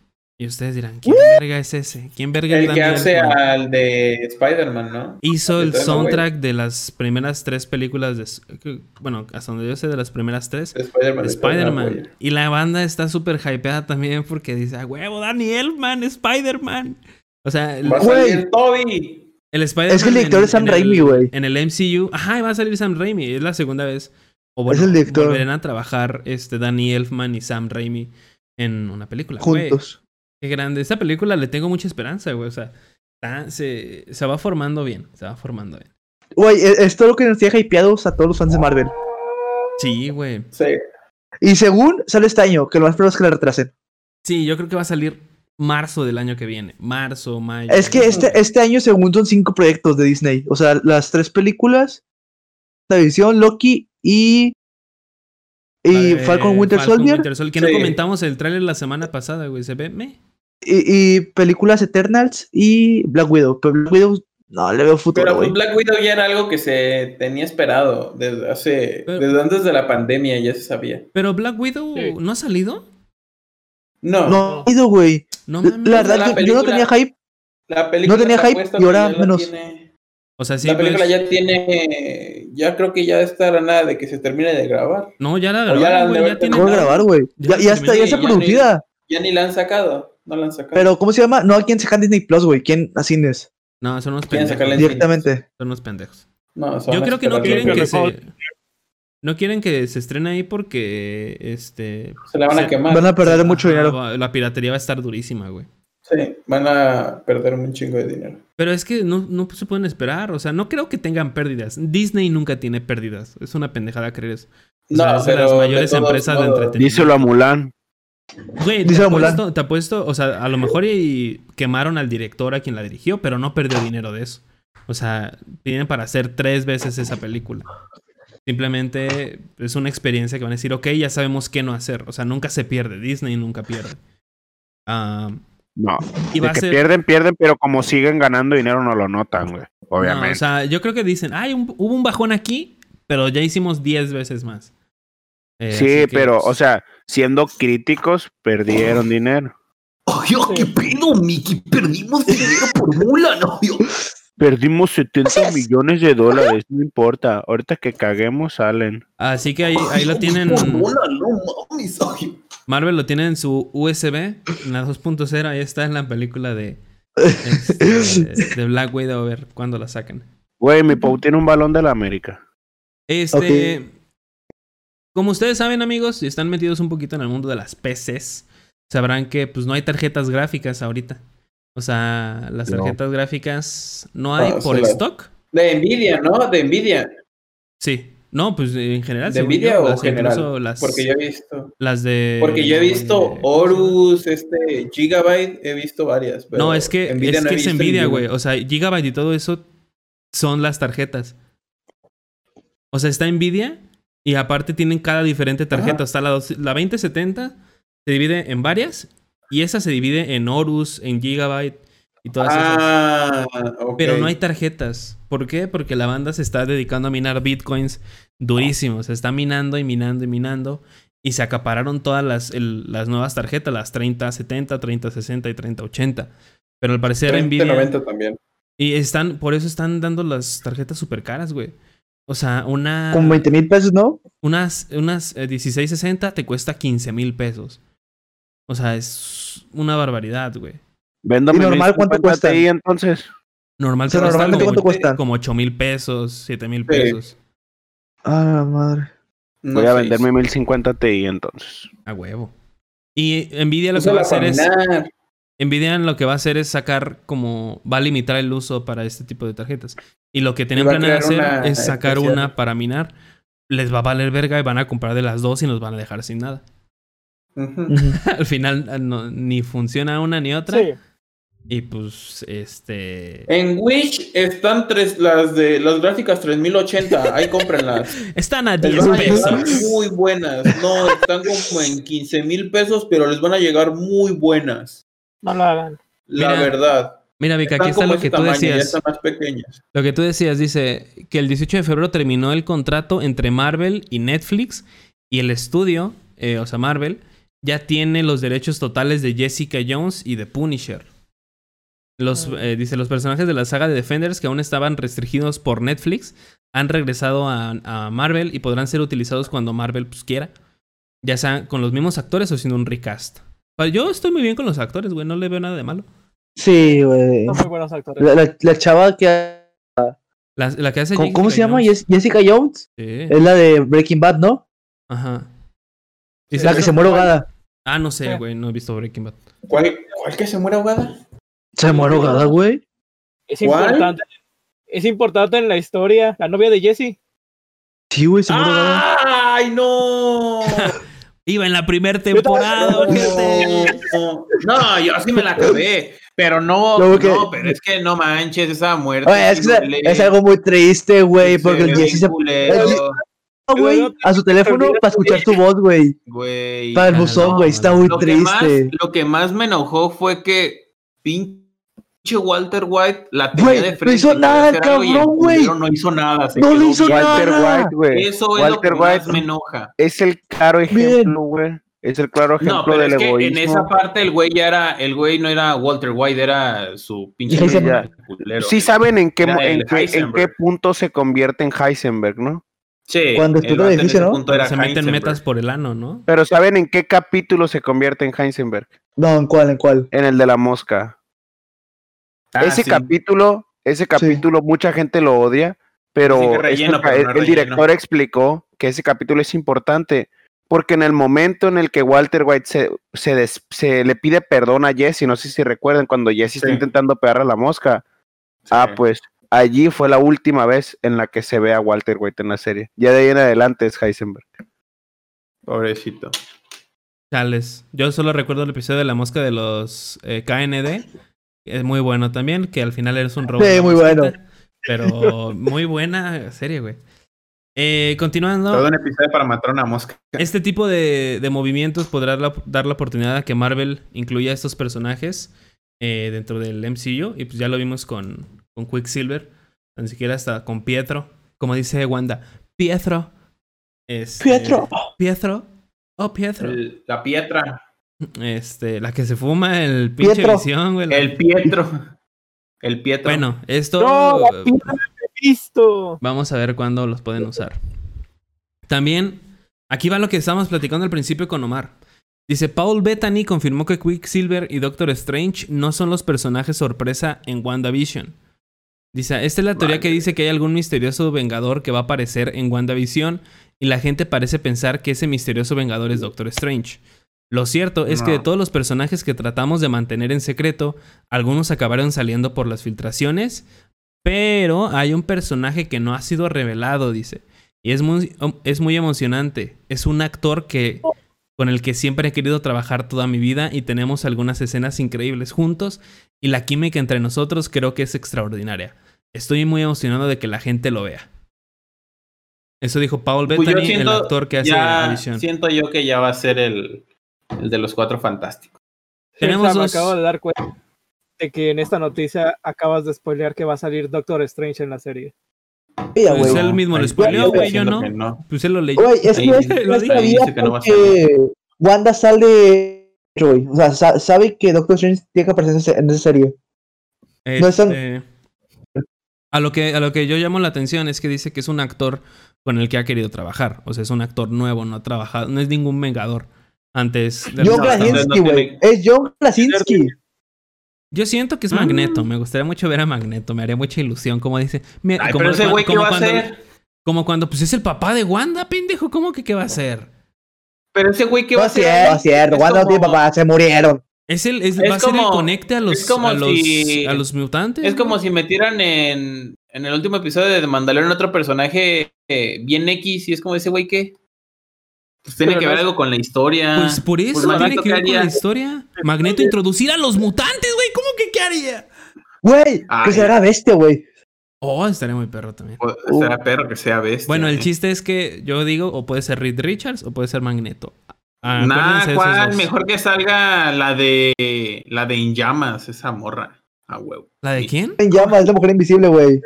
Y ustedes dirán, ¿quién verga es ese? ¿Quién verga es El Danny que hace Elfman? al de Spider-Man, ¿no? Hizo el soundtrack de las primeras tres películas de. Bueno, hasta donde yo sé, de las primeras tres. De Spider-Man. Maguire. Y la banda está súper hypeada también porque dice, a huevo, Danny Elfman, Spider-Man. O sea, el, Va a Güey. salir Toby. el Spider-Man. Es que el director en- es Sam el- Raimi, güey. En el MCU. Ajá, y va a salir Sam Raimi. Es la segunda vez. O bueno, Es el director. volverán a trabajar este, Danny Elfman y Sam Raimi en una película. Juntos. Qué grande. Esta película le tengo mucha esperanza, güey. O sea, está- se, se va formando bien. Se va formando bien. Güey, es, es todo lo que nos tiene hypeados a todos los fans de Marvel. Sí, güey. Sí. Y según sale este año, que lo más probable es que la retrasen. Sí, yo creo que va a salir marzo del año que viene. Marzo, mayo. Es que este, este año, según son cinco proyectos de Disney. O sea, las tres películas, la visión, Loki y. Y Eh, Falcon Winter Falcon Soldier. Winter Soldier, Que no comentamos el tráiler la semana pasada, güey. Se ve me. Y, y películas Eternals y Black Widow. Pero Black Widow no le veo futuro, Pero güey. pues, Black Widow ya era algo que se tenía esperado desde hace, Pero- desde antes de la pandemia ya se sabía. Pero Black Widow Sí. no ha salido. No, No ha ido, güey. No La la verdad, la yo- yo, no tenía hype. la película no tenía hype y ahora la menos. tiene- O sea, sí. la película pues, ya tiene, ya creo que ya está a nada de que se termine de grabar. No, ya la O ya la grabaron, güey. Ya tiene. ¿Cómo grabar, güey? Ya Ya, ya está, ya está ya ni- producida. Ya ni la han sacado, no la han sacado. Pero, ¿cómo se llama? No, ¿a quién sacan Disney Plus, güey? ¿Quién a cines? No, son unos pendejos. Directamente. Son unos pendejos. no, van Yo creo que no quieren que se. No quieren que se estrene ahí porque. Este. se la van a se- quemar. Van a perder mucho dinero. va- La piratería va a estar durísima, güey. Sí, van a perder un chingo de dinero. Pero es que no, no se pueden esperar. O sea, no creo que tengan pérdidas. Disney nunca tiene pérdidas. Es una pendejada creer eso. O sea, No, de pero las mayores empresas de entretenimiento. Díselo a Mulan. Güey, te Dice Mulan. apuesto, te apuesto, o sea, a lo mejor y quemaron al director a quien la dirigió, pero no perdió dinero de eso. O sea, tienen para hacer tres veces esa película. Simplemente es una experiencia que van a decir, ok, ya sabemos qué no hacer. O sea, nunca se pierde. Disney nunca pierde. Ah, No. y De va a que ser. pierden, pierden, pero como siguen ganando dinero no lo notan, güey. No, Obviamente. o sea, yo creo que dicen, ay, un- hubo un bajón aquí, pero ya hicimos 10 veces más. Eh, sí, pero, pues, o sea, siendo críticos, perdieron dinero. Ay, oh, qué pedo, Mickey. Perdimos dinero por mula, ¿no? Perdimos 70 millones de dólares, no importa. Ahorita que caguemos, salen. Así que ahí, ahí lo tienen. Por mula, no mames. Ay, Marvel lo tiene en su USB, en la 2.0, ahí está en la película de, este, de Black Widow, a ver cuándo la sacan. Güey, mi Pau tiene un balón de la América. Este, Como ustedes saben, amigos, si están metidos un poquito en el mundo de las PCs, sabrán que pues no hay tarjetas gráficas ahorita. O sea, las No. tarjetas gráficas no hay Ah, por la- stock. De Nvidia, ¿no? De Nvidia. Sí. No, pues en general. ¿De Nvidia yo, o las- general? incluso Las, Porque yo he visto. las de. Porque yo he visto Horus, este, Gigabyte, he visto varias. pero No, es que Nvidia es, no que es Nvidia, güey. O sea, Gigabyte y todo eso son las tarjetas. O sea, está Nvidia y aparte tienen cada diferente tarjeta. Ajá. Está la, dos- la 2070, se divide en varias y esa se divide en Horus, en Gigabyte y todas esas. Ah, ok. Pero no hay tarjetas. ¿Por qué? Porque la banda se está dedicando a minar bitcoins durísimo. Se está minando y minando y minando. Y se acapararon todas las, el- las nuevas tarjetas, las 3070, 3060 y 3080. Pero al parecer 30, Nvidia. 90 también. Y están, por eso están dando las tarjetas súper caras, güey. O sea, una. Con 20 mil pesos, ¿no? Unas, unas eh, 1660 te cuesta 15 mil pesos. O sea, es una barbaridad, güey. Véndame ¿Y normal cuánto 1050 cuestan? Ti, entonces. Normal O sea, te cuesta normalmente como, ¿cuánto cuestan? como 8 mil pesos, 7 mil Sí. pesos. Ah, la madre. No Voy a venderme 1050 Ti entonces. A huevo. Y Nvidia lo que va a hacer es. Nvidia lo que va a hacer es sacar como. Va a limitar el uso para este tipo de tarjetas. Y lo que tenían planeado hacer es sacar especial. una para minar. Les va a valer verga y van a comprar de las dos y nos van a dejar sin nada. Al final ah, no- ni funciona una ni otra. Sí. Y pues, este. En Wish están tres, las de las gráficas 3080. Ahí cómprenlas. Están a Les 10 van a llegar pesos. muy buenas. No, están como en 15 mil pesos, pero les van a llegar muy buenas. No lo hagan. La Mira, verdad. Mira, Vika, Están aquí está lo que tú decías. más. Lo que tú decías, dice que el 18 de febrero terminó el contrato entre Marvel y Netflix y el estudio, eh, o sea, Marvel, ya tiene los derechos totales de Jessica Jones y de Punisher. Los, Mm. eh, dice, los personajes de la saga de Defenders que aún estaban restringidos por Netflix han regresado a, a Marvel y podrán ser utilizados cuando Marvel pues, quiera. Ya sea con los mismos actores o siendo un recast. Pero yo estoy muy bien con los actores, güey, no le veo nada de malo. Sí, güey. Son muy buenos actores. La, la- la chava que. La, la que hace ¿Cómo, se llama? Jones. Jessica Jones. Sí. Es la de Breaking Bad, ¿no? Ajá. Sí, Dice, La que se muere ahogada. Ah, no sé, güey, no he visto Breaking Bad. ¿Cuál, cuál que se muere ahogada? Se muere ahogada, güey. Es ¿Cuál? importante. Es importante en la historia. La novia de Jesse. Sí, güey, se muere ahogada. ¡Ay, no! Iba en la primera temporada, No, gente. no, no, yo sí me la acabé. Pero no, que- no, pero es que no manches, esa muerte. Oye, es, que algo muy triste, güey, porque el Jesse se güey, a su teléfono para escuchar tu voz, güey. Para el buzón, güey, está muy Lo que, más, triste. lo que más me enojó fue que pinche Walter White la tenía de no frente. hizo y quería nada, el cabrón, güey. No hizo nada. se No le hizo nada. Walter White, güey. Eso es Walter lo que White más me enoja. es el claro ejemplo, güey. Es el claro ejemplo No, pero del es que egoísmo. en esa parte el güey ya era, el güey no era Walter White, era su pinche Sí. Sí saben en qué, en, qué, en Heisenberg. qué punto se convierte en Heisenberg, ¿no? Sí, Cuando edificio, ese ¿no? punto era Se meten metas por el ano, ¿no? Pero ¿saben en qué capítulo se convierte en Heisenberg? No, ¿en cuál? ¿En cuál? En el de la mosca. Ah, ese sí. capítulo, ese capítulo, mucha gente lo odia, pero, Sí, que relleno, ca- pero el, no el relleno. director explicó que ese capítulo es importante porque en el momento en el que Walter White se, se, des- se le pide perdón a Jesse, no sé si recuerdan cuando Jesse está intentando pegar a la mosca, ah, pues allí fue la última vez en la que se ve a Walter White en la serie. Ya de ahí en adelante es Heisenberg. Pobrecito. Chales. Yo solo recuerdo el episodio de la mosca de los eh, KND. Es muy bueno también, que al final eres un robot. Sí, muy bueno. Pero muy buena serie, güey. Eh, continuando. Todo un episodio para matar una mosca. Este tipo de, de movimientos podrá la- dar la oportunidad a que Marvel incluya a estos personajes eh, dentro del MCU. Y pues ya lo vimos con, con Quicksilver. Ni siquiera hasta con Pietro. Como dice Wanda. Pietro. Este, Pietro. Pietro. Oh, Pietro. El- la Pietra. Este, la que se fuma el pinche Pietro. visión, güey. la- El Pietro. El Pietro. Bueno, esto. No, la piedra de Cristo. Vamos a ver cuándo los pueden usar. También, aquí va lo que estábamos platicando al principio con Omar. Dice, Paul Bettany confirmó que Quicksilver y Doctor Strange no son los personajes sorpresa en WandaVision. Dice, esta es la teoría que dice que hay algún misterioso vengador que va a aparecer en WandaVision y la gente parece pensar que ese misterioso vengador es Doctor Strange. Lo cierto es que de todos los personajes que tratamos de mantener en secreto, algunos acabaron saliendo por las filtraciones, pero hay un personaje que no ha sido revelado, dice. Y es muy, es muy emocionante. Es un actor que con el que siempre he querido trabajar toda mi vida y tenemos algunas escenas increíbles juntos y la química entre nosotros creo que es extraordinaria. Estoy muy emocionado de que la gente lo vea. Eso dijo Paul Pues Bettany, el actor que hace la visión. siento yo que ya va a ser el, el de los cuatro fantásticos. Tenemos me dos- acabo de dar cuenta de que en esta noticia acabas de spoilear que va a salir Doctor Strange en la serie. Ella, Pues él mismo lo spoileó, güey, yo no. Pues él lo leyó. Güey, es que Ahí- no es- no lo dice, sabía dice que no va a porque Wanda sale, güey. O sea, sa- sabe que Doctor Strange tiene que aparecer en esa- en esa serie. no es tan- Este, a, lo que, a lo que yo llamo la atención es que dice que es un actor con el que ha querido trabajar. O sea, es un actor nuevo, no ha trabajado, no es ningún vengador. Antes de John Krasinski, güey. Es John Krasinski. Yo siento que es Magneto. Me gustaría mucho ver a Magneto. Me haría mucha ilusión. Como dice. me- Ay, como pero ese güey, ¿qué como va a hacer? Como cuando, pues es el papá de Wanda, pendejo. ¿Cómo que qué va a hacer? Pero ese güey, ¿qué No va a es hacer? no es cierto. Wanda no tiene como- papá, se murieron. Es el, es, Es va a ser el como- conecte a los, es como a los, si- a los mutantes. Es como si metieran en, en el último episodio de The Mandalorian otro personaje eh, bien X y es como ese güey que pues tiene Pero que no ver algo con la historia. Pues por eso Pues tiene que ver ¿qué con la historia. Magneto introducir a los mutantes, güey. ¿Cómo que qué haría? Güey, que se haga bestia, güey. Oh, estaría muy perro también. Pues, será perro que sea bestia. Bueno, el eh. chiste es que yo digo, o puede ser Reed Richards o puede ser Magneto. Ah, Nah, ¿cuál? Mejor que salga la de la de En Llamas, esa morra. A huevo. ¿La de quién? En llama, es la mujer invisible, güey.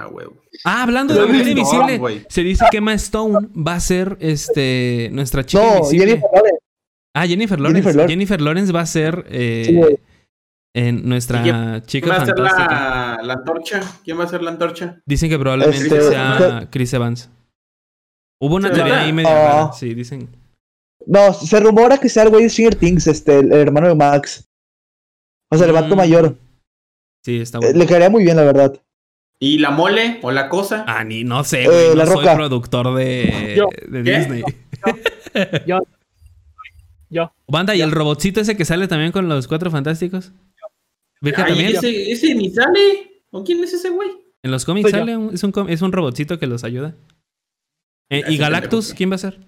A huevo. Ah, hablando de la mujer invisible, no, se dice que Emma Stone va a ser este nuestra chica No, invisible. Jennifer Lawrence. Ah, Jennifer Lawrence. Jennifer Jennifer Lawrence. Va a ser eh, Sí, en nuestra ¿Y ¿Quién chica va a ser la, la antorcha? ¿Quién va a ser la antorcha? Dicen que probablemente Este, sea Chris Evans. Hubo una teoría ¿verdad? ahí medio Ah. Sí, dicen. No, se rumora que sea el güey de Stranger Things, este, el, el hermano de Max. O sea, el vato Mm. mayor. Sí, está Eh, bueno. Le quedaría muy bien, la verdad. ¿Y la mole o la cosa? Ah, ni no sé, Eh, güey. no La soy Roca. productor de, Yo. de ¿Qué? Disney. Yo. Yo. Banda, ¿y el robotcito ese que sale también con los cuatro fantásticos? ¿Ve que Ay, también? ese, ese ni sale. ¿O quién es ese güey? En los cómics Soy sale, un- es, un, es un robotcito que los ayuda. Eh, ¿Y Galactus? ¿Quién va a ser?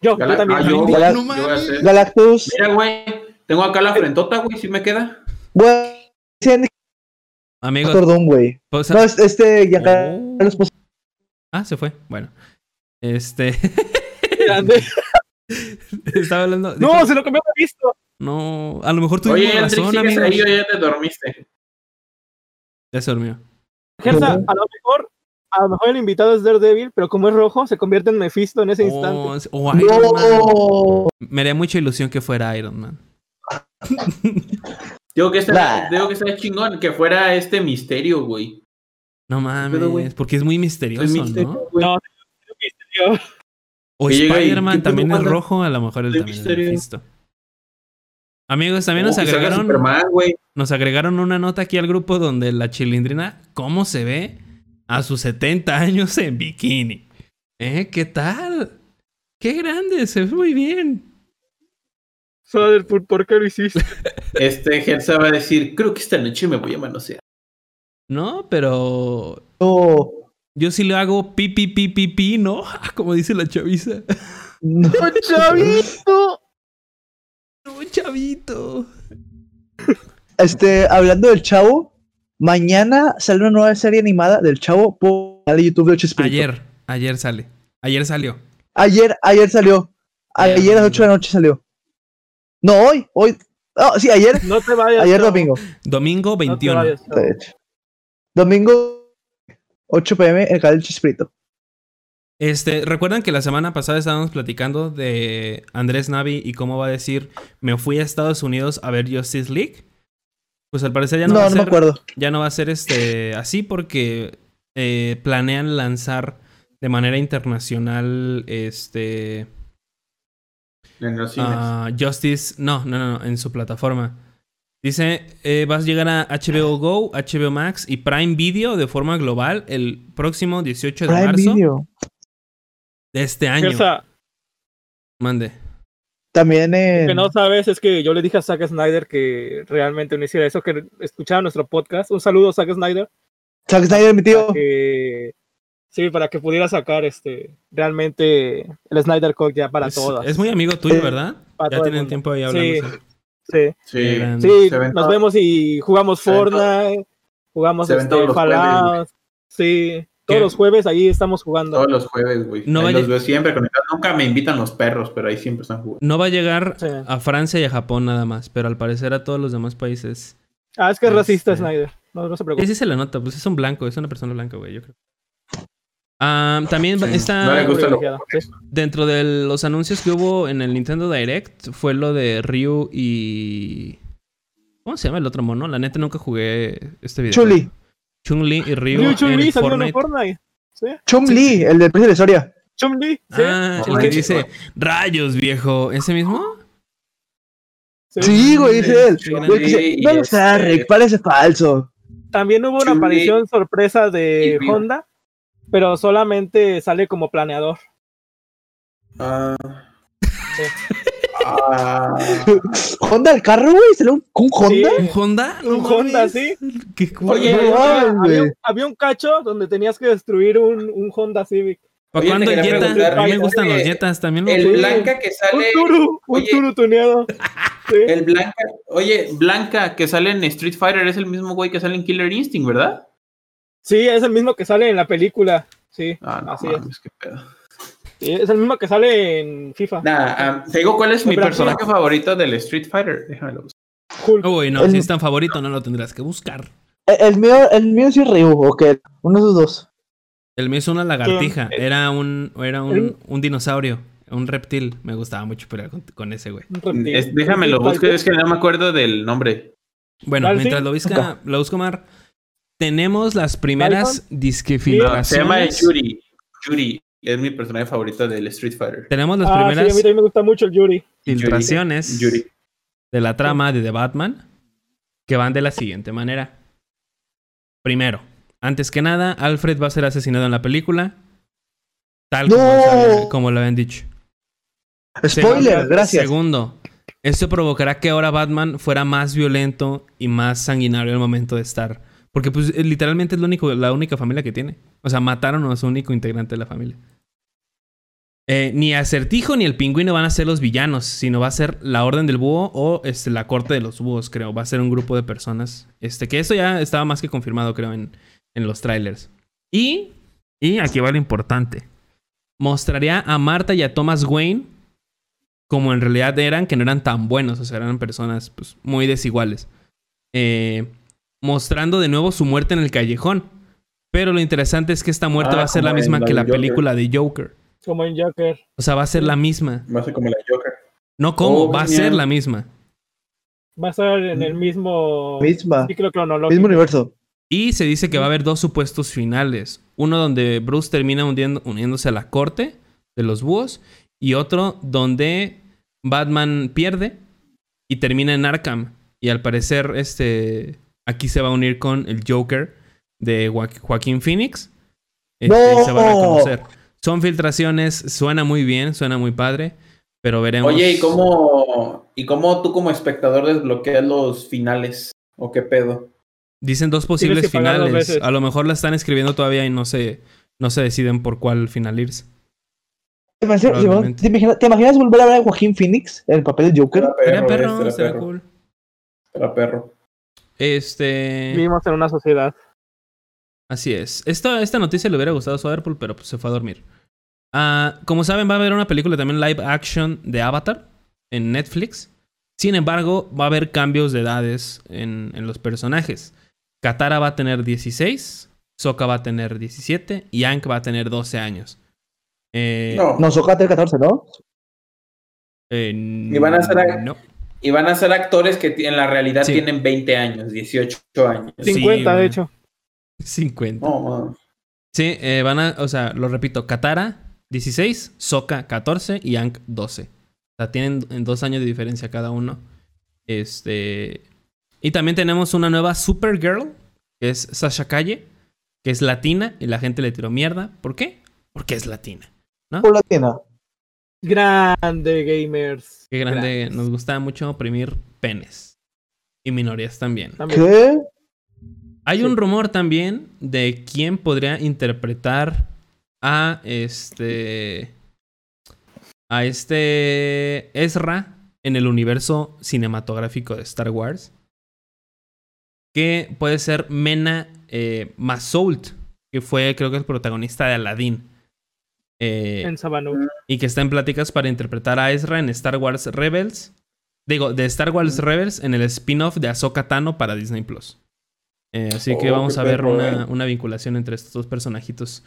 Yo, Gala- yo también. ah, yo, Galactus. Mira, güey. Tengo acá la frentota, güey, si me queda. Güey. Dicen que Amigo. es Doctor Doom, güey. pues, No, es- este, ya Oh. Ah, se fue. Bueno. Este. Estaba hablando. No, dijo- se lo cambió de visto. No, a lo mejor tuvimos Oye, razón, sigues amigo. ahí o ya te dormiste. Ya se durmió. Gersa, a lo mejor, a lo mejor el invitado es Daredevil, pero como es rojo, se convierte en Mephisto en ese instante. Oh, es- o Iron Man. No. Me haría mucha ilusión que fuera Iron Man. Digo que está, Nah. digo que está chingón que fuera este misterio, güey. No pedo, güey? mames, porque es muy misterioso, Es misterio, ¿no? güey. No, es misterio. O Spider-Man ¿qué pedo, también es rojo, a lo mejor él ¿Qué también es misterio? Amigos, también Oh, nos agregaron, Superman, nos agregaron una nota aquí al grupo donde la chilindrina, ¿cómo se ve a sus 70 años en bikini? ¿Eh? ¿Qué tal? ¡Qué grande! Se ve muy bien. Father, ¿por, ¿por qué lo hiciste? Este Gersa va a decir, creo que esta noche me voy a manosear. No, pero No. yo sí le hago pi, pi, pi, pi, pi, ¿no? Como dice la chaviza. No. ¡Chavito! No, chavito. Este, hablando del chavo, mañana sale una nueva serie animada del chavo por el YouTube de 8 Espíritu. Ayer, ayer sale. Ayer salió. Ayer, ayer salió. Ayer a las 8 de la noche salió. No, hoy, hoy. Oh, sí, ayer. No te vayas. Ayer chavo. domingo. Domingo No te 21. vayas, chavo. de hecho. Domingo 8 pm en el canal de Chespirito. Este, recuerdan que la semana pasada estábamos platicando de Andrés Navi y cómo va a decir, me fui a Estados Unidos a ver Justice League. Pues al parecer ya no, No, va a no, me ser, acuerdo. ya no va a ser este así porque eh, planean lanzar de manera internacional este En los cines. ah, Justice, no, no, no, no, en su plataforma. Dice, eh, vas a llegar a HBO Go, HBO Max y Prime Video de forma global el próximo 18 de Prime marzo Video. de este año. sea, Mande. También lo en. que no sabes es que yo le dije a Zack Snyder que realmente no hiciera eso, que escuchara nuestro podcast. Un saludo, Zack Snyder. Zack Snyder, mi tío. que- sí, para que pudiera sacar este realmente el Snyder Code ya para es, todas. es muy amigo tuyo, ¿verdad? para Ya tienen tiempo ahí hablando. Sí, Sí. Sí, nos vemos y jugamos Fortnite, jugamos este, Fallout. Sí, todos ¿Qué? los jueves ahí estamos jugando. Todos los jueves, güey. No Ahí los veo siempre conectados. Nunca me invitan los perros, pero ahí siempre están jugando. No va a llegar Sí. a Francia y a Japón nada más, pero al parecer a todos los demás países. Ah, es que es racista Este- Snyder. No, no se Sí, preocupe. sí se le nota, pues es un blanco, es una persona blanca, güey, yo creo. Ah, también Sí, está no le gusta lo- dentro de los anuncios que hubo en el Nintendo Direct, fue lo de Ryu y... ¿Cómo se llama el otro mono? La neta nunca jugué este video. Chuli. Chun-Li y Ryu, Ryu en Chun-Li salieron Fortnite. en Fortnite. Sí, Chum Lee, el del precio de la historia. Chun-Li. Sí, Ah, el que dice, rayos, viejo. ¿Ese mismo? sí. Sí, güey, dice él. No lo sé, este- Rick, parece falso. También hubo una Chun-Li aparición sorpresa de. Honda, pero solamente sale como planeador. Ah. Ah. ¿Honda el carro, güey? ¿Será un, un Honda? ¿Un Honda? Un No Honda, sí. Qué cool. Oye, no había, un cacho donde tenías que destruir un, un Honda Civic. ¿Para Oye, cuándo te el quería Jetta? A mí me oye, gustan los Jettas también. lo- El. Blanca que Un sale. turu, un Oye. turu tuneado. Sí. El Blanca. Oye, Blanca que sale en Street Fighter es el mismo güey que sale en Killer Instinct, ¿verdad? Sí, es el mismo que sale en la película. Sí, Ah, no, así es. mames, qué pedo. Sí, es el mismo que sale en FIFA. Nah, ah, te digo cuál es mi personaje favorito del Street Fighter. Déjamelo buscar. Uy, no, El- si es tan favorito, no lo tendrás que buscar. El, el mío, el mío sí es Ryu, o qué. Uno de esos dos. El mío es una lagartija. Era un, era un, El- un dinosaurio, un reptil. Me gustaba mucho pelear con, con ese güey. Es- déjame lo Un busco, es que no me acuerdo del nombre. Bueno, ¿Cuál, mientras sí? lo busca, lo busca Omar, tenemos las primeras No, disquefiltraciones. se llama Yuri. Yuri es mi personaje favorito del Street Fighter. Tenemos las Ah, sí, a mí primeras también me gusta mucho el Yuri. filtraciones Yuri. de la trama de The Batman que van de la siguiente manera. Primero, antes que nada, Alfred va a ser asesinado en la película. Tal como, ¡No! lo habían dicho. Spoiler, Segundo- gracias. Segundo, esto provocará que ahora Batman fuera más violento y más sanguinario al momento de estar. Porque pues eh, literalmente es lo único, la única familia que tiene. O sea, mataron a su único integrante de la familia. Eh, ni Acertijo ni el Pingüino van a ser los villanos, sino va a ser la Orden del Búho o este, la Corte de los Búhos, creo. Va a ser un grupo de personas. Este, que esto ya estaba más que confirmado, creo, en, en los trailers. Y, y aquí va lo importante. Mostraría a Marta y a Thomas Wayne como en realidad eran, que no eran tan buenos, o sea, eran personas pues, muy desiguales. Eh, mostrando de nuevo su muerte en el callejón. Pero lo interesante es que esta muerte Ah, va a ser la misma la que la Joker. película de Joker. Como en Joker. O sea, va a ser la misma. Va a ser como la Joker. No como, Oh, va a ser la misma. Va a estar en el mismo Misma. ciclo cronológico. Mismo universo. Y se dice que va a haber dos supuestos finales. Uno donde Bruce termina hundiendo- uniéndose a la corte de los búhos. Y otro donde Batman pierde y termina en Arkham. Y al parecer, este. Aquí se va a unir con el Joker de Joa- Joaquín Phoenix. Este, y se van a ¡No! conocer. Son filtraciones, suena muy bien, suena muy padre. Pero veremos. Oye, ¿y cómo, ¿y cómo tú como espectador desbloqueas los finales? ¿O qué pedo? Dicen dos posibles finales. A lo mejor la están escribiendo todavía y no se, no se deciden por cuál final irse. ¿Te imaginas, Probablemente. te imaginas- te imaginas volver a ver a Joaquín Phoenix en el papel de Joker? Sería Perro, perro, este era sería perro. cool. Era perro. Este. Vivimos en una sociedad. Así es. Esto, esta noticia le hubiera gustado a Soderpool, pero pues se fue a dormir. Ah, como saben, va a haber una película también live action de Avatar en Netflix. Sin embargo, va a haber cambios de edades en, en los personajes. Katara va a tener 16, Sokka va a tener 17 y Ank va a tener 12 años. Eh, No. No, Sokka tiene 14, ¿no? eh, Y van a ser a- no. Y van a ser actores que en la realidad Sí. tienen 20 años, 18 años. Sí, 50, güey. de hecho. 50. No, man. Sí, eh, van a, o sea, lo repito, Katara 16, Sokka 14 y Ank 12. O sea, tienen en dos años de diferencia cada uno. Este. Y también tenemos una nueva Supergirl, que es Sasha Calle, que es latina y la gente le tiró mierda. ¿Por qué? Porque es latina. Por latina. Grande, gamers. Qué grande. Grandes. Nos gusta mucho oprimir penes. Y minorías también. También. ¿Qué? Hay Sí. un rumor también de quién podría interpretar a este. A este Ezra en el universo cinematográfico de Star Wars. Que puede ser Mena eh, Masoult, que fue creo que el protagonista de Aladdin. Eh, En y que está en pláticas para interpretar a Ezra en Star Wars Rebels. Digo, de Star Wars Rebels en el spin-off de Ahsoka Tano para Disney Plus. Eh, así que Oh, vamos a ver una, eh. una vinculación entre estos dos personajitos.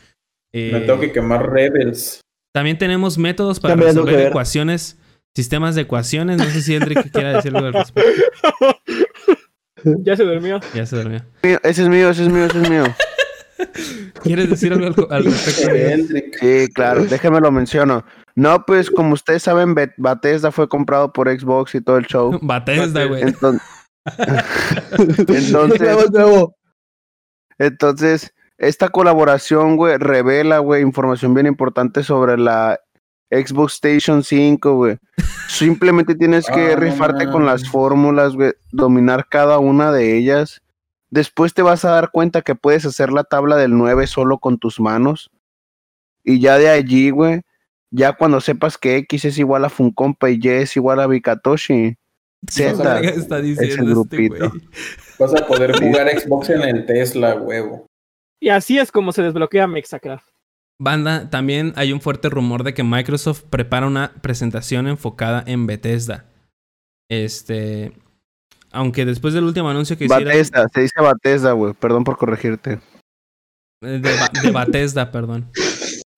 Eh, Me tengo que quemar Rebels. También tenemos métodos para También resolver ver. ecuaciones, sistemas de ecuaciones. No sé si Endrick quiera decir algo al respecto. Ya se durmió. Ya se durmió. Mío, Ese es mío, ese es mío, ese es mío. ¿Quieres decir algo al, al respecto? Sí, claro, déjame lo menciono. No, pues como ustedes saben, Bet- Bethesda fue comprado por Xbox y todo el show. Bethesda, güey. Entonces, entonces, esta colaboración, güey, revela, güey, información bien importante sobre la Xbox Station 5, güey. Simplemente tienes que Ah, no rifarte con las fórmulas, güey, dominar cada una de ellas. Después te vas a dar cuenta que puedes hacer la tabla del 9 solo con tus manos. Y ya de allí, güey, ya cuando sepas que X es igual a Funcompa y Y es igual a Bikatoshi, ¿Qué Z está es diciendo el este? Vas a poder jugar Xbox en el Tesla, huevo. Y así es como se desbloquea Mexacraft. Banda, también hay un fuerte rumor de que Microsoft prepara una presentación enfocada en Bethesda. Este. Aunque después del último anuncio que hicieron. Bethesda, se dice Bethesda, güey, perdón por corregirte. eh, De, de Bethesda, perdón.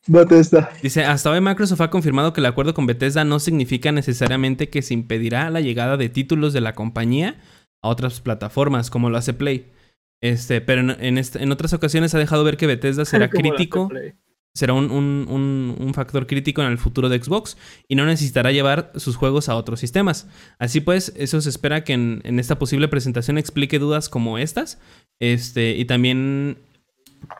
Bethesda. Dice: Hasta hoy Microsoft ha confirmado que el acuerdo con Bethesda no significa necesariamente que se impedirá la llegada de títulos de la compañía a otras plataformas, como lo hace Play. Este, pero en, en en otras ocasiones ha dejado ver que Bethesda será crítico. Será un, un- un- un factor crítico en el futuro de Xbox y no necesitará llevar sus juegos a otros sistemas. Así pues, eso se espera que en, en esta posible presentación explique dudas como estas. Este, y también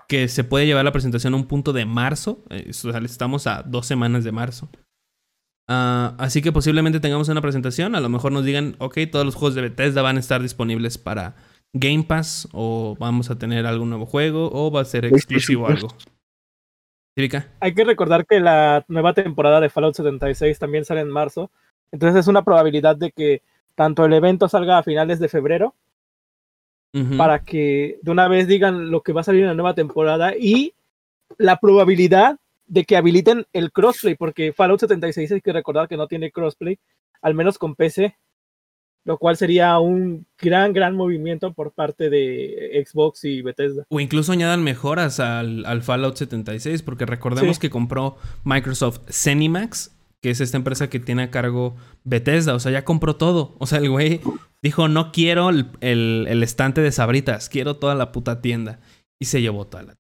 que se puede llevar la presentación a un punto de marzo. eh, estamos a dos semanas de marzo. Ah, así que posiblemente tengamos una presentación. A lo mejor nos digan, ok, todos los juegos de Bethesda van a estar disponibles para Game Pass. O vamos a tener algún nuevo juego. O va a ser exclusivo algo. Hay que recordar que la nueva temporada de Fallout 76 también sale en marzo. Entonces es una probabilidad de que tanto el evento salga a finales de febrero para que de una vez digan lo que va a salir en la nueva temporada y la probabilidad de que habiliten el crossplay, porque Fallout 76 hay que recordar que no tiene crossplay, al menos con PC, lo cual sería un gran, gran movimiento por parte de Xbox y Bethesda. O incluso añadan mejoras al, al Fallout 76, porque recordemos Sí. que compró Microsoft Zenimax, que es esta empresa que tiene a cargo Bethesda. O sea, ya compró todo. O sea, el güey dijo, no quiero el, el- el estante de sabritas, quiero toda la puta tienda. Y se llevó toda la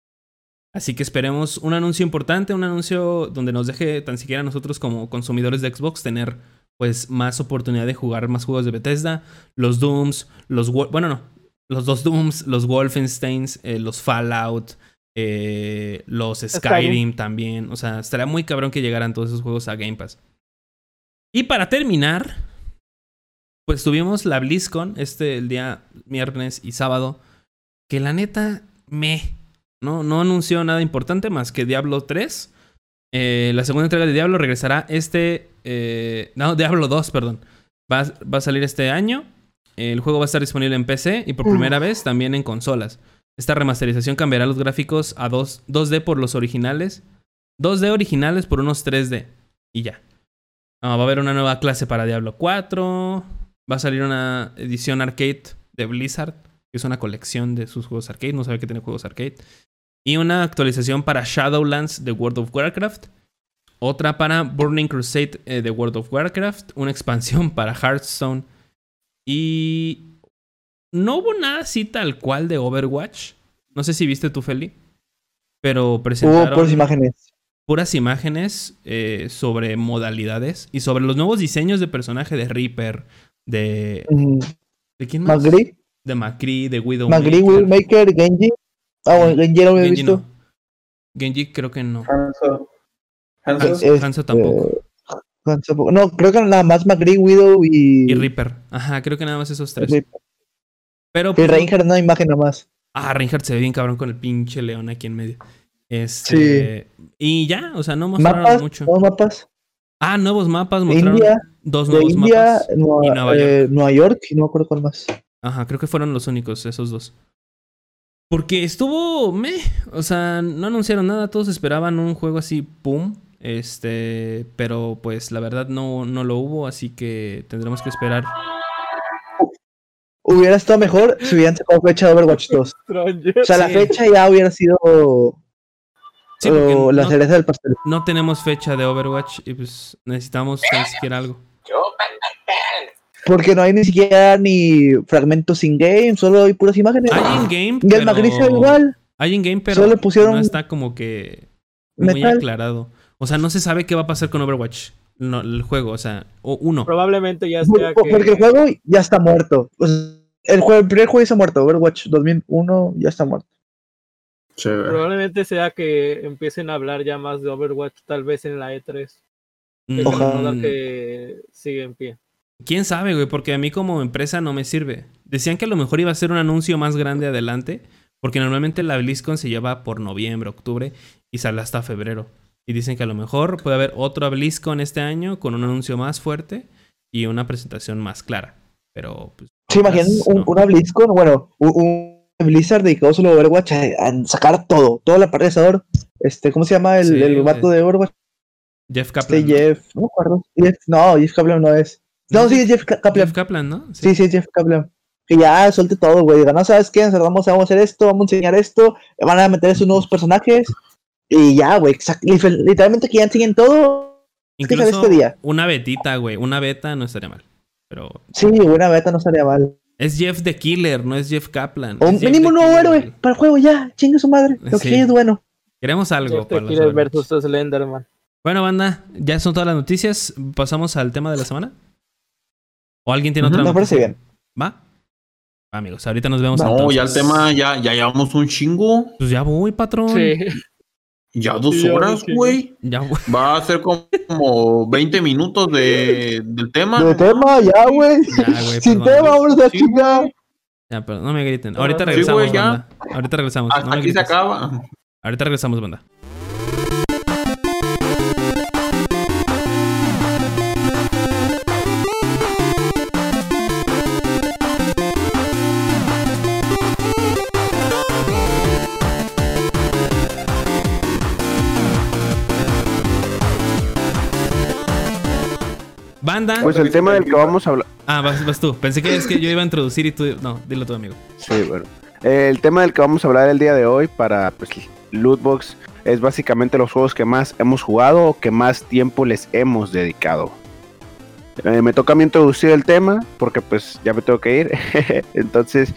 Así que esperemos un anuncio importante, un anuncio donde nos deje tan siquiera nosotros como consumidores de Xbox tener pues más oportunidad de jugar más juegos de Bethesda, los Dooms, los bueno no, los dos Dooms, los Wolfensteins, eh, los Fallout, eh, los Skyrim, Skyrim. también, o sea, estaría muy cabrón que llegaran todos esos juegos a Game Pass. Y para terminar, pues tuvimos la BlizzCon este el día viernes y sábado, que la neta me no no anunció nada importante más que Diablo 3. Eh, la segunda entrega de Diablo regresará este. Eh, no, Diablo 2, perdón. Va, va a salir este año. El juego va a estar disponible en PC y por primera vez también en consolas. Esta remasterización cambiará los gráficos a 2, 2D por los originales. 2D originales por unos 3D. Y ya. Ah, va a haber una nueva clase para Diablo 4. Va a salir una edición arcade de Blizzard. Que es una colección de sus juegos arcade. No sabe que tiene juegos arcade. Y una actualización para Shadowlands de World of Warcraft. Otra para Burning Crusade eh, de World of Warcraft. Una expansión para Hearthstone. Y no hubo nada así tal cual de Overwatch. No sé si viste tú, Feli. Pero Hubo presentaron por imágenes. puras imágenes eh, sobre modalidades y sobre los nuevos diseños de personaje de Reaper, de... Mm, ¿De quién más? ¿Magri? de Macri, de Widow. Magri, Widowmaker, Genji. Ah, bueno, Genji lo había Genji visto. no. Genji creo que no. Hanzo. Hanzo. Hans- Es- Hanzo tampoco. eh, Hanzo. No, creo que nada más Magri, Widow y. Y Reaper. Ajá, creo que nada más esos tres. y Pero. pues, Reinhardt, no imagen nomás. Ah, Reinhardt se ve bien cabrón con el pinche león aquí en medio. Este. Y ya, o sea, no mostraron Mapas, mucho. dos mapas. Ah, nuevos mapas. Mostraron India, dos de nuevos India, mapas. Nueva, y Nueva eh, Nueva York y no me acuerdo cuál más. Ajá, creo que fueron los únicos, esos dos. Porque estuvo me, o sea, no anunciaron nada, todos esperaban un juego así, pum, este, pero pues la verdad no, no lo hubo, así que tendremos que esperar. Hubiera estado mejor si hubieran sacado fecha de Overwatch 2. Stranger. O sea, la fecha ya hubiera sido Sí, o la no, cereza del pastel. no tenemos fecha de Overwatch y pues necesitamos tan siquiera algo. Porque no hay ni siquiera ni fragmentos in-game, solo hay puras imágenes. Hay in-game, pero... igual. Hay in-game, pero Solo pusieron no está como que muy metal. aclarado. O sea, no se sabe qué va a pasar con Overwatch, no, el juego, o sea, o uno. Probablemente ya sea que. Porque el juego ya está muerto. O sea, el, juego, el primer juego ya está muerto. Overwatch 2001 ya está muerto. Chévere. Probablemente sea que empiecen a hablar ya más de Overwatch, tal vez en la E3. Mm, Ojalá. que sigue en pie. ¿Quién sabe, güey? Porque a mí como empresa no me sirve. Decían que a lo mejor iba a ser un anuncio más grande adelante, porque normalmente la BlizzCon se lleva por noviembre, octubre y sale hasta febrero. Y dicen que a lo mejor puede haber otro BlizzCon este año con un anuncio más fuerte y una presentación más clara. Pero, pues, ¿Se imaginan otras, un- no. una BlizzCon? Bueno, un, un Blizzard dedicado solo a Overwatch a, a sacar todo, toda la parte de Sador. Este, ¿cómo se llama el, Sí, el vato de Overwatch? Jeff Kaplan. Este ¿no? Jeff, no me acuerdo. Jeff, no, Jeff Kaplan no es. No, sí, es Jeff Ka- Kaplan. Jeff Kaplan, ¿no? Sí, sí, es Jeff Kaplan. Que ya suelte todo, güey. Diga, no sabes qué, vamos, vamos a hacer esto, vamos a enseñar esto, van a meter esos nuevos personajes. Y ya, güey, literalmente que ya enseñen todo. ¿Qué sale Incluso este día? una betita, güey. Una beta no estaría mal. Pero Sí, buena beta no estaría mal. es Jeff the Killer, no es Jeff Kaplan. O es Jeff mínimo the un nuevo héroe para el juego, ya, chingue su madre. Lo Sí. que es bueno. Queremos algo para los Killer versus Slenderman. Bueno, banda, ya son todas las noticias. Pasamos al tema de la semana. ¿O alguien tiene otra Me parece bien. ¿Va? Va, amigos, ahorita nos vemos. No, entonces. ya el tema, ya, ya llevamos un chingo. Pues ya voy, patrón. Sí. Ya dos Sí, ya horas, güey. Ya voy. Va a ser como, como 20 minutos de, del tema. De tema, ya, güey. Ya, güey, Sin perdón. tema, vamos a Sí, chingar. güey. Ya, pero no me griten. Ahorita Sí, regresamos, ya. banda. Ahorita regresamos. Hasta no me aquí se acaba. Ahorita regresamos, banda. Banda. Pues el tema del que vamos a hablar. Ah, vas, vas tú. Pensé que es que yo iba a introducir y tú. No, dilo tú, amigo. Sí, bueno. El tema del que vamos a hablar el día de hoy para pues, Lootbox es básicamente los juegos que más hemos jugado o que más tiempo les hemos dedicado. Eh, me toca a mí introducir el tema porque pues ya me tengo que ir. Entonces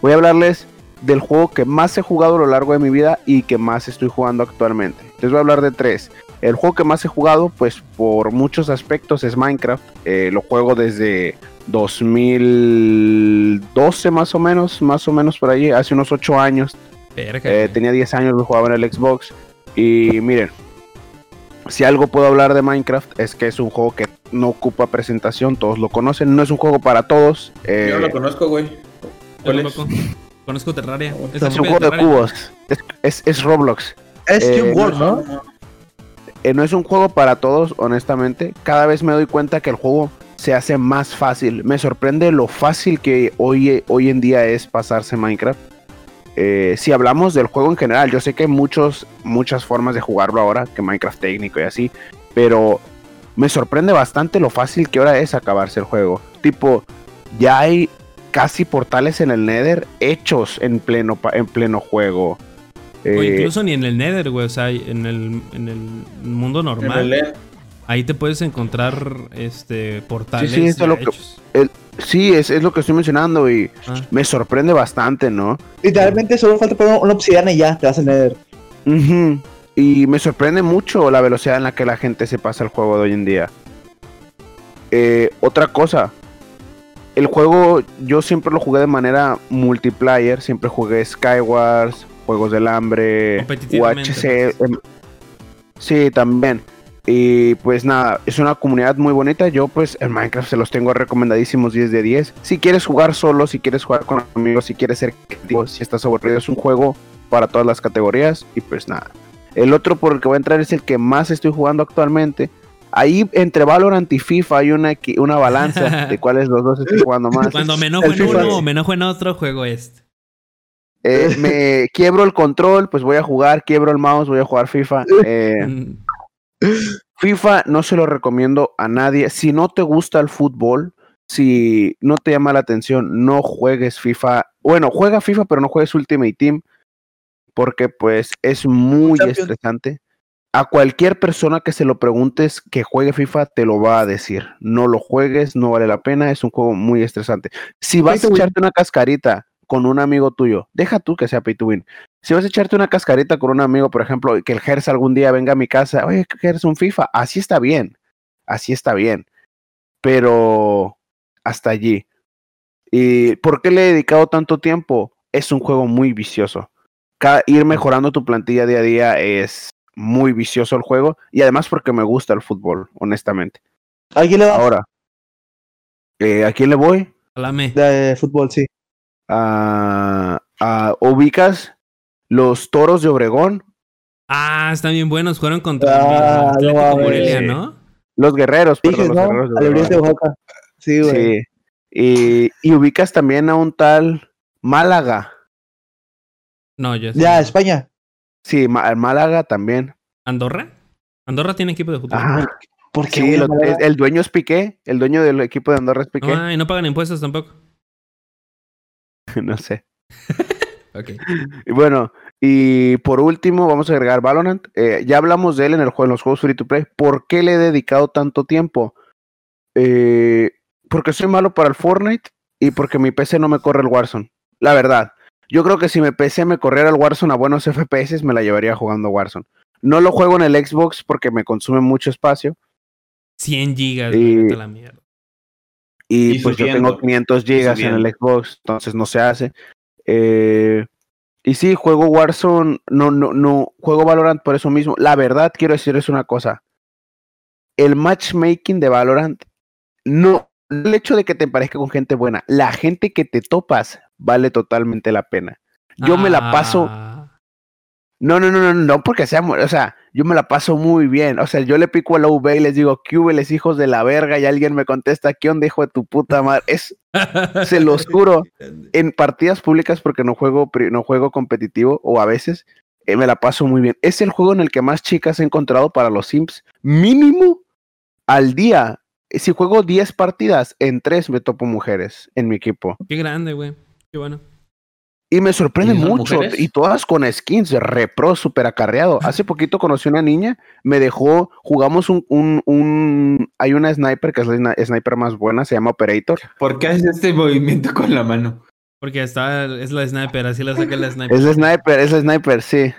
voy a hablarles del juego que más he jugado a lo largo de mi vida y que más estoy jugando actualmente. Les voy a hablar de tres. El juego que más he jugado pues por muchos aspectos es Minecraft. Eh, lo juego desde 2012 más o menos, más o menos por allí, hace unos 8 años. Eh, tenía 10 años, lo jugaba en el Xbox. Y miren, si algo puedo hablar de Minecraft es que es un juego que no ocupa presentación, todos lo conocen, no es un juego para todos. eh, Yo lo conozco, güey. ¿Cuál es? Conozco Terraria. Es la es un juego de cubos, es, es- es Roblox. Es Eh, Cube World, ¿no? Eh, no es un juego para todos, honestamente. Cada vez me doy cuenta que el juego se hace más fácil. Me sorprende lo fácil que hoy, hoy en día es pasarse Minecraft. Eh, si hablamos del juego en general, yo sé que hay muchas formas de jugarlo ahora, que Minecraft técnico y así, pero me sorprende bastante lo fácil que ahora es acabarse el juego. Tipo, ya hay casi portales en el Nether hechos en pleno, en pleno juego. O Eh, incluso ni en el Nether, güey. O sea, en el, en el mundo En normal. el. Ahí te puedes encontrar este portales. Sí, sí, eso es lo que- sí, es, es lo que estoy mencionando y Ah. me sorprende bastante, ¿no? Literalmente solo falta poner una obsidiana y ya te vas a tener. Ujú. Y me sorprende mucho la velocidad en la que la gente se pasa el juego de hoy en día. Eh, otra cosa, el juego yo siempre lo jugué de manera multiplayer, siempre jugué Skywars, Juegos del Hambre, UHC. em, sí, también. Y pues nada, es una comunidad muy bonita. Yo pues en Minecraft se los tengo recomendadísimos 10 de 10. Si quieres jugar solo, si quieres jugar con amigos, si quieres ser creativo, si estás aburrido, es un juego para todas las categorías. Y pues nada. El otro por el que voy a entrar es el que más estoy jugando actualmente. Ahí entre Valorant y FIFA hay una, una balanza de cuáles los dos estoy jugando más. Cuando me enojo en uno o me enojo en otro, juego este. Eh, me quiebro el control, pues voy a jugar, quiebro el mouse, voy a jugar FIFA. Eh, FIFA no se lo recomiendo a nadie. Si no te gusta el fútbol, si no te llama la atención, no juegues FIFA. Bueno, juega FIFA, pero no juegues Ultimate Team, porque pues es muy Champions. estresante. A cualquier persona que se lo preguntes que juegue FIFA, te lo va a decir. No lo juegues, no vale la pena, es un juego muy estresante. Si vas a echarte una cascarita con un amigo tuyo, deja tú que sea pay to win. Si vas a echarte una cascarita con un amigo, por ejemplo, y que el Gers algún día venga a mi casa, oye, Gers, un FIFA, así está bien, así está bien, pero hasta allí. ¿Y por qué le he dedicado tanto tiempo? Es un juego muy vicioso. Cada, ir mejorando tu plantilla día a día es muy vicioso el juego y además porque me gusta el fútbol, honestamente. ¿A quién le da? Ahora, eh, ¿a quién le voy? Alame. De fútbol, sí. A, a- ¿Ubicas los toros de Obregón? Ah, están bien buenos. Fueron contra Ah, el Atlético no mames. Morelia, ¿no? Los guerreros, los ¿no? guerreros de Alegrías de Obregón. Oaxaca. Sí, güey. Sí. Y, y ubicas también a un tal Málaga. No, yo. Ya, España. Sí, Málaga también. ¿Andorra? ¿Andorra tiene equipo de fútbol? Ajá. ¿Por qué? Sí, lo- el dueño es Piqué, el dueño del equipo de Andorra es Piqué. Ah, y no pagan impuestos tampoco. no sé. Ok. Y bueno, y por último vamos a agregar Valorant. Eh, ya hablamos de él en, el juego, en los juegos free to play. ¿Por qué le he dedicado tanto tiempo? Eh, porque soy malo para el Fortnite y porque mi PC no me corre el Warzone. La verdad. Yo creo que si mi PC me corriera el Warzone a buenos FPS, me la llevaría jugando Warzone. No lo juego en el Xbox porque me consume mucho espacio. 100 gigas, Y- la mierda. Y, Y pues yo tengo 500 gigas en el. Xbox, entonces no se hace. Eh, y sí, juego Warzone, no, no, no, juego Valorant por eso mismo. La verdad, quiero decirles una cosa. El matchmaking de Valorant, no, no el hecho de que te parezca con gente buena, la gente que te topas vale totalmente la pena. Yo me la paso Ah, no, no, no, no, no, porque sea, o sea, yo me la paso muy bien. O sea, yo le pico a la UV y les digo, ¿qué les hijos de la verga? Y alguien me contesta, ¿qué onda, hijo de tu puta madre? Es, se los juro, en partidas públicas, porque no juego, no juego competitivo, o a veces, eh, me la paso muy bien. Es el juego en el que más chicas he encontrado para los Sims. Mínimo al día. Si juego 10 partidas, en 3 me topo mujeres en mi equipo. Qué grande, güey. Qué bueno. Y me sorprende ¿Y son mucho. mujeres? Y todas con skins, repro, super acarreado. Hace poquito conocí una niña, me dejó, jugamos un, un, un, hay una sniper que es la sni- sniper más buena, se llama Operator. ¿Por qué haces este movimiento con la mano? Porque está, es la sniper, así la saca la sniper. Es la sniper, es la sniper, sí.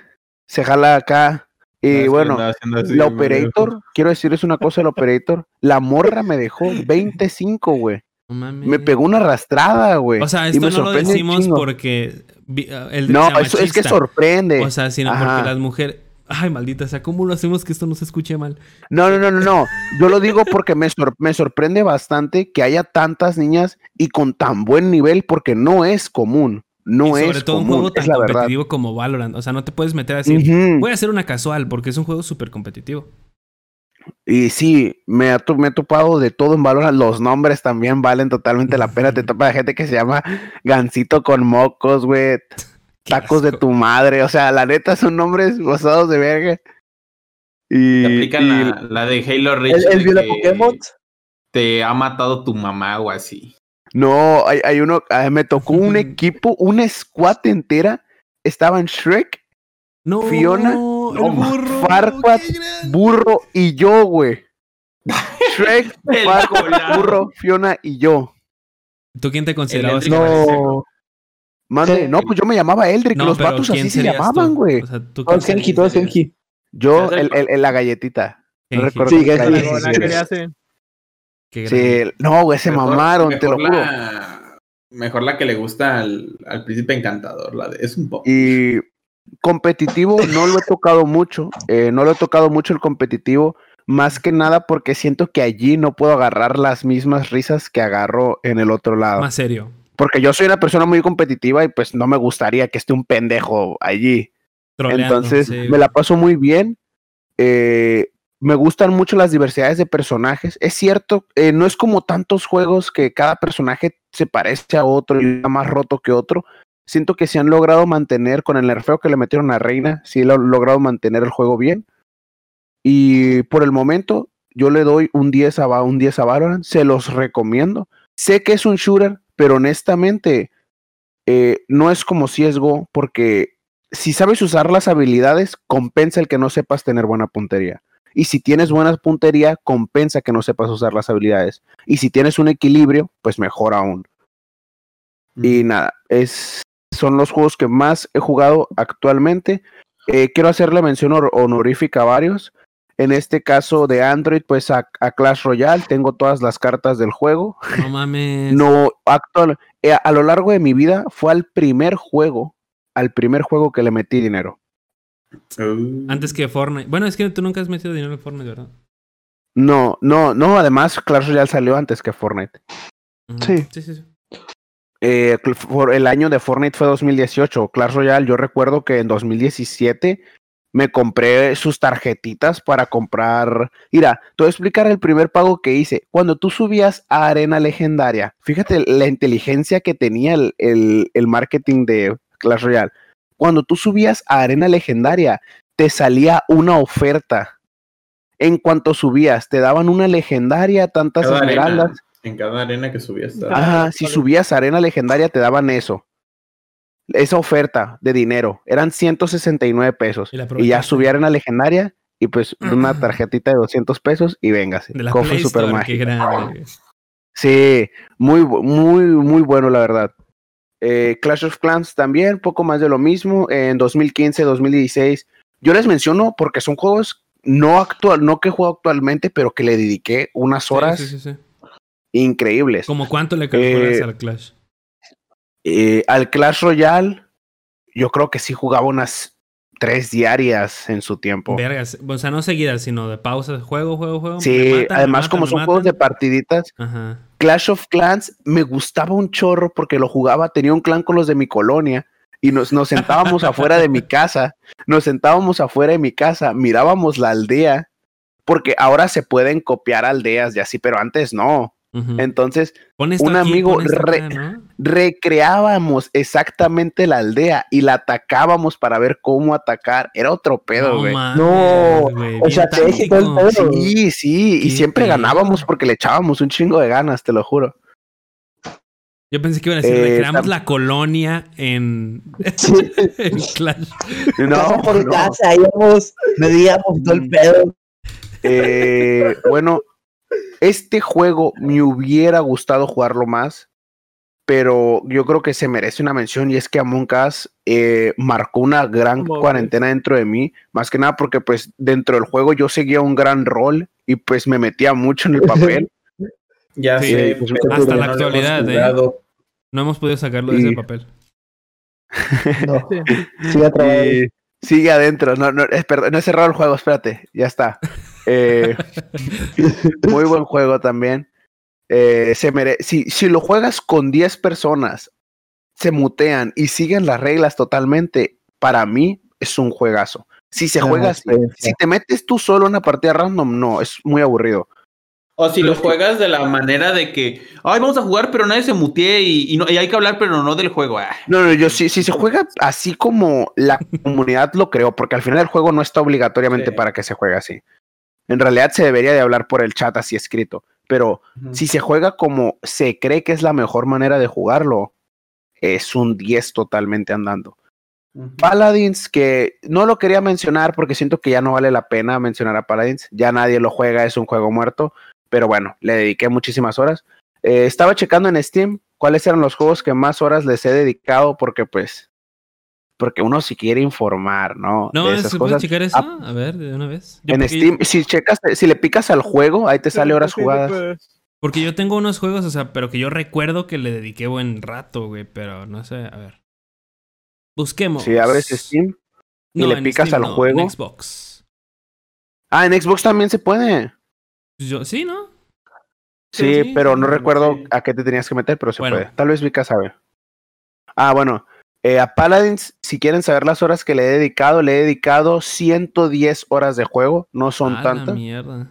Se jala acá. Y bueno, la Operator, quiero decirles una cosa, la Operator, la morra me dejó 25, güey. No mames. Me pegó una arrastrada, güey. O sea, y esto me no lo un decimos porque ah, el No, eso es que sorprende. O sea, sino Ajá. porque las mujeres. Ay, maldita, o sea, ¿cómo lo hacemos que esto no se escuche mal? No, no, no, no, no. Yo lo digo porque me, sor- me sorprende bastante que haya tantas niñas y con tan buen nivel porque no es común. No y es sobre todo un común, juego tan es verdad. competitivo como Valorant. O sea, no te puedes meter así. Ujú. Voy a hacer una casual porque es un juego súper competitivo. Y sí, me, ha me he topado de todo en Valorant. Los nombres también valen totalmente la pena. Te topa de gente que se llama Gancito con mocos, güey. Tacos de tu madre. O sea, la neta son nombres gozados de verga. Y, Te aplican y- la, la de Halo Reach. El, el de viola Pokémon. Te ha matado tu mamá o así. No, hay, hay uno, me tocó un equipo, una squad entera. Estaban Shrek, No, Fiona, el no, burro. Farquaad. Burro y yo, güey. Shrek, Farquaad. Burro, Fiona y yo. ¿Tú quién te considerabas? No. Mande, Sí. no, pues yo me llamaba Eldrick, No, los pero vatos ¿quién así se llamaban, tú? güey. O sea, ¿tú Todo Genki, todo? Genki. Yo, el, el- el- la galletita. No recuerdo Sí, qué grande. Sí, no, güey, se Mejor- mamaron, te lo mejor juro. la- Mejor la que le gusta al, al príncipe encantador, la de es un poco. Y competitivo no lo he tocado mucho, eh, no lo he tocado mucho el competitivo, más que nada porque siento que allí no puedo agarrar las mismas risas que agarro en el otro lado. Más serio. Porque yo soy una persona muy competitiva y pues no me gustaría que esté un pendejo allí. Troleando, Entonces sí, me la paso muy bien. Eh, me gustan mucho las diversidades de personajes. Es cierto, eh, no es como tantos juegos que cada personaje se parece a otro y está más roto que otro. Siento que se han logrado mantener con el nerfeo que le metieron a Reina, sí lo han logrado mantener el juego bien. Y por el momento, yo le doy un 10 a, un 10 a Valorant, se los recomiendo. Sé que es un shooter, pero honestamente eh, no es como CSGO, porque si sabes usar las habilidades, compensa el que no sepas tener buena puntería. Y si tienes buena puntería, compensa que no sepas usar las habilidades. Y si tienes un equilibrio, pues mejor aún. Y nada, es, son los juegos que más he jugado actualmente. Eh, quiero hacerle mención hor- honorífica a varios. En este caso de Android, pues a, a Clash Royale tengo todas las cartas del juego. No mames. No, actual, eh, a lo largo de mi vida fue al primer juego, al primer juego que le metí dinero. Uh, Antes que Fortnite. Bueno, es que tú nunca has metido dinero en Fortnite, ¿verdad? No, no, no, además Clash Royale salió antes que Fortnite. Sí, sí, sí. Eh, el año de Fortnite fue 2018. Clash Royale, yo recuerdo que en 2017 me compré sus tarjetitas para comprar. Mira, te voy a explicar el primer pago que hice. Cuando tú subías a Arena Legendaria, fíjate la inteligencia que tenía el, el- el marketing de Clash Royale. Cuando tú subías a Arena Legendaria, te salía una oferta. En cuanto subías, te daban una legendaria, tantas esmeraldas. En cada arena que subías. Ajá, si Vale. subías a Arena Legendaria te daban eso. Esa oferta de dinero. Eran 169 pesos. Y Y ya subí a Arena Legendaria y pues una tarjetita de 200 pesos y véngase. De la super qué grande. Sí, muy, muy, muy bueno, la verdad. Eh, Clash of Clans también, poco más de lo mismo. En 2015, 2016. Yo les menciono porque son juegos no actual, no que juego actualmente, pero que le dediqué unas Sí, horas Sí, sí, sí. Increíbles. ¿Como cuánto le calculas Eh, al Clash? Eh, al Clash Royale, yo creo que sí jugaba unas tres diarias en su tiempo. Vergas. O sea, no seguidas, sino de pausas. Juego, juego, juego. Sí, matan, además matan, como son matan. juegos de partiditas, Ajá. Clash of Clans me gustaba un chorro porque lo jugaba, tenía un clan con los de mi colonia y nos, nos sentábamos afuera de mi casa, nos sentábamos afuera de mi casa, mirábamos la aldea, porque ahora se pueden copiar aldeas y así, pero antes no. Entonces Pon esto un aquí, amigo pon esto re- acá, ¿no? recreábamos exactamente la aldea y la atacábamos para ver cómo atacar. Era otro pedo, No güey. No, güey, o sea, bien que todo el pedo. Sí, sí, y siempre pedo. ganábamos porque le echábamos un chingo de ganas, te lo juro. Yo pensé que iban a decir, Eh, recreamos tam- la colonia en, en Clash. casa No, por no. casa, íbamos, medíamos todo el Mm. pedo. Eh, bueno, este juego me hubiera gustado jugarlo más, pero yo creo que se merece una mención y es que Among Us eh, marcó una gran ¿Cómo cuarentena dentro de mí, más que nada porque pues dentro del juego yo seguía un gran rol y pues me metía mucho en el papel. Ya Sí, sé, pues, hasta no la hemos actualidad, ¿eh? No hemos podido sacarlo de Y- ese papel. No, Sí. sigue trabajando. Y sigue adentro, no, no, es- perdón, no he cerrado el juego, espérate, ya está. Eh, muy buen juego también. Eh, se mere- si, si lo juegas con 10 personas, se mutean y siguen las reglas totalmente, para mí es un juegazo. Si se No, juega, sí, si te metes tú solo en una partida random, no, es muy aburrido. O si lo juegas de la manera de que, ay, vamos a jugar, pero nadie se mutee y, y no, y hay que hablar, pero no del juego. Ah, No, no, yo sí, si se juega así como la comunidad lo creó, porque al final el juego no está obligatoriamente Sí. para que se juegue así. En realidad se debería de hablar por el chat así escrito, pero si se juega como se cree que es la mejor manera de jugarlo, es un 10 totalmente andando. Paladins, que no lo quería mencionar porque siento que ya no vale la pena mencionar a Paladins, ya nadie lo juega, es un juego muerto, pero bueno, le dediqué muchísimas horas. Eh, estaba checando en Steam cuáles eran los juegos que más horas les he dedicado porque pues, porque uno si quiere informar, ¿no? No, de esas ¿se puede cosas. checar eso? Ah, A ver, de una vez. Yo En porque- Steam, si checas, si le picas al juego, ahí te sale horas jugadas. pues, Porque yo tengo unos juegos, o sea, pero que yo recuerdo que le dediqué buen rato, güey, pero no sé, a ver. Busquemos. Si abres Steam y le picas Steam al no, juego. En Xbox. Ah, en Xbox también se puede. Yo, sí, ¿no? Sí, sí, pero no sí. recuerdo a qué te tenías que meter, pero se Bueno. puede. Tal vez Vika sabe. Ah, bueno. Eh, a Paladins, si quieren saber las horas que le he dedicado, le he dedicado 110 horas de juego. No son A tantas, mierda.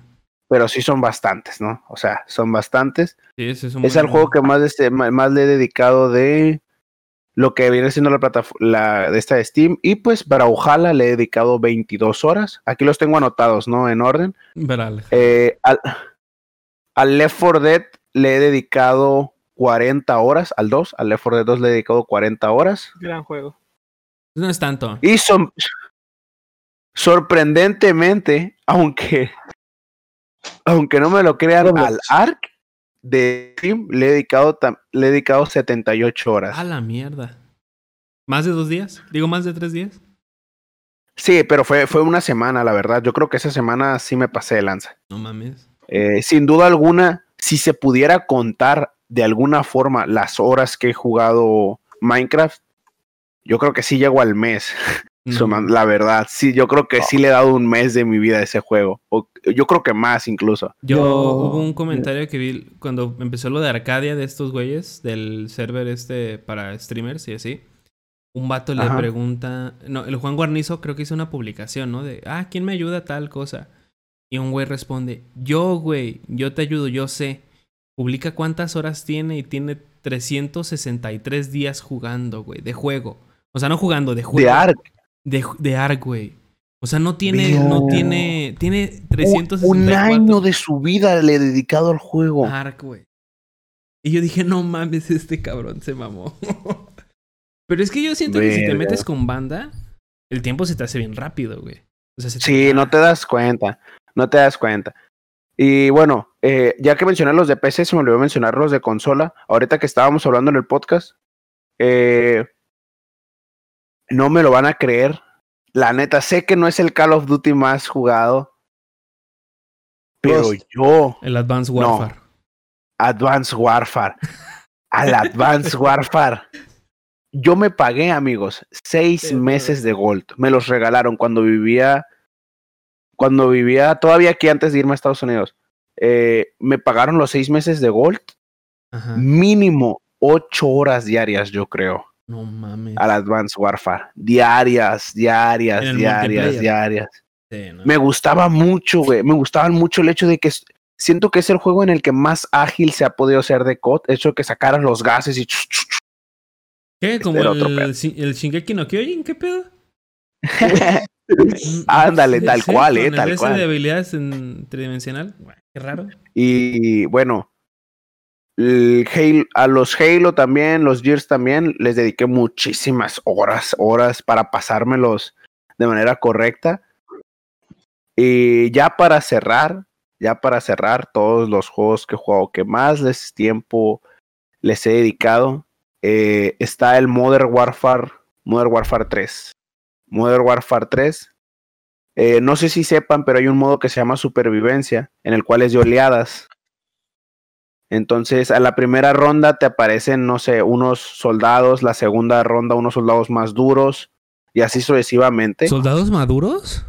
pero sí son bastantes, ¿no? O sea, son bastantes. Sí, es el juego que más, este, más le he dedicado de lo que viene siendo la plataforma de esta de Steam. Y pues para Ojala le he dedicado 22 horas. Aquí los tengo anotados, ¿no? En orden. Veral. Eh, al, al Left 4 Dead le he dedicado 40 horas. Al 2, al Left 4 Dead 2 le he dedicado 40 horas. Gran juego. No es tanto. Y son, sorprendentemente, aunque, aunque no me lo crean, Roblox. al Ark de Steam le he dedicado, le he dedicado 78 horas. A la mierda. ¿Más de dos días? Digo, más de tres días. Sí, pero fue, fue una semana, la verdad. Yo creo que esa semana sí me pasé de lanza. No mames. Eh, sin duda alguna, si se pudiera contar de alguna forma las horas que he jugado Minecraft, yo creo que sí llego al mes. La verdad, sí, yo creo que sí le he dado un mes de mi vida a ese juego. O, yo creo que más incluso. Yo, Yo- hubo un comentario que vi cuando empezó lo de Arcadia de estos güeyes, del server este para streamers y así. Un vato le Ajá. pregunta. No, el Juan Guarnizo creo que hizo una publicación, ¿no? De, ah, ¿quién me ayuda a tal cosa? Y un güey responde, yo, güey, yo te ayudo, yo sé. Publica cuántas horas tiene y tiene 363 días jugando, güey, de juego. O sea, no jugando, de juego. De Ark, De, de Ark, güey. O sea, no tiene, no tiene, tiene un 364 año de su vida le he dedicado al juego. Ark, güey. Y yo dije, no mames, este cabrón se mamó. Pero es que yo siento que si te metes con banda, el tiempo se te hace bien rápido, güey. O sea, se te Sí, no te das cuenta, no te das cuenta. Y bueno, eh, ya que mencioné los de PC, se me olvidó mencionar los de consola. Ahorita que estábamos hablando en el podcast, eh, no me lo van a creer. La neta, sé que no es el Call of Duty más jugado, pero Ghost. yo, El Advanced No. Warfare. Advanced Warfare, al Advanced Warfare, yo me pagué, amigos, seis Sí, meses de Gold. Me los regalaron cuando vivía, cuando vivía todavía aquí antes de irme a Estados Unidos. Eh, me pagaron los seis meses de Gold, Ajá. mínimo ocho horas diarias, yo creo, No mames. al Advanced Warfare. Diarias, diarias, diarias, diarias. Sí, ¿no? Me gustaba mucho, güey. Me gustaba mucho el hecho de que siento que es el juego en el que más ágil se ha podido hacer de COD. El hecho de que sacaran los gases y. ¿Qué? ¿Como era otro el, el Shingeki no Kyojin? ¿Qué pedo? Ándale, tal cual, eh, tal cual. de habilidades en tridimensional. Qué raro. Y bueno, el Halo- a los Halo también, los Gears también, les dediqué muchísimas horas, horas para pasármelos de manera correcta. Y ya para cerrar, ya para cerrar todos los juegos que he jugado, que más les tiempo les he dedicado, eh, está el Modern Warfare, Modern Warfare 3. Modern Warfare 3. eh, no sé si sepan, pero hay un modo que se llama supervivencia, en el cual es de oleadas. Entonces, a la primera ronda te aparecen, no sé, unos soldados, la segunda ronda unos soldados más duros, y así sucesivamente. ¿Soldados maduros?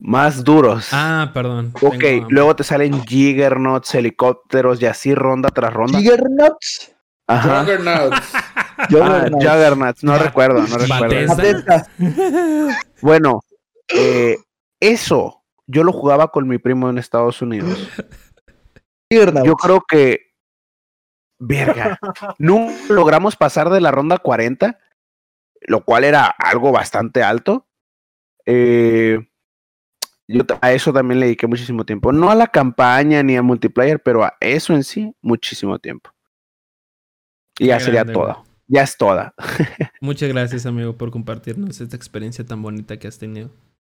más duros. Ah, perdón. ok, Tengo- luego te salen Jiggernauts, helicópteros y así ronda tras ronda. Juggernuts. Ajá. Juggernauts. Ah, Juggernauts. Juggernauts, no recuerdo, no recuerdo. Bueno, eh, eso yo lo jugaba con mi primo en Estados Unidos. Yo creo que. Verga. No logramos pasar de la ronda 40, lo cual era algo bastante alto. Eh, yo a eso también le dediqué muchísimo tiempo. No a la campaña ni al multiplayer, pero a eso en sí, muchísimo tiempo. Y ya sería güey. Ya es toda. Muchas gracias, amigo, por compartirnos esta experiencia tan bonita que has tenido.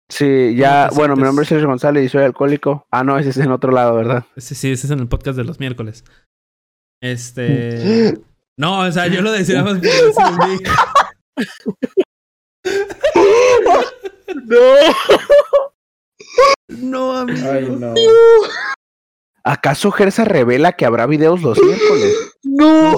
Sí, ya. Bueno, mi nombre es? Sergio González y soy alcohólico. Ah, no, ese es en otro lado, ¿verdad? Sí, sí, ese es en el podcast de los miércoles. Este. No, o sea, yo lo decía más decir, No. No, amigo. Ay, no. ¿Acaso Gersa revela que habrá videos los miércoles? ¡No!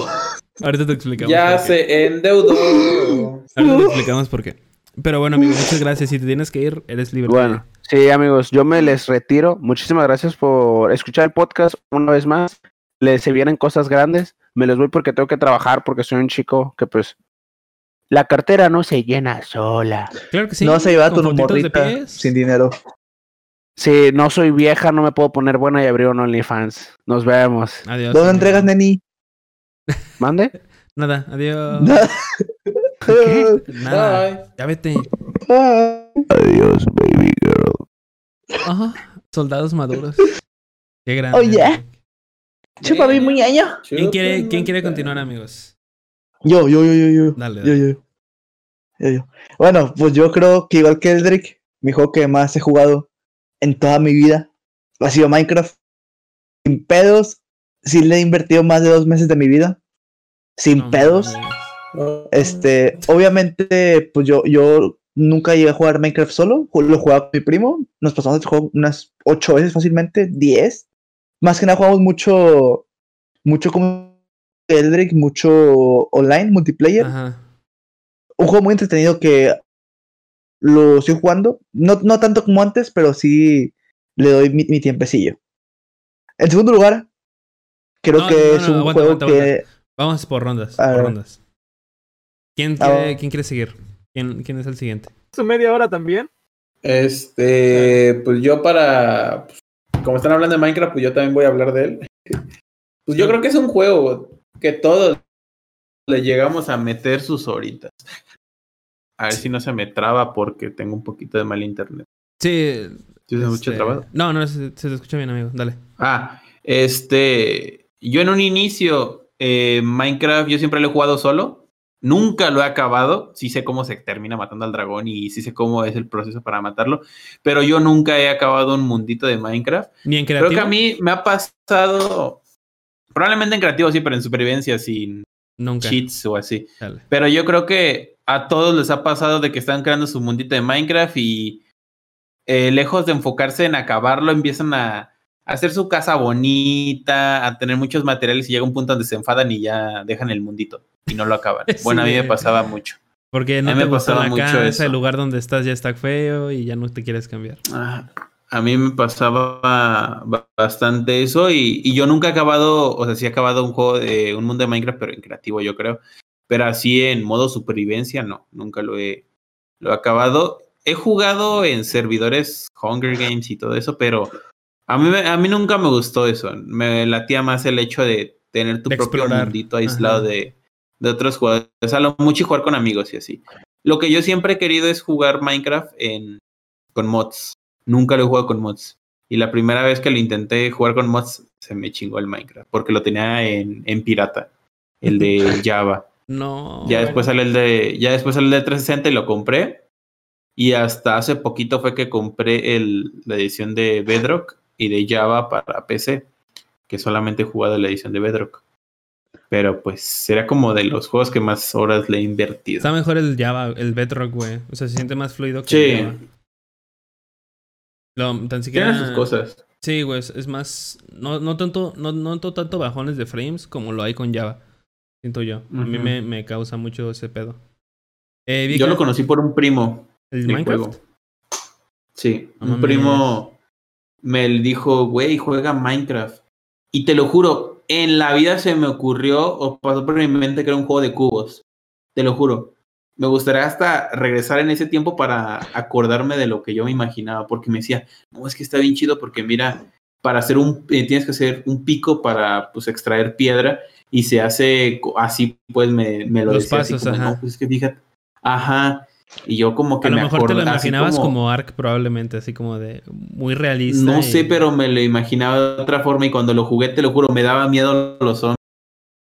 Ahorita te explicamos. Ya por qué. se endeudó. Ahorita te explicamos por qué. Pero bueno, amigo, muchas gracias. Si te tienes que ir, eres libre. Bueno, sí, amigos, yo me les retiro. Muchísimas gracias por escuchar el podcast una vez más. Les se vienen cosas grandes. Me los voy porque tengo que trabajar, porque soy un chico que pues la cartera no se llena sola. Claro que sí. no vas a llevar a tu morrita pies. sin dinero. Si no soy vieja, no me puedo poner buena y abrir un OnlyFans. Nos vemos. Adiós. ¿Dónde amigo. entregas, neni? ¿Mande? Nada, adiós. ¿Qué? Nada. Bye. Ya vete. Adiós, baby girl. Ajá. Soldados maduros. Qué grande. Oh, yeah. Chupa mi muñeño. ¿Quién quiere, ¿Quién quiere continuar, amigos? Yo, yo, yo, yo, yo. Dale, Yo, yo. Yo, yo. Bueno, pues yo creo que igual que Eldrick, mi juego que más he jugado en toda mi vida ha sido Minecraft. Sin pedos, sí le he invertido más de dos meses de mi vida. Sin No pedos. Este, obviamente, pues yo, yo nunca llegué a jugar Minecraft solo, lo jugaba con mi primo, nos pasamos el juego unas ocho veces fácilmente, diez. Más que nada jugamos mucho, mucho como Eldrick, mucho online, multiplayer. Ajá. Un juego muy entretenido que lo estoy jugando, no, no tanto como antes, pero sí le doy mi, mi tiempecillo. En segundo lugar, creo No, que no, es no, un aguanta, juego aguanta, que... Vamos por rondas. A por ver. rondas. ¿Quién Ah, quiere. ¿Quién quiere seguir? ¿Quién, ¿Quién es el siguiente? Su media hora también. Este, pues yo para, pues, como están hablando de Minecraft, pues yo también voy a hablar de él. Pues yo creo que es un juego que todos le llegamos a meter sus horitas. A ver si no se me traba porque tengo un poquito de mal internet. Sí. ¿Sí se escucha este, trabado? No, no, se, se te escucha bien, amigo. Dale. Ah, este, yo en un inicio, eh, Minecraft, yo siempre lo he jugado solo. Nunca lo he acabado. Sí sé cómo se termina matando al dragón y sí sé cómo es el proceso para matarlo. Pero yo nunca he acabado un mundito de Minecraft. Ni en Creo creativo. que a mí me ha pasado, probablemente en creativo sí, pero en supervivencia sin Nunca. cheats o así. Dale. Pero yo creo que a todos les ha pasado de que están creando su mundito de Minecraft y eh, lejos de enfocarse en acabarlo, empiezan a hacer su casa bonita, a tener muchos materiales y llega un punto donde se enfadan y ya dejan el mundito y no lo acaban. Sí, bueno, a mí me pasaba mucho. Porque no A mí te me pasaba la mucho casa, eso. el lugar donde estás ya está feo y ya no te quieres cambiar. Ah, A mí me pasaba ba- bastante eso y, y yo nunca he acabado, o sea, sí he acabado un juego de un mundo de Minecraft, pero en creativo yo creo. Pero así en modo supervivencia, no, nunca lo he, lo he acabado. He jugado en servidores Hunger Games y todo eso, pero a mí, a mí nunca me gustó eso. Me latía más el hecho de tener tu De propio explorar. mundito aislado de, de otros jugadores. A lo mucho y jugar con amigos y así. Lo que yo siempre he querido es jugar Minecraft en, con mods. Nunca lo he jugado con mods. Y la primera vez que lo intenté jugar con mods, se me chingó el Minecraft. Porque lo tenía en, en pirata. El de Java. No. Ya después sale el de. Ya después sale el de 360 y lo compré. Y hasta hace poquito fue que compré el, la edición de Bedrock y de Java para PC. Que solamente he jugado la edición de Bedrock. Pero pues será como de los juegos que más horas le he invertido. Está mejor el Java, el Bedrock, güey. O sea, se siente más fluido que Sí. el Java. Lo, tan siquiera... Tiene sus cosas. Sí, güey, es, más... No, no, tanto, no tanto bajones de frames como lo hay con Java. Siento yo. A mí me, me causa mucho ese pedo. Eh, Yo lo conocí por un primo. ¿El Minecraft? juego. Sí, No un primo me dijo, güey, juega Minecraft. Y te lo juro, en la vida se me ocurrió o pasó por mi mente que era un juego de cubos. Te lo juro. Me gustaría hasta regresar en ese tiempo para acordarme de lo que yo me imaginaba, porque me decía, no, es que está bien chido porque mira, para hacer un, eh, tienes que hacer un pico para pues extraer piedra y se hace así, pues me, me lo Los decía pasos, como, ajá. no, pues es que fíjate, ajá, y yo como que A lo me mejor te lo imaginabas como... como Ark probablemente, así como de muy realista. no y- sé, pero me lo imaginaba de otra forma y cuando lo jugué, te lo juro, me daba miedo los zombies.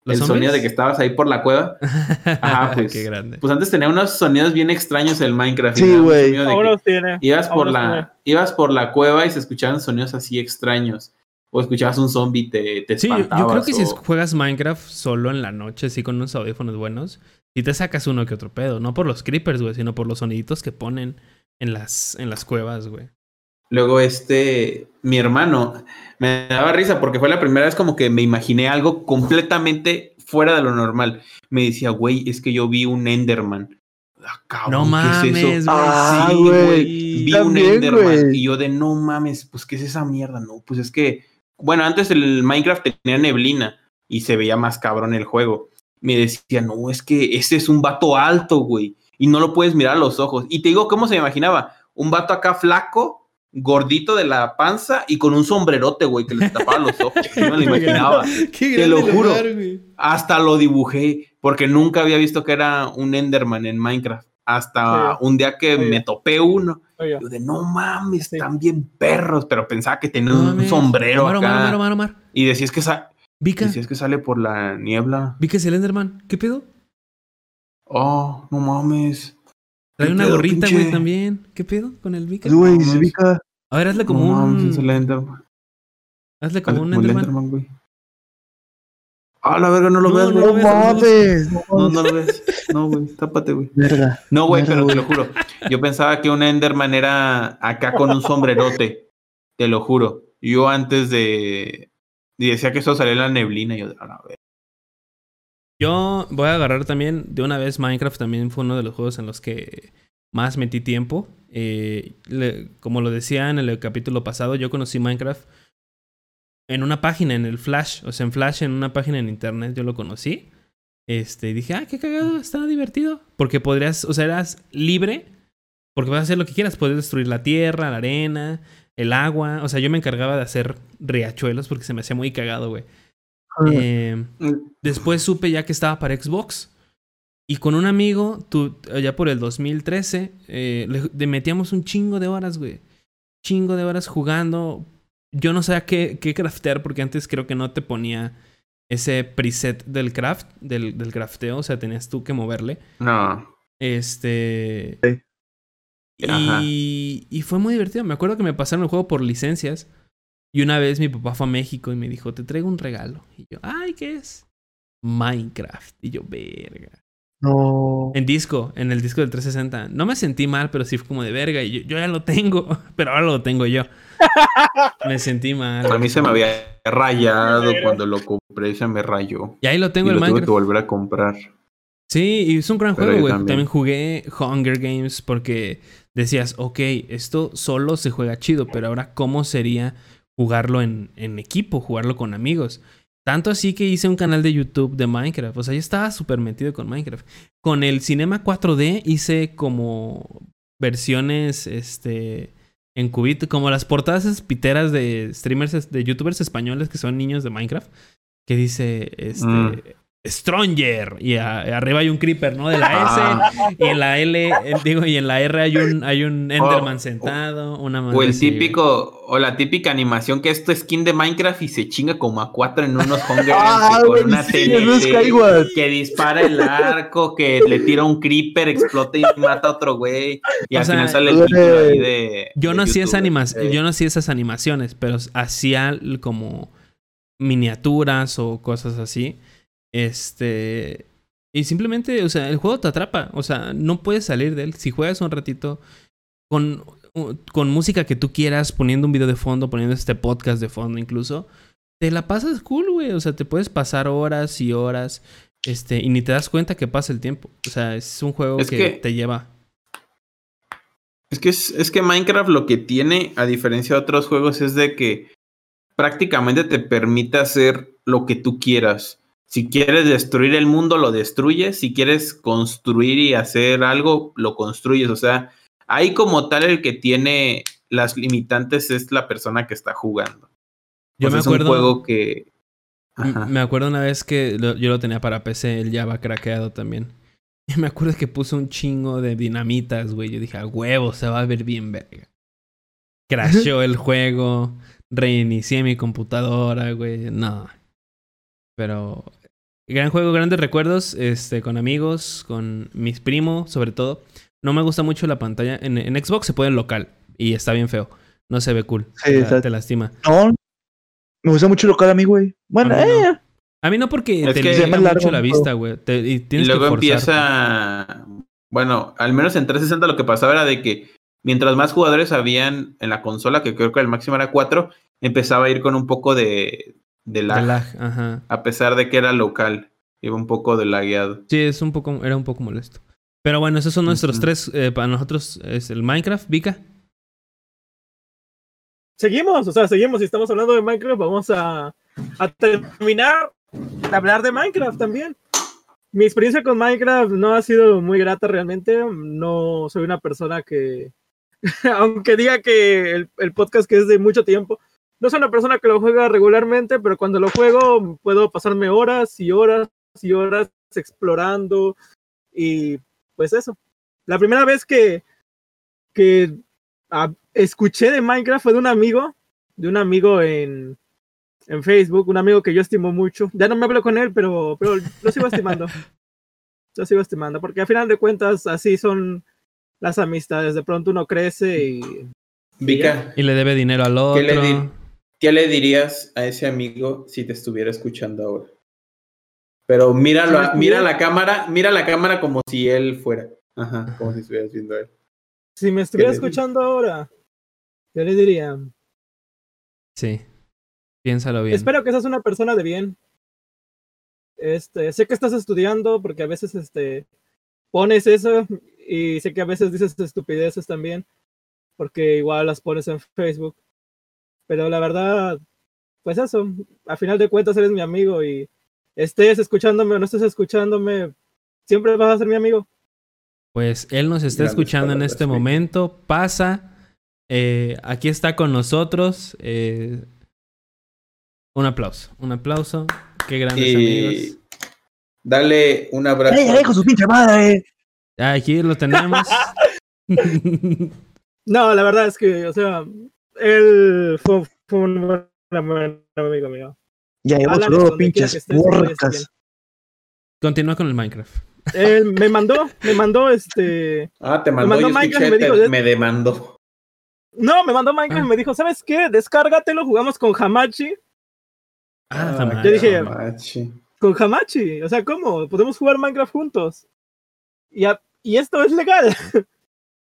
¿Los El zombies? sonido de que estabas ahí por la cueva. Ajá, pues. Qué grande. Pues antes tenía unos sonidos bien extraños el Minecraft. Sí, güey. que Ahora los tiene. Ibas por Ahora la, ibas por la cueva y se escuchaban sonidos así extraños. O escuchabas un zombie y te, te Sí, yo, creo que si o- juegas Minecraft solo en la noche, así con unos audífonos buenos, y te sacas uno que otro pedo. No por los creepers, güey, sino por los soniditos que ponen en las, en las cuevas, güey. luego este, mi hermano, me daba risa porque fue la primera vez como que me imaginé algo completamente fuera de lo normal. Me decía, güey, es que yo vi un Enderman. Ah, cabrón, No ¿qué mames, es güey. eso? Ah, Sí, güey. güey. Vi un Enderman. güey. Y yo de no mames, pues ¿qué es esa mierda? No, pues es que, bueno, antes el Minecraft tenía neblina y se veía más cabrón el juego. Me decía, no, es que ese es un vato alto, güey. Y no lo puedes mirar a los ojos. Y te digo, ¿cómo se imaginaba? Un vato acá flaco, gordito de la panza y con un sombrerote, güey, que le tapaba los ojos. Así me lo imaginaba. Qué Te lo juro. lugar. Hasta lo dibujé, porque nunca había visto que era un Enderman en Minecraft. Hasta Sí. un día que Sí. me topé uno. Oiga, Yo de no mames, Sí. están bien perros, pero pensaba que tenía No un mames. sombrero Omar, acá. Omar, Omar, Omar, Omar. Y decías que, sa- Vika, decías que sale por la niebla. Vika es el Enderman. ¿Qué pedo? Oh, no mames. Trae ¿Qué una gorrita, güey, también. ¿Qué pedo con el Vika? Güey. Vika. A ver, hazle como no un... mames, es el Enderman. Hazle como un Enderman. Enderman, güey. Ah, la verga, no lo No, ves, no mames. no No, lo ves. No, güey, tápate, güey. Verga. No, güey, pero te lo juro. Yo pensaba que un Enderman era acá con un sombrerote. Te lo juro. Yo antes de. Y decía que eso salía en la neblina. y Yo, a la verga. Yo voy a agarrar también, de una vez Minecraft también fue uno de los juegos en los que más metí tiempo. Eh, le- como lo decía en el capítulo pasado, yo conocí Minecraft en una página, en el Flash, o sea, en Flash, en una página en internet, yo lo conocí. Este, dije, ah, qué cagado, está divertido. Porque podrías, o sea, eras libre, porque vas a hacer lo que quieras, puedes destruir la tierra, la arena, el agua. O sea, yo me encargaba de hacer riachuelos porque se me hacía muy cagado, güey. Eh, Después supe ya que estaba para Xbox. Y con un amigo, tú, ya por el 2013, eh, le metíamos un chingo de horas, güey. Chingo de horas jugando. Yo no sabía qué, qué craftear porque antes creo que no te ponía ese preset del craft, del, del crafteo. O sea, tenías tú que moverle. No. Este. Sí. Y, y fue muy divertido. Me acuerdo que me pasaron el juego por licencias. Y una vez mi papá fue a México y me dijo, te traigo un regalo. Y yo, ay, ¿qué es? Minecraft. Y yo, verga. No. En disco, en el disco del 360. No me sentí mal, pero sí fue como de verga. Y yo, yo ya lo tengo, pero ahora lo tengo yo. Me sentí mal. A mí se me había rayado cuando lo compré. Se me rayó. Y ahí lo tengo y el lo tuve que Minecraft. volver a comprar. Sí, y es un gran Pero juego, güey. también. También. jugué Hunger Games porque decías, ok, esto solo se juega chido, pero ahora, ¿cómo sería jugarlo en, en equipo, jugarlo con amigos? Tanto así que hice un canal de YouTube de Minecraft. O sea, yo estaba súper metido con Minecraft. Con el Cinema 4D hice como versiones, este, en cubito, como las portadas esas piteras de streamers, de youtubers españoles que son niños de Minecraft. Que dice, este, Mm. Stronger. Y a- arriba hay un creeper, ¿no? De la Ah. S. Y en la L, eh, digo, y en la R hay un, hay un Enderman Oh, sentado. Una O el así, típico, o la típica animación que es tu skin de Minecraft y se chinga como a cuatro en unos Hunger Games Ah, con una sí, TNT, que dispara el arco, que le tira un creeper, explota y mata a otro güey. Y O al sea, final sale el título ahí de. Yo de no hacía esa animación, Eh, yo no hacía esas animaciones, pero hacía como miniaturas o cosas así. Este. Y simplemente, o sea, el juego te atrapa. O sea, no puedes salir de él. Si juegas un ratito con, con música que tú quieras, poniendo un video de fondo, poniendo este podcast de fondo incluso, te la pasas cool, güey. O sea, te puedes pasar horas y horas. Este, y ni te das cuenta que pasa el tiempo. O sea, es un juego Es que, que- te lleva. Es que, es, es que Minecraft lo que tiene, a diferencia de otros juegos, es de que prácticamente te permite hacer lo que tú quieras. Si quieres destruir el mundo, lo destruyes. Si quieres construir y hacer algo, lo construyes. O sea, ahí como tal el que tiene las limitantes es la persona que está jugando. Yo me es un acuerdo. juego que... Ajá. Me acuerdo una vez que lo- yo lo tenía para PC, el Java craqueado también. Y me acuerdo que puse un chingo de dinamitas, güey. Yo dije, a huevo, se va a ver bien verga. Crasheó el juego, reinicié mi computadora, güey. No. Pero gran juego, grandes recuerdos, este, con amigos, con mis primos, sobre todo. No me gusta mucho la pantalla. En, en Xbox se puede en local y está bien feo. No se ve cool. Sí, te, lastima. No. Me gusta mucho local a mí, güey. Bueno, A mí no. eh. A mí no porque Es te que- limita mucho la el vista, güey. Te- Y luego que empieza... Bueno, al menos en 360 lo que pasaba era de que mientras más jugadores habían en la consola, que creo que el máximo era cuatro, empezaba a ir con un poco de, de lag, De lag, ajá. a pesar de que era local. Iba un poco de lagueado. Sí, es un poco, era un poco molesto. Pero bueno, esos son nuestros tres. eh, para nosotros es el Minecraft, Vika. Seguimos, o sea, seguimos. Si estamos hablando de Minecraft, vamos a, a terminar de hablar de Minecraft también. Mi experiencia con Minecraft no ha sido muy grata realmente. No soy una persona que, aunque diga que el, el podcast que es de mucho tiempo, no soy una persona que lo juega regularmente, pero cuando lo juego puedo pasarme horas y horas y horas explorando y pues eso. La primera vez que, que ah, escuché de Minecraft fue de un amigo, de un amigo en, en Facebook, un amigo que yo estimo mucho. Ya no me hablo con él, pero, pero lo sigo estimando. Lo sigo estimando, porque al final de cuentas así son las amistades. De pronto uno crece y Vika, Y le debe dinero al otro. ¿Qué le di- ¿qué le dirías a ese amigo si te estuviera escuchando ahora? Pero míralo, mira la cámara, mira la cámara como si él fuera. Ajá, como si estuvieras viendo a él. si me estuviera escuchando ahora, yo le diría, Sí. Piénsalo bien. espero que seas una persona de bien. Este, sé que estás estudiando porque a veces este, pones eso y sé que a veces dices estupideces también porque igual las pones en Facebook. Pero la verdad, pues eso, a final de cuentas eres mi amigo y estés escuchándome o no estés escuchándome, siempre vas a ser mi amigo. Pues él nos está escuchando en este momento. Pasa. eh, aquí está con nosotros. eh, un aplauso. Un aplauso. Qué grandes amigos. Dale un abrazo. ¡Ey, su pinche madre! Aquí lo tenemos. No, la verdad es que, o sea, él fue, fue un buen amigo mío. Ya quiera que pinches porcas. Continúa con el Minecraft. Él me mandó, me mandó este. Ah, te Me mandó, mandó yo Minecraft y me dijo, te- "Es- me demandó. No, me mandó Minecraft Ah. y me dijo, ¿sabes qué? Descárgatelo, jugamos con Hamachi. Ah, Ah, jamás. Yo dije- machi. Con Hamachi. O sea, ¿cómo? Podemos jugar Minecraft juntos. Y, a- y esto es legal.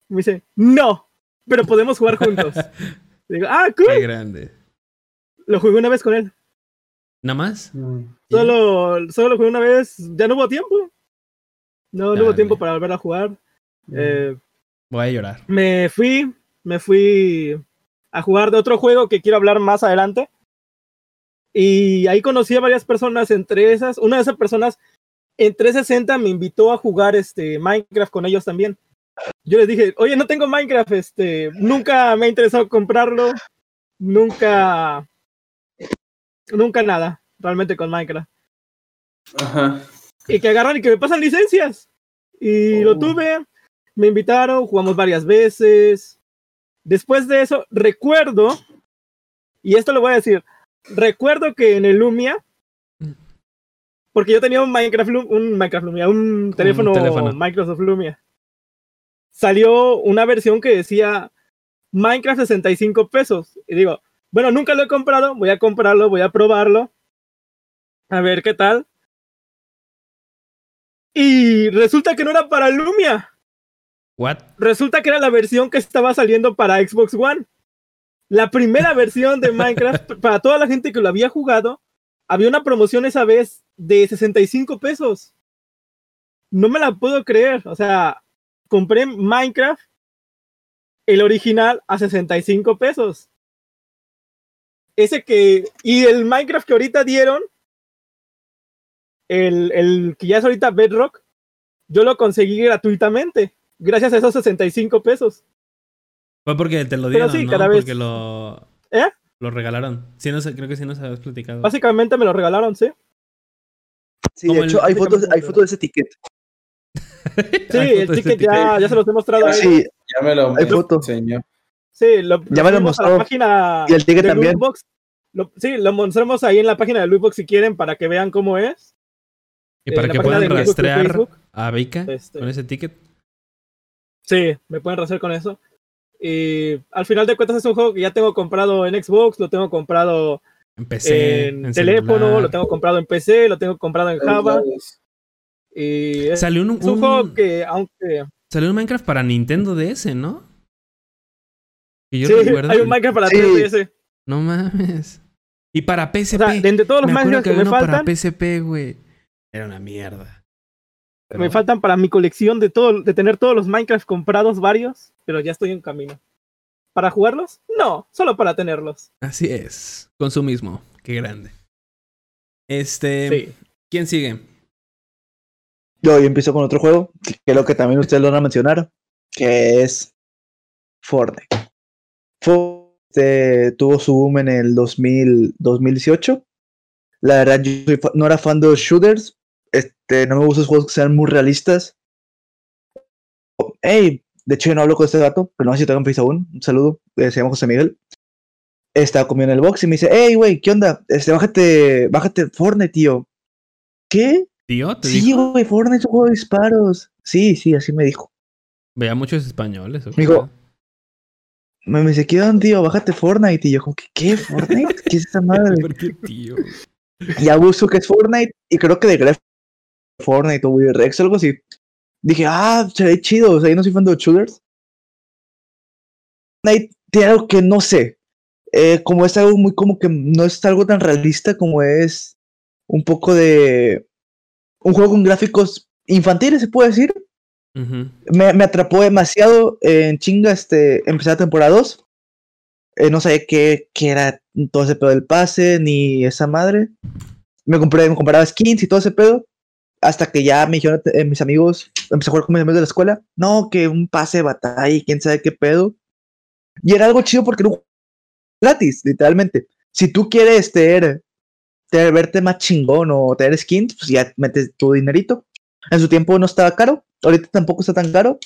me dice, no, pero podemos jugar juntos. Digo, ah, Qué grande. Lo jugué una vez con él. ¿Nada más? Mm. Solo, solo lo jugué una vez. Ya no hubo tiempo. No, no hubo tiempo para volver a jugar. Eh, Voy a llorar. me fui, me fui a jugar de otro juego que quiero hablar más adelante. Y ahí conocí a varias personas, entre esas, una de esas personas en 360 me invitó a jugar este Minecraft con ellos también. Yo les dije, oye, no tengo Minecraft, este, nunca me ha interesado comprarlo, nunca, nunca nada, realmente con Minecraft. Ajá. Y que agarran y que me pasan licencias. Y lo Oh. tuve, me invitaron, jugamos varias veces. Después de eso, recuerdo, y esto lo voy a decir, recuerdo que en el Lumia, porque yo tenía un Minecraft, un Minecraft Lumia, un teléfono, teléfono. Microsoft Lumia, salió una versión que decía Minecraft 65 pesos. Y digo, bueno, nunca lo he comprado, voy a comprarlo, voy a probarlo, a ver qué tal. Y resulta que no era para Lumia. ¿What? Resulta que era la versión que estaba saliendo para Xbox One. La primera versión de Minecraft, para toda la gente que lo había jugado, había una promoción esa vez de 65 pesos. No me la puedo creer. O sea, compré Minecraft, el original, a 65 pesos. Ese que. Y el Minecraft que ahorita dieron, el, el que ya es ahorita Bedrock, yo lo conseguí gratuitamente gracias a esos 65 pesos. Fue porque te lo Pero dieron, sí, ¿no? cada vez- Porque lo... ¿Eh? Lo regalaron. Sí, no sé, creo que sí nos habías platicado. Básicamente me lo regalaron, ¿sí? Sí, Como de el- hecho, hay fotos, hay fotos de ese ticket. Sí, el ticket ya, ya se los he mostrado. Sí, Ya me lo Hay. Sí, lo, Ya me lo subimos a mostró. la página Y el ticket de también. Lootbox. Lo- sí, lo mostramos ahí en la página de Lootbox si quieren para que vean cómo es. Y para que puedan rastrear Facebook. a Vika Este, con ese ticket. Sí, me pueden rastrear con eso. Y al final de cuentas es un juego que ya tengo comprado en Xbox, lo tengo comprado En PC, en, en teléfono, celular. lo tengo comprado en PC, lo tengo comprado en Java. Y es, Salió un, es un un- juego que, aunque salió un Minecraft para Nintendo DS, ¿no? Y yo Sí, recuerdo. hay un Minecraft para Sí. 3DS. No mames. Y para PSP. O sea, de entre todos los Minecraft que, me para faltan, PSP, güey. Era una mierda. Pero me faltan para mi colección de todo, de tener todos los Minecraft comprados varios, pero ya estoy en camino. ¿Para jugarlos? No, solo para tenerlos. Así es. Consumismo. Qué grande. Este. Sí. ¿Quién sigue? Yo, yo empiezo con otro juego, que es lo que también ustedes lo van a mencionar, que es Fortnite. Fortnite este, tuvo su boom en el 2000, 2018. La verdad, yo no era fan de los shooters. Este, no me gustan los juegos que sean muy realistas. Hey, de hecho yo no hablo con este gato, pero no sé si tengo en Face aún. Un saludo, eh, se llama José Miguel. Estaba comiendo en el box y me dice, hey, güey, ¿qué onda? Este, bájate, bájate Fortnite, tío. ¿Qué? ¿Tío? ¿Te Sí, dijo? güey, Fortnite es un juego de disparos. Sí, sí, así me dijo. Veía muchos españoles. ¿o qué? Digo, Me, me dice, ¿qué onda, tío? Bájate Fortnite. Y yo, como que, ¿qué? ¿Fortnite? ¿Qué es esa madre? ¿Por qué tío? Ya busco que es Fortnite y creo que de Gref Fortnite o Willy Rex o algo así. Dije, ah, se ve chido. O sea, yo no soy fan de los shooters. Fortnite tiene algo que no sé. Eh, como es algo muy como que no es algo tan realista como es un poco de un juego con gráficos infantiles, se puede decir. Me atrapó demasiado en chinga, este, empecé la temporada 2. Eh, no sabía qué, qué era todo ese pedo del pase, ni esa madre. Me compré, me compraba skins y todo ese pedo. Hasta que ya me dijeron eh, mis amigos, empecé a jugar con mis amigos de la escuela. No, que un pase de batalla y quién sabe qué pedo. Y era algo chido porque era un juego gratis, literalmente. Si tú quieres tener, tener- verte más chingón o tener skins, pues ya metes tu dinerito. En su tiempo no estaba caro, ahorita tampoco está tan caro.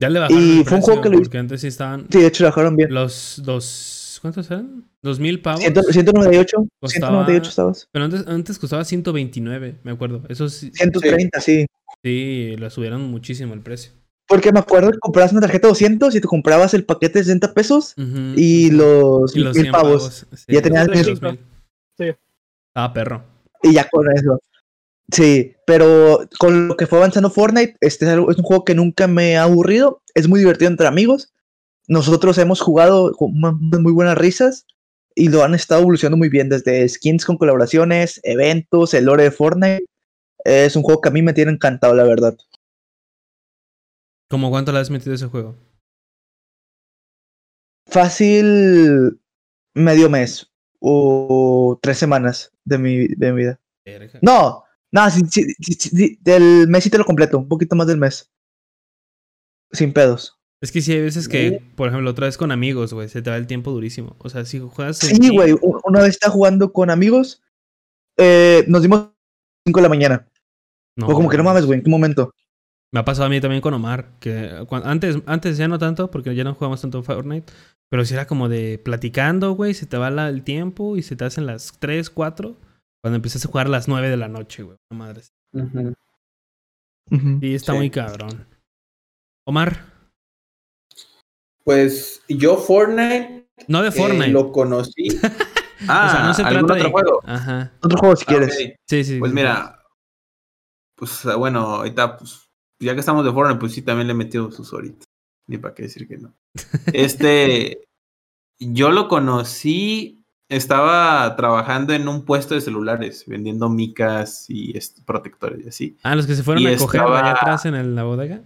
Ya le bajaron Y el fue un juego que lo hice- Porque antes sí estaban Sí, de hecho lo dejaron bien. los dos... ¿Cuántos eran? ¿Dos mil pavos? Ciento- 198, Costaba- 198 estabas. Pero antes, antes costaba 129, me acuerdo. Eso sí, 130, sí. sí, lo subieron muchísimo el precio. Porque me acuerdo que comprabas una tarjeta de 200 y te comprabas el paquete de 60 pesos Ujú, y ujú. los, Y los mil 100 pavos. sí, Ya tenías mil. 2000. Sí. Estaba perro. Y ya con eso. Sí, pero con lo que fue avanzando Fortnite, este es, algo- es un juego que nunca me ha aburrido. Es muy divertido entre amigos. Nosotros hemos jugado con mu- muy buenas risas y lo han estado evolucionando muy bien desde skins con colaboraciones, eventos, el lore de Fortnite. Es un juego que a mí me tiene encantado, la verdad. ¿Cómo cuánto le has metido a ese juego? Fácil medio mes o tres semanas de mi, de mi vida. Verga. No, no, sí, sí, sí, sí, sí, del mes sí te lo completo, un poquito más del mes. Sin pedos. Es que sí hay veces que, por ejemplo, otra vez con amigos, güey, se te va el tiempo durísimo. O sea, si juegas en Sí, güey, una vez estaba jugando con amigos, eh, nos dimos 5 de la mañana. No, o como que no mames, güey, ¿en qué momento? Me ha pasado a mí también con Omar, que antes, antes ya no tanto, porque ya no jugamos tanto Fortnite, pero si era como de platicando, güey, se te va la- el tiempo y se te hacen las 3, 4, cuando empiezas a jugar a las 9 de la noche, güey. No madres. Ujú. Ujú. Sí, está Sí. muy cabrón. Omar, Pues yo Fortnite no de eh, Fortnite. lo conocí. Ah, o sea, no se ¿algún trata otro de... juego? Ajá. Otro juego si Ah, quieres. Sí, sí. Pues sí. mira, pues ah, bueno, ahorita, pues, ya que estamos de Fortnite, pues sí, también le he metido sus horitas. Ni para qué decir que no. Este, yo lo conocí, estaba trabajando en un puesto de celulares, vendiendo micas y protectores y así. Ah, los que se fueron y a coger estaba- allá atrás en el- la bodega.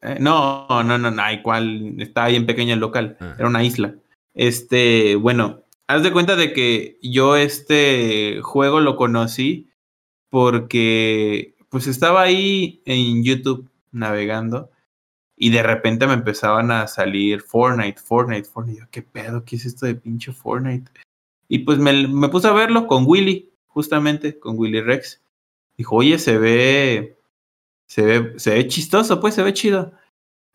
Eh, no, no, no, no, igual estaba bien pequeño el local, Ah. era una isla. Este, bueno, haz de cuenta de que yo este juego lo conocí porque pues estaba ahí en YouTube navegando y de repente me empezaban a salir Fortnite, Fortnite, Fortnite. Yo, ¿qué pedo? ¿Qué es esto de pinche Fortnite? Y pues me, me puse a verlo con Willy, justamente, con Willy Rex. Dijo, oye, se ve, se ve, se ve chistoso, pues se ve chido.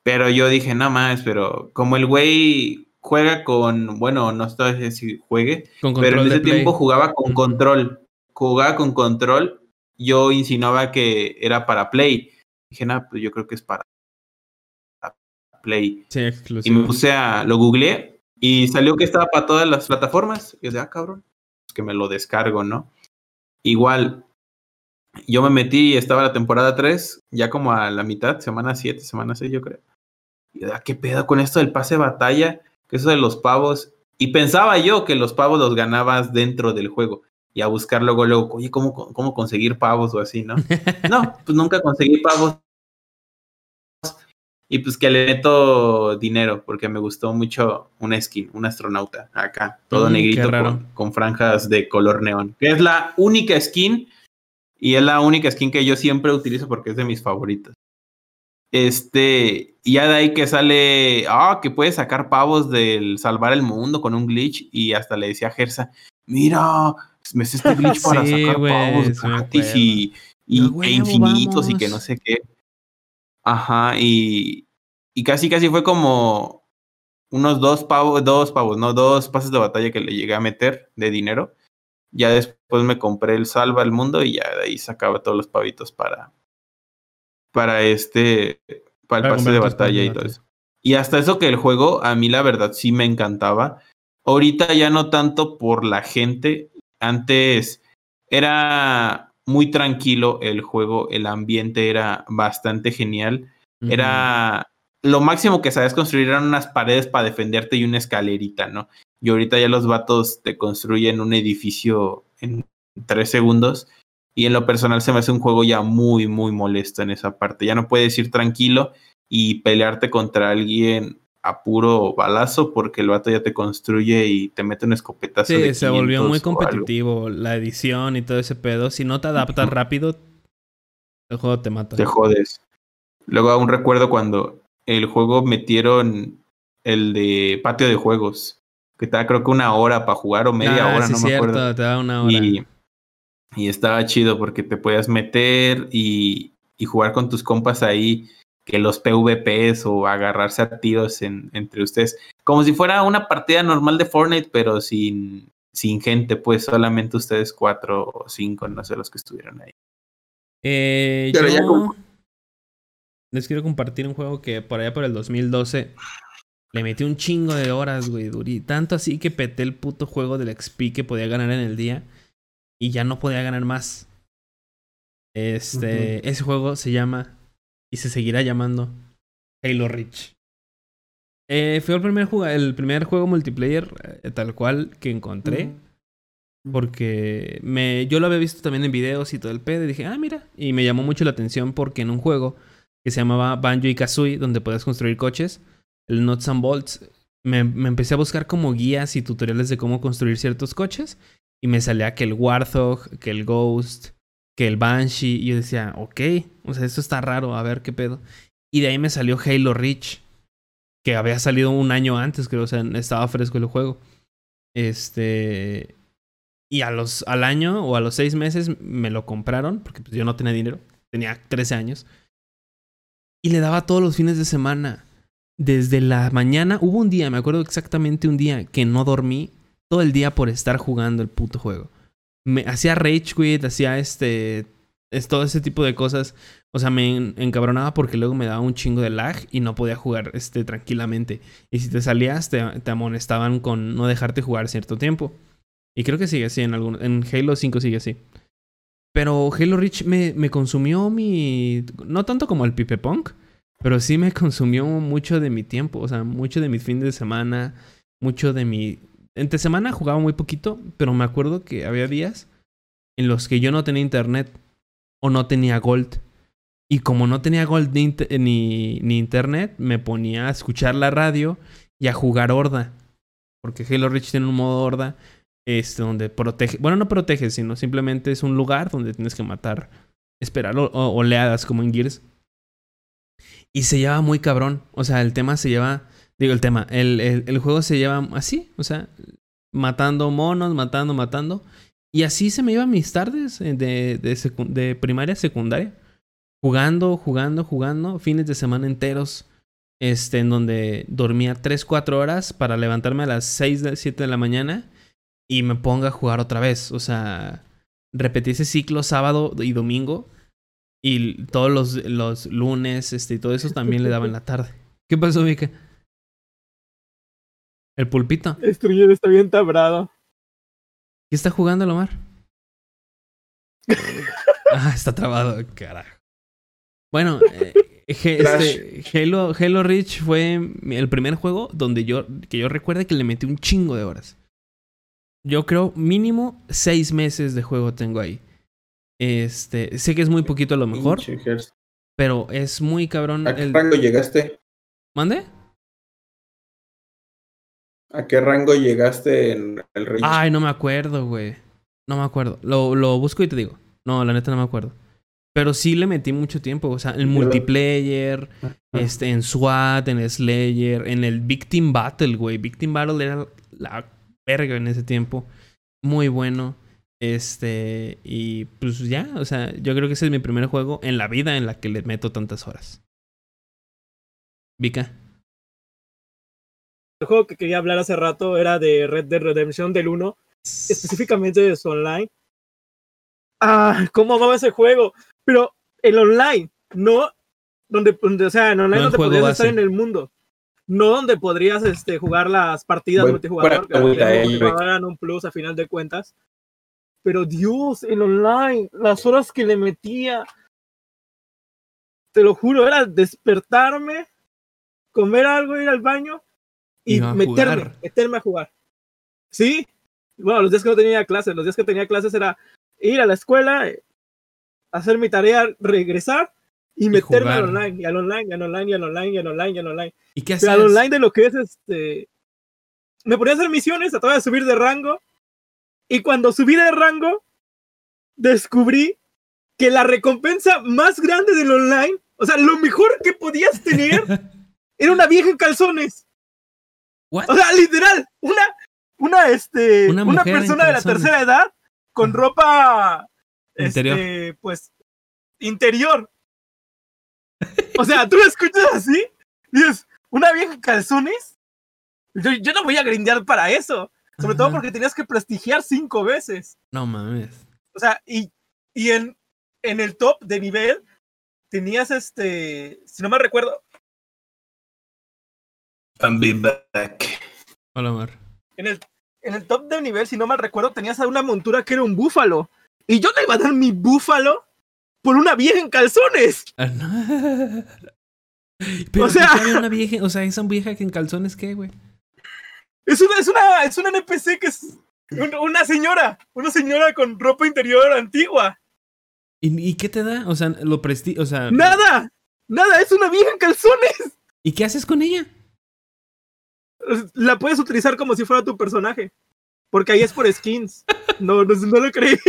Pero yo dije, no más, pero como el güey juega con, bueno, no sé si juegue, Con pero en ese play. tiempo jugaba con control. Jugaba con control. Yo insinuaba que era para Play. Dije, no, pues yo creo que es para Play. Sí, Y me puse a, lo googleé y salió que estaba para todas las plataformas. Y yo de, ah, cabrón, pues que me lo descargo, ¿no? Igual, yo me metí y estaba la temporada 3, ya como a la mitad, semana 7, semana 6, yo creo. Y yo, "Ah, ¿qué pedo con esto del pase de batalla? Que eso de los pavos. Y pensaba yo que los pavos los ganabas dentro del juego. Y a buscar luego, luego, oye, ¿cómo, cómo conseguir pavos o así, no? no, pues nunca conseguí pavos. Y pues que le meto dinero, porque me gustó mucho una skin, un astronauta, acá, todo Mm, negrito con, con franjas de color neón. Que es la única skin, y es la única skin que yo siempre utilizo porque es de mis favoritas. Este, y ya de ahí que sale, ah, que puedes sacar pavos del salvar el mundo con un glitch, y hasta le decía a Gersa, mira, me hice este glitch para Sí, sacar pavos me gratis y, y e infinitos y que no sé qué. Ajá, y, y casi casi fue como unos dos pavos, dos pavos, no, dos pases de batalla que le llegué a meter de dinero. Ya después me compré el Salva al Mundo y ya de ahí sacaba todos los pavitos para, para este, para el pase de batalla y todo eso. Y hasta eso que el juego, a mí la verdad sí me encantaba. Ahorita ya no tanto por la gente. Antes era muy tranquilo el juego, el ambiente era bastante genial. Era lo máximo que sabes construir eran unas paredes para defenderte y una escalerita, ¿no? Y ahorita ya los vatos te construyen un edificio en tres segundos. Y en lo personal se me hace un juego ya muy, muy molesto en esa parte. Ya no puedes ir tranquilo y pelearte contra alguien a puro balazo porque el vato ya te construye y te mete un escopetazo. Sí, de se volvió muy 500 o algo. competitivo. La edición y todo ese pedo. Si no te adaptas rápido, el juego te mata. te jodes. Luego aún recuerdo cuando el juego metieron el de patio de juegos, que estaba creo que una hora para jugar o media Ah, hora, sí, no me cierto, acuerdo. te da una hora. Y, y estaba chido porque te podías meter y, y jugar con tus compas ahí, que los PvPs o agarrarse a tiros en- entre ustedes. Como si fuera una partida normal de Fortnite, pero sin, sin gente, pues solamente ustedes cuatro o cinco, no sé los que estuvieron ahí. Eh, Pero yo ya como- les quiero compartir un juego que por allá por el 2012 le metí un chingo de horas, güey, durí. Tanto así que peté el puto juego del XP que podía ganar en el día y ya no podía ganar más. Este, ese juego se llama y se seguirá llamando Halo Reach. Eh, fue el primer, el primer juego multiplayer eh, tal cual que enconré. Porque me, yo lo había visto también en videos y todo el pedo y dije, ah, mira. Y me llamó mucho la atención porque en un juego que se llamaba Banjo y Kazooie, donde puedes construir coches, el Nuts and Bolts, me, me empecé a buscar como guías y tutoriales de cómo construir ciertos coches. Y me salía que el Warthog, que el Ghost, que el Banshee. Y yo decía, ok, o sea, esto está raro, a ver qué pedo. Y de ahí me salió Halo Reach, que había salido un año antes, creo, o sea, estaba fresco el juego. Este. Y a los, al año o a los seis meses me lo compraron, porque pues, yo no tenía dinero, tenía 13 años. Y le daba todos los fines de semana. Desde la mañana, hubo un día, me acuerdo exactamente un día, que no dormí todo el día por estar jugando el puto juego. Me hacía rage quit, hacía este. Es todo ese tipo de cosas. O sea, me en- encabronaba porque luego me daba un chingo de lag y no podía jugar este, tranquilamente. Y si te salías, te, te amonestaban con no dejarte jugar cierto tiempo. Y creo que sigue así en algún, en Halo 5 sigue así. Pero Halo Reach me, me consumió mi. No tanto como el Pipe Punk, pero sí me consumió mucho de mi tiempo. O sea, mucho de mis fines de semana. Mucho de mi. Entre semana jugaba muy poquito, pero me acuerdo que había días en los que yo no tenía internet o no tenía gold. Y como no tenía gold ni, ni, internet, me ponía a escuchar la radio y a jugar horda. Porque Halo Reach tiene un modo horda este, donde protege, bueno, no protege, sino simplemente es un lugar donde tienes que matar, esperar o- oleadas como en Gears. Y se lleva muy cabrón, o sea, el tema se lleva, digo el tema, el, el, juego se lleva así, o sea, matando monos, matando, matando. Y así se me iban mis tardes eh, de, de, secu- de primaria a secundaria. Jugando, jugando, jugando, fines de semana enteros. Este, en donde dormía 3, 4 horas para levantarme a las 6, 7 de la mañana y me ponga a jugar otra vez. O sea, repetí ese ciclo sábado y domingo. Y todos los, los lunes, este, y todo eso también le daba en la tarde. ¿Qué pasó, Mika? El pulpito. Destruido está bien tabrado. ¿Qué está jugando el Omar? ah, está trabado, carajo. Bueno, eh, este, Halo, Halo Reach fue el primer juego donde yo, que yo recuerde que le metí un chingo de horas. Yo creo mínimo seis meses de juego tengo ahí. Este, sé que es muy poquito a lo mejor, pero es muy cabrón ¿A qué el... rango llegaste? ¿Mande? ¿A qué rango llegaste en el Reach? Ay, no me acuerdo, güey. No me acuerdo. Lo, lo busco y te digo. No, la neta no me acuerdo. Pero sí le metí mucho tiempo. O sea, en multiplayer, este, en SWAT, en Slayer, en el Victim Battle, güey. Victim Battle era la verga en ese tiempo. Muy bueno. Este, y pues ya, o sea, yo creo que ese es mi primer juego en la vida en la que le meto tantas horas. Vika. El juego que quería hablar hace rato era de Red Dead Redemption del 1, específicamente de su online. Ah, ¿cómo va ese juego? Pero el online, no donde, donde o sea, en online No donde podrías base. estar en el mundo. No donde podrías este, jugar las partidas Buen- multijugador, que un plus a final de cuentas. Pero Dios, el online, las horas que le metía, te lo juro, era despertarme, comer algo, ir al baño y Y a meterme, jugar. meterme a jugar. Sí, bueno, los días que no tenía clases, los días que tenía clases era ir a la escuela, hacer mi tarea, regresar y meterme al jugar. online, y al online, y al online, y al online, y al online, y al online. ¿Y qué Pero hacías? al online de lo que es este. Me ponía a hacer misiones, trataba de subir de rango. Y cuando subí de rango, descubrí que la recompensa más grande del online, o sea, lo mejor que podías tener, era una vieja en calzones. What? O sea, literal, una, una, este, Una persona de la tercera edad con Ajá. ropa, Interior. este, pues, interior. O sea, tú lo escuchas así, y dices, una vieja en calzones. Yo, yo no voy a grindear para eso. Sobre todo porque tenías que prestigiar cinco veces. No mames. O sea, y, y en, en el top de nivel tenías este, si no me recuerdo, And be back. Hola, Mar. en el, en el top de nivel, si no mal recuerdo, tenías a una montura que era un búfalo. Y yo le iba a dar mi búfalo por una vieja en calzones. Ah. Pero O sea- ¿por qué había una vieja, o sea, esa vieja que en calzones qué, güey. Es una, es una, es una NPC que es un- una señora, una señora con ropa interior antigua. ¿Y, y qué te da? O sea, lo presti, o sea, Nada, nada, es una vieja en calzones. ¿Y qué haces con ella? La puedes utilizar como si fuera tu personaje. Porque ahí es por skins. No, no, no lo creías.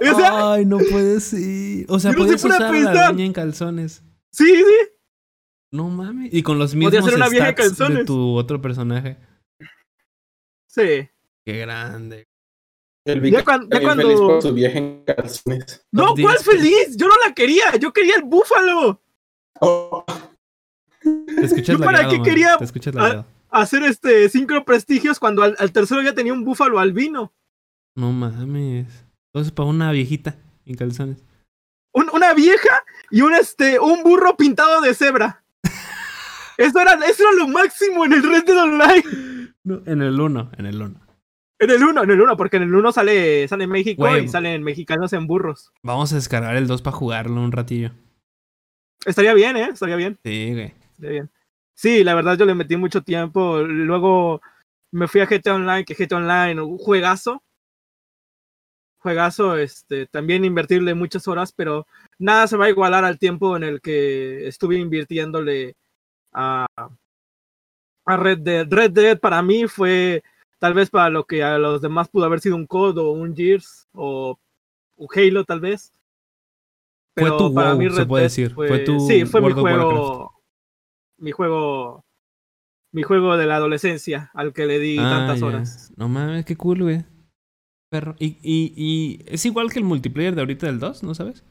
O sea, Ay, no puedes ir. O sea, no puedes usar la doña en calzones. sí, sí. No mames. Y con los mismos ser una vieja en stats de calzones. tu otro personaje. Sí. Qué grande. El Ya cuan- ya cuando- feliz por su viaje en calzones. No, ¿cuál 10, feliz? Yo no la quería. Yo quería el búfalo. Oh, Te escuchas ¿Yo para qué man. quería- Te escuchas Ah. Hacer este cinco prestigios cuando al, al tercero ya tenía un búfalo albino. No mames. Entonces para una viejita en calzones. Un- una vieja y un este un burro pintado de cebra. Eso era, eso era lo máximo en el Red Dead Online. No, en el 1, en el 1. En el 1, en el 1, porque en el 1 sale, sale México y salen mexicanos en burros. Vamos a descargar el 2 para jugarlo un ratillo. Estaría bien, ¿eh? Estaría bien, Sí, güey. estaría bien. Sí, la verdad yo le metí mucho tiempo. Luego me fui a GTA Online, que GTA Online, un juegazo. Juegazo, este, también invertirle muchas horas, pero nada se va a igualar al tiempo en el que estuve invirtiéndole a, a Red Dead. Red Dead para mí fue tal vez para lo que a los demás pudo haber sido un COD o un Gears o un Halo tal vez. Fue Pero tu para WoW, mí se Red puede Dead decir. Fue, Fue tu sí, fue World mi juego. Mi juego. Mi juego de la adolescencia al que le di Ah, tantas horas. No mames, qué cool, güey. Perro. Y, y, y es igual que el multiplayer de ahorita del 2, ¿no sabes?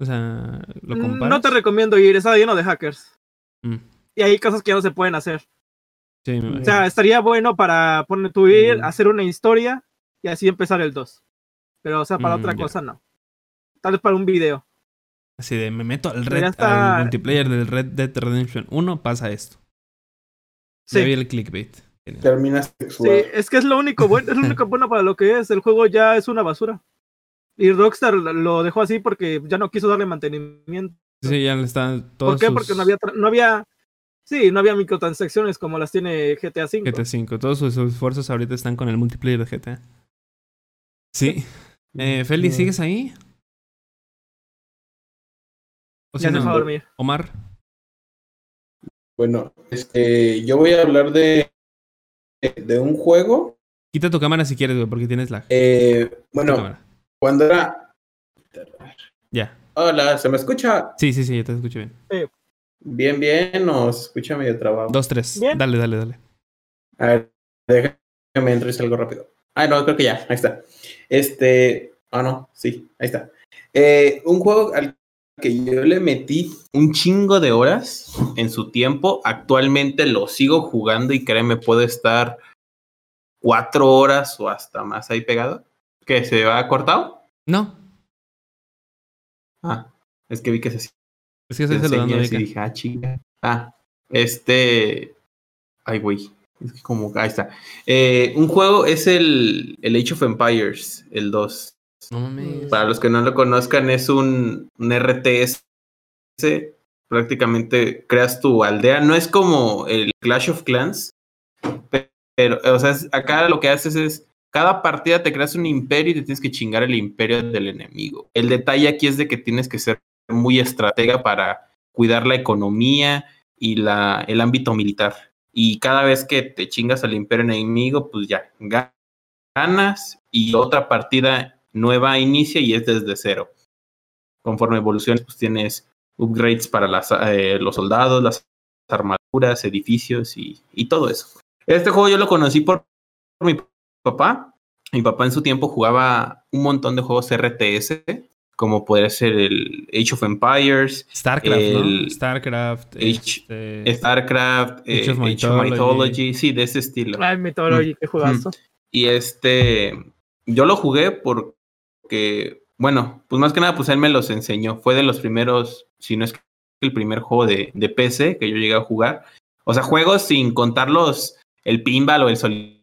O sea, ¿lo Mm, comparas? No te recomiendo ir, está lleno de hackers. Mm, Y hay cosas que ya no se pueden hacer. sí, O sea, estaría bueno para poner tu ir, Mm. hacer una historia y así empezar el 2. Pero, o sea, para Mm, otra cosa no. Tal vez para un video. Así de, me meto al, red, está- al multiplayer del Red Dead Redemption 1, pasa esto. Sí. Vi el clickbait. Genial. termina Sí, es que es lo único bueno, es lo único bueno para lo que es. El juego ya es una basura. Y Rockstar lo dejó así porque ya no quiso darle mantenimiento. Sí, ya le están todos ¿Por qué? sus Porque no había, no había, sí, no había microtransacciones como las tiene GTA V. GTA V. Todos sus esfuerzos ahorita están con el multiplayer de GTA. Sí. Eh, Feli, ¿sigues ahí? O ya si se no, fue a dormir. Omar. Bueno, este, yo voy a hablar de, de un juego. Quita tu cámara si quieres, güey, porque tienes lag. Eh, bueno, cámara. cuando era. Ya. Hola, ¿se me escucha Sí, sí, sí, ya te escucho bien. bien, bien o se escucha medio trabajo? Dos, tres. Bien. Dale, dale, dale. A ver, déjame entrar y salgo rápido. Ah, no, creo que ya, ahí está. Este, ah, no, sí, ahí está. Eh, un juego al que yo le metí un chingo de horas en su tiempo. Actualmente lo sigo jugando y créeme, puedo estar cuatro horas o hasta más ahí pegado. ¿Qué? ¿Se va cortado? No. Ah, es que vi que se Es que a enseñas y dije, ah, chinga. Ah, este. Ay, güey. Es que como. Ahí está. Eh, un juego es el, el Age of Empires, el 2. Para los que no lo conozcan, es un, un RTS. Prácticamente creas tu aldea. No es como el Clash of Clans. pe- Pero, o sea, acá lo que haces es. Cada partida te creas un imperio y te tienes que chingar el imperio del enemigo. El detalle aquí es de que tienes que ser muy estratega para cuidar la economía y la, el ámbito militar. Y cada vez que te chingas al imperio enemigo, pues ya ga- ganas y otra partida nueva inicia y es desde cero. Conforme evoluciones, pues tienes upgrades para las, eh, los soldados, las armaduras, edificios y, y todo eso. Este juego yo lo conocí por, por mi papá. Mi papá en su tiempo jugaba un montón de juegos RTS, como podría ser el Age of Empires, Starcraft, Starcraft. Age- este, StarCraft, Age eh, of Age of Mythology. Sí, de ese estilo. Ay, Mythology, qué jugazo. Y este, yo lo jugué porque, bueno, pues más que nada, pues él me los enseñó. Fue de los primeros, si no es que el primer juego de, de PC que yo llegué a jugar. O sea, juegos sin contar los, el pinball o el solitario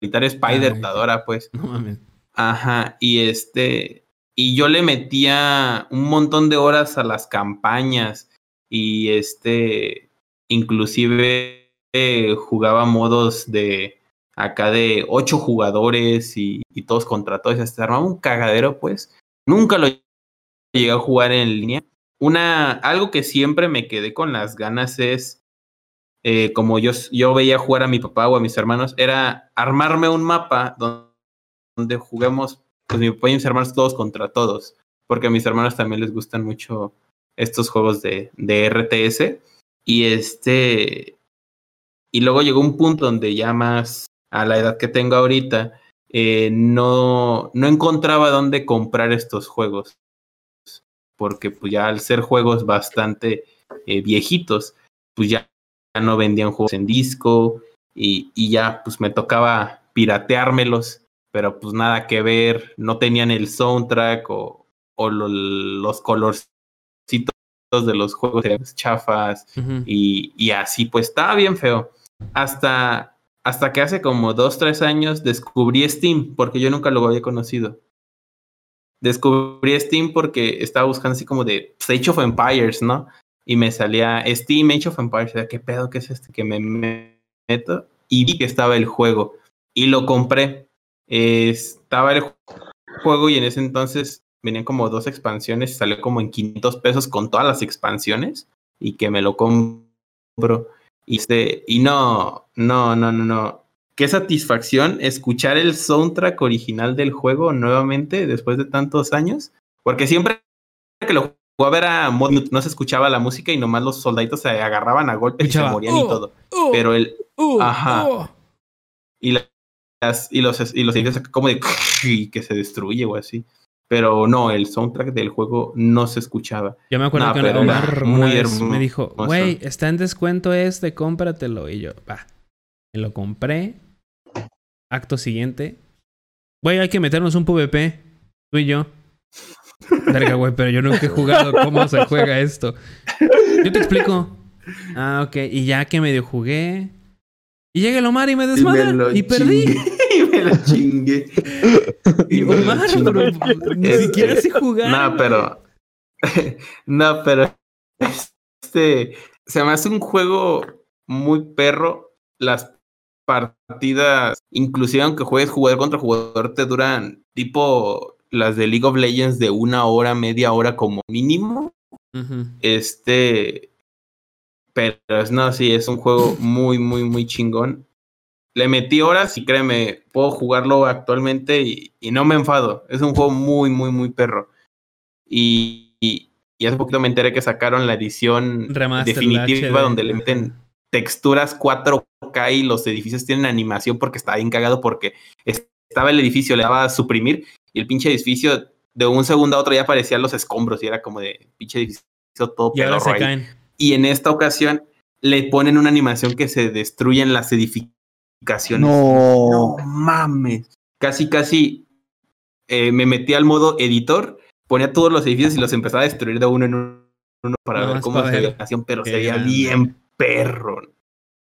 Spider, Ay. Tadora, pues. No mames. Ajá, y este, y yo le metía un montón de horas a las campañas y este, inclusive eh, jugaba modos de acá de ocho jugadores y, todos contra todos, se armaba un cagadero, pues. Nunca lo llegué a jugar en línea. Una, algo que siempre me quedé con las ganas es, eh, como yo, yo veía jugar a mi papá o a mis hermanos, era armarme un mapa donde donde juguemos, pues mi papá y mis hermanos todos contra todos, porque a mis hermanos también les gustan mucho estos juegos de, de RTS. Y este, y luego llegó un punto donde ya más a la edad que tengo ahorita, eh, no, no encontraba dónde comprar estos juegos, porque pues ya al ser juegos bastante eh, viejitos, pues ya, ya no vendían juegos en disco y, y ya pues me tocaba pirateármelos pero pues nada que ver, no tenían el soundtrack o, o lo- los colorcitos de los juegos eran chafas Ujú. y, y así pues estaba bien feo. Hasta, hasta que hace como dos, tres años descubrí Steam, porque yo nunca lo había conocido. Descubrí Steam porque estaba buscando así como de pues, Age of Empires, ¿no? Y me salía Steam Age of Empires. ¿Qué pedo que es este? Que me meto y vi que estaba el juego y lo compré. Estaba el juego y en ese entonces venían como dos expansiones, salió como en 500 pesos con todas las expansiones y que me lo compro. Y, este, y no, no, no, no, no. Qué satisfacción escuchar el soundtrack original del juego nuevamente después de tantos años, porque siempre que lo jugaba era mod no se escuchaba la música y nomás los soldaditos se agarraban a golpes y se morían y "Oh, todo. oh, Pero el, oh, ajá. oh". y las y los y los edificios como de que se destruye o así. Pero no, el soundtrack del juego no se escuchaba. Yo me acuerdo que Omar muy me dijo, güey, está en descuento este, cómpratelo. Y yo, va. Me lo compré. Acto siguiente. Güey, hay que meternos un PvP. Tú y yo. Verga, güey, pero yo nunca he jugado cómo se juega esto. Yo te explico. Ah, ok. Y ya que medio jugué. Y llega el Omar y me desmadra. Y, perdí. y lo chingué. Y Omar, ni siquiera sé jugar. No, pero no, pero este se me hace un juego muy perro. Las partidas, inclusive aunque juegues jugador contra jugador, te duran tipo las de League of Legends de una hora, media hora como mínimo. Este, pero es- no, sí, es un juego muy, muy, muy chingón. Le metí horas y créeme, puedo jugarlo actualmente y, y no me enfado. Es un juego muy, muy, muy perro. Y, y, y hace poquito me enteré que sacaron la edición Remaster, definitiva donde le meten texturas 4K y los edificios tienen animación porque estaba bien cagado porque estaba el edificio, le daba a suprimir y el pinche edificio de un segundo a otro ya aparecían los escombros y era como de pinche edificio todo Y ahora se caen. Y en esta ocasión le ponen una animación que se destruyen las edificaciones. No. No mames. Casi, casi eh, me metí al modo editor, ponía todos los edificios y los empezaba a destruir de uno en uno para ver cómo ver. la animación, pero Qué se veía grande. bien perro.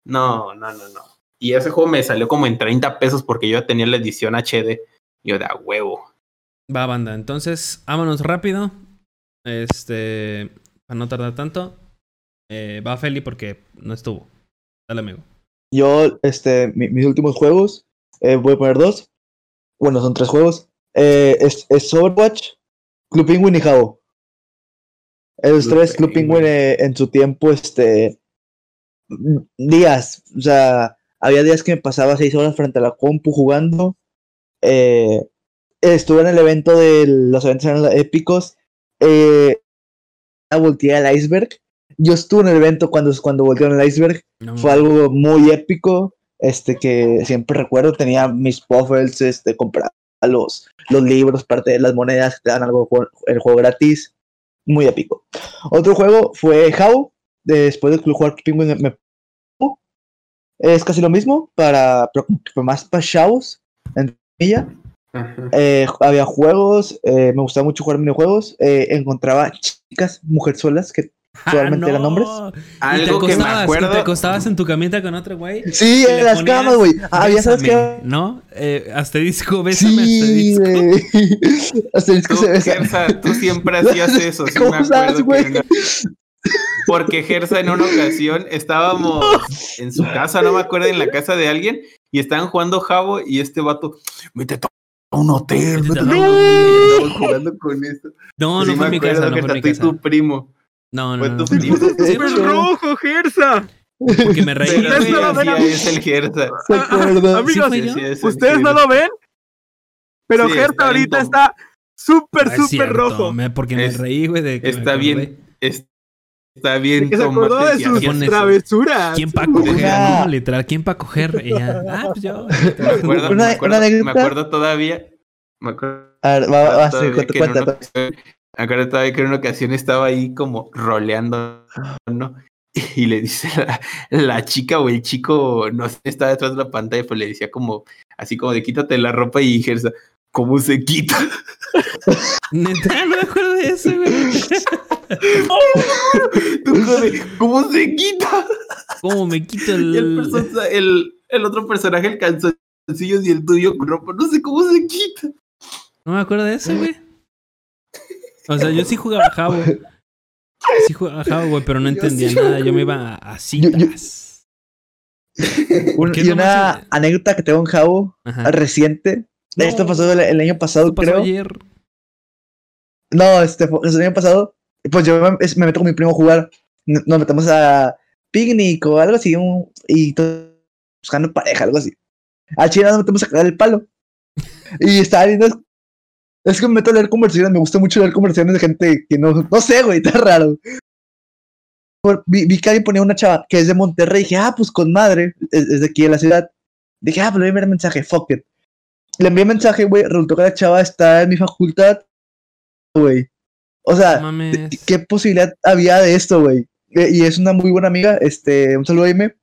No, no, no, no. Y ese juego me salió como en 30 pesos porque yo ya tenía la edición HD. Yo de a huevo. Va, banda. Entonces, vámonos rápido. Este. Para no tardar tanto. Eh, va Feli porque no estuvo. Dale, amigo. Yo, este, mi- mis últimos juegos, eh, voy a poner dos. Bueno, son tres juegos. Eh, es, es Overwatch, Club Penguin y Jabo. Esos Club tres, Club Penguin. Eh, en su tiempo, este, días, o sea, había días que me pasaba seis horas frente a la compu jugando. Estuve en el evento de los eventos épicos. Eh, volteé al iceberg. Yo estuve en el evento cuando, cuando voltearon el iceberg. No, Fue algo muy épico, este que siempre recuerdo, tenía mis puffles, este, compraba los, los libros, parte de las monedas, que te dan algo el juego gratis, muy épico. Otro juego fue How, después de jugar Penguin me, es casi lo mismo, para, pero más para chavos, en ella. Eh, había juegos, eh, me gustaba mucho jugar minijuegos, eh, encontraba chicas, mujerzuelas que Actualmente eran hombres. Y te Algo que me acuerdo. te acostabas en tu camita con otro güey. Sí, en las ponías, camas, güey. Ah, ya sabes. ¿No? Eh, asterisco, bésame, Sí, asterisco. Tú, se besa. Gersa, tú siempre hacías eso. sí ¿Cómo me sabes, acuerdo güey? una- Porque Gersa en una ocasión estábamos en su casa, no me acuerdo, en la casa de alguien, y estaban jugando Jabo y este vato, métete a un hotel, hotel", y andaban jugando con eso. No, Sí no fue mi casa, no fue mi casa. tu primo. No, no, no. tu no, primo. no. De ¡Súper hecho, rojo, Gersa! Porque me reí. Ustedes no lo ven, es el Gersa. ¿Se acuerda? Amigos, es Ustedes no lo ven, pero Sí, Gersa ahorita está súper, Ah, es súper rojo. me- porque me Es- reí, güey. de que me Está bien, es- está bien. Que se acordó de sus es. pones- travesuras. ¿Quién para coger? No, literal, ¿quién para coger? Ah, pues yo. Me acuerdo, Una- me acuerdo, una me acuerdo todavía. Me acuerdo A ver, va, va, cuenta, acuerdo todavía que en una ocasión estaba ahí como roleando, ¿no? Y le dice la, la chica o el chico, no sé, estaba detrás de la pantalla, pues le decía como, así como de quítate la ropa y Gersa, ¿cómo se quita? Neta, no me acuerdo de eso, güey. ¿Cómo se quita? ¿Cómo me quito Y el, el. el, el otro personaje, el calzoncillos y el tuyo con ropa, no sé cómo se quita. No me acuerdo de eso, güey. O sea, yo sí jugaba Jabo. Sí jugaba Jabo, güey, pero no Yo entendía sí nada. Yo me iba a Yo- yo- citas. Un- ¿Qué es y una anécdota que tengo en Jabo Ajá. reciente. No. Esto pasó el, el año pasado, pasó creo. ayer. No, este fue el año pasado. Pues yo me, meto con mi primo a jugar. Nos metemos a picnic o algo así. un- y to- buscando pareja, algo así. A China nos metemos a cagar el palo. Y estaba viendo. Es que me meto a leer conversaciones. Me gusta mucho leer conversaciones de gente que no. No sé, güey, está raro. Por- vi, vi que alguien ponía una chava que es de Monterrey. Dije, ah, pues con madre. Es, es de aquí de la ciudad. Dije, ah, pues le voy a enviar mensaje. Fuck it. Le envié mensaje, güey. Resultó que la chava está en mi facultad. Güey. O sea, mames. ¿qué posibilidad había de esto, güey? Eh, Y es una muy buena amiga, este, un saludo a Aime.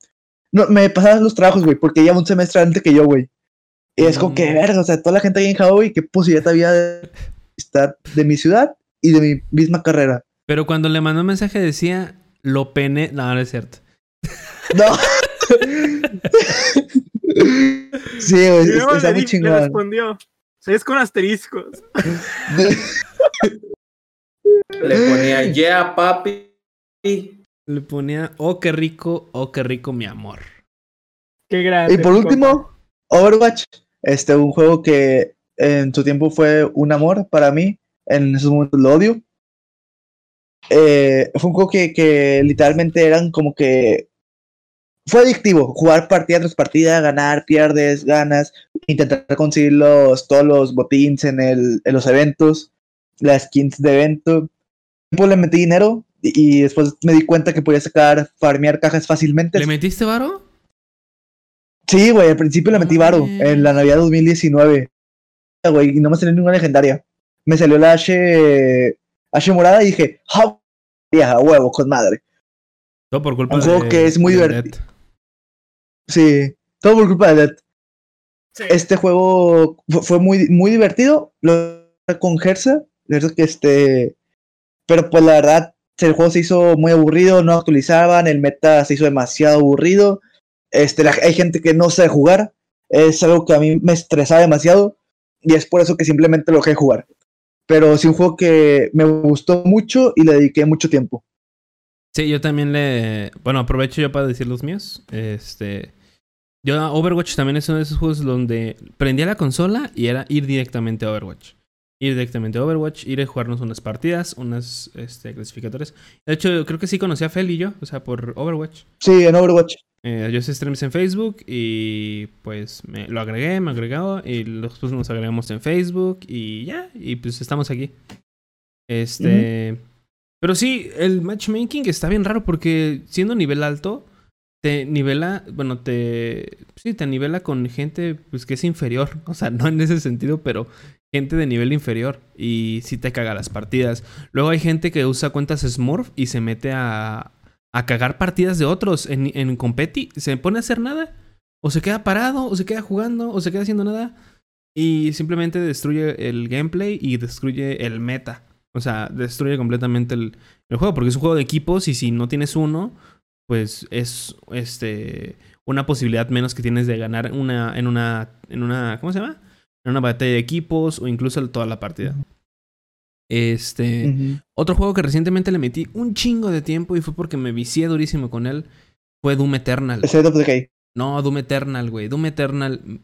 No, me pasaban los trabajos, güey, porque ella un semestre antes que yo, güey. Y es como que, verga, o sea, toda la gente ahí en Hawaii, ¿qué posibilidad había de estar de mi ciudad y de mi misma carrera? Pero cuando le mandó un mensaje decía, lo pene. No, no es cierto. No. sí, güey, es- está le, muy di- le chingón. respondió. "Sí, Es con asteriscos. Le ponía, yeah, papi. Le ponía, oh, qué rico, oh, qué rico mi amor. Qué grande. Y por último, Overwatch, este, un juego que en su tiempo fue un amor para mí, en esos momentos lo odio. Eh, fue un juego que, que literalmente eran como que fue adictivo, jugar partida tras partida, ganar, pierdes, ganas, intentar conseguir los, todos los botines en, el, en los eventos, las skins de evento. Pues le metí dinero y, y después me di cuenta que podía sacar, farmear cajas fácilmente. ¿Le metiste varo? Sí, güey, al principio le metí varo, en la Navidad 2019. Güey, y no me salió ninguna legendaria. Me salió la H, H morada y dije, ¡ah! a huevo, con madre. Todo por culpa Un juego de- que es muy de divertido. Sí, todo por culpa de Dead. Sí. Este juego fu- fue muy, muy divertido. Lo con Gersa, Gersa que este. Pero pues la verdad, el juego se hizo muy aburrido, no actualizaban, el meta se hizo demasiado aburrido. Este, la- hay gente que no sabe jugar. Es algo que a mí me estresaba demasiado. Y es por eso que simplemente lo dejé de jugar. Pero sí un juego que me gustó mucho y le dediqué mucho tiempo. Sí, yo también le. Bueno, aprovecho yo para decir los míos. Este. Yo, Overwatch también es uno de esos juegos donde prendía la consola y era ir directamente a Overwatch. Ir directamente a Overwatch, ir a jugarnos unas partidas, unas este, clasificatorias. De hecho, creo que sí conocí a Fel y yo, o sea, por Overwatch. Sí, en Overwatch. Eh, yo hice streams en Facebook y pues me, lo agregué, me agregó y después nos agregamos en Facebook y ya, y pues estamos aquí. Este... Pero sí, el matchmaking está bien raro porque siendo nivel alto, te nivela, bueno, te... Sí, te nivela con gente pues que es inferior. O sea, no en ese sentido, pero gente de nivel inferior y sí te caga las partidas. Luego hay gente que usa cuentas Smurf y se mete a, a cagar partidas de otros en, en competi. Se pone a hacer nada. O se queda parado, o se queda jugando, o se queda haciendo nada. Y simplemente destruye el gameplay y destruye el meta. O sea, destruye completamente el, el juego. Porque es un juego de equipos y si no tienes uno, pues es este una posibilidad menos que tienes de ganar una, en una. en una. ¿Cómo se llama? En una batalla de equipos o incluso toda la partida. Este. Otro juego que recientemente le metí un chingo de tiempo y fue porque me vicié durísimo con él. Fue Doom Eternal. Of. No, Doom Eternal, güey. Doom Eternal.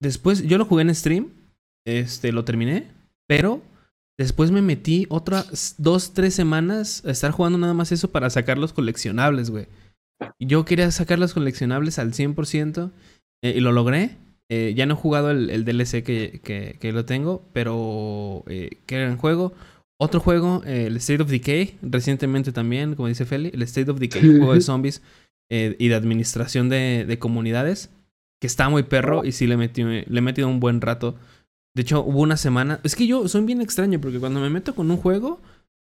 Después, yo lo jugué en stream. Este, lo terminé. Pero después me metí otras dos, tres semanas a estar jugando nada más eso para sacar los coleccionables, güey. Yo quería sacar los coleccionables al 100% eh, y lo logré. Eh, ya no he jugado el, el DLC que, que, que lo tengo, pero eh, qué gran juego. Otro juego, eh, el State of Decay, recientemente también, como dice Feli, el State of Decay, un juego de zombies eh, y de administración de, de comunidades, que está muy perro y sí le, metí, le he metido un buen rato. De hecho, hubo una semana. Es que yo soy bien extraño porque cuando me meto con un juego,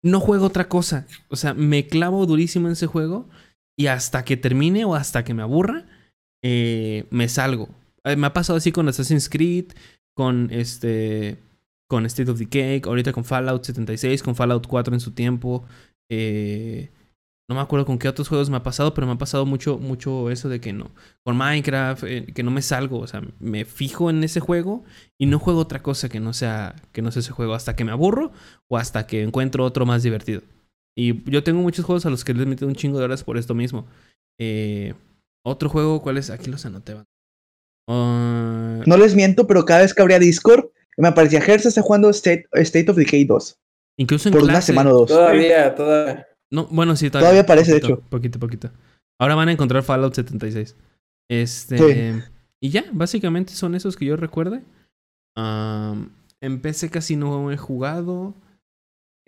no juego otra cosa. O sea, me clavo durísimo en ese juego y hasta que termine o hasta que me aburra, eh, me salgo. Me ha pasado así con Assassin's Creed, con este. Con State of Decay, ahorita con Fallout 76, con Fallout 4 en su tiempo. Eh, no me acuerdo con qué otros juegos me ha pasado, pero me ha pasado mucho, mucho eso de que no. Con Minecraft, eh, que no me salgo. O sea, me fijo en ese juego y no juego otra cosa que no sea, que no sea ese juego hasta que me aburro o hasta que encuentro otro más divertido. Y yo tengo muchos juegos a los que les he metido un chingo de horas por esto mismo. Eh, otro juego, ¿cuál es? Aquí los anoté. Ah, No les miento, pero cada vez que abría Discord, me aparecía Gersa está jugando State, State of Decay 2. incluso en Por una semana o dos. Todavía, todavía. No, bueno, sí, Todavía aparece, de poquito, hecho. Poquito, poquito. Ahora van a encontrar Fallout 76. Este. Sí. Y ya, básicamente son esos que yo recuerde. Am, en PC casi no he jugado.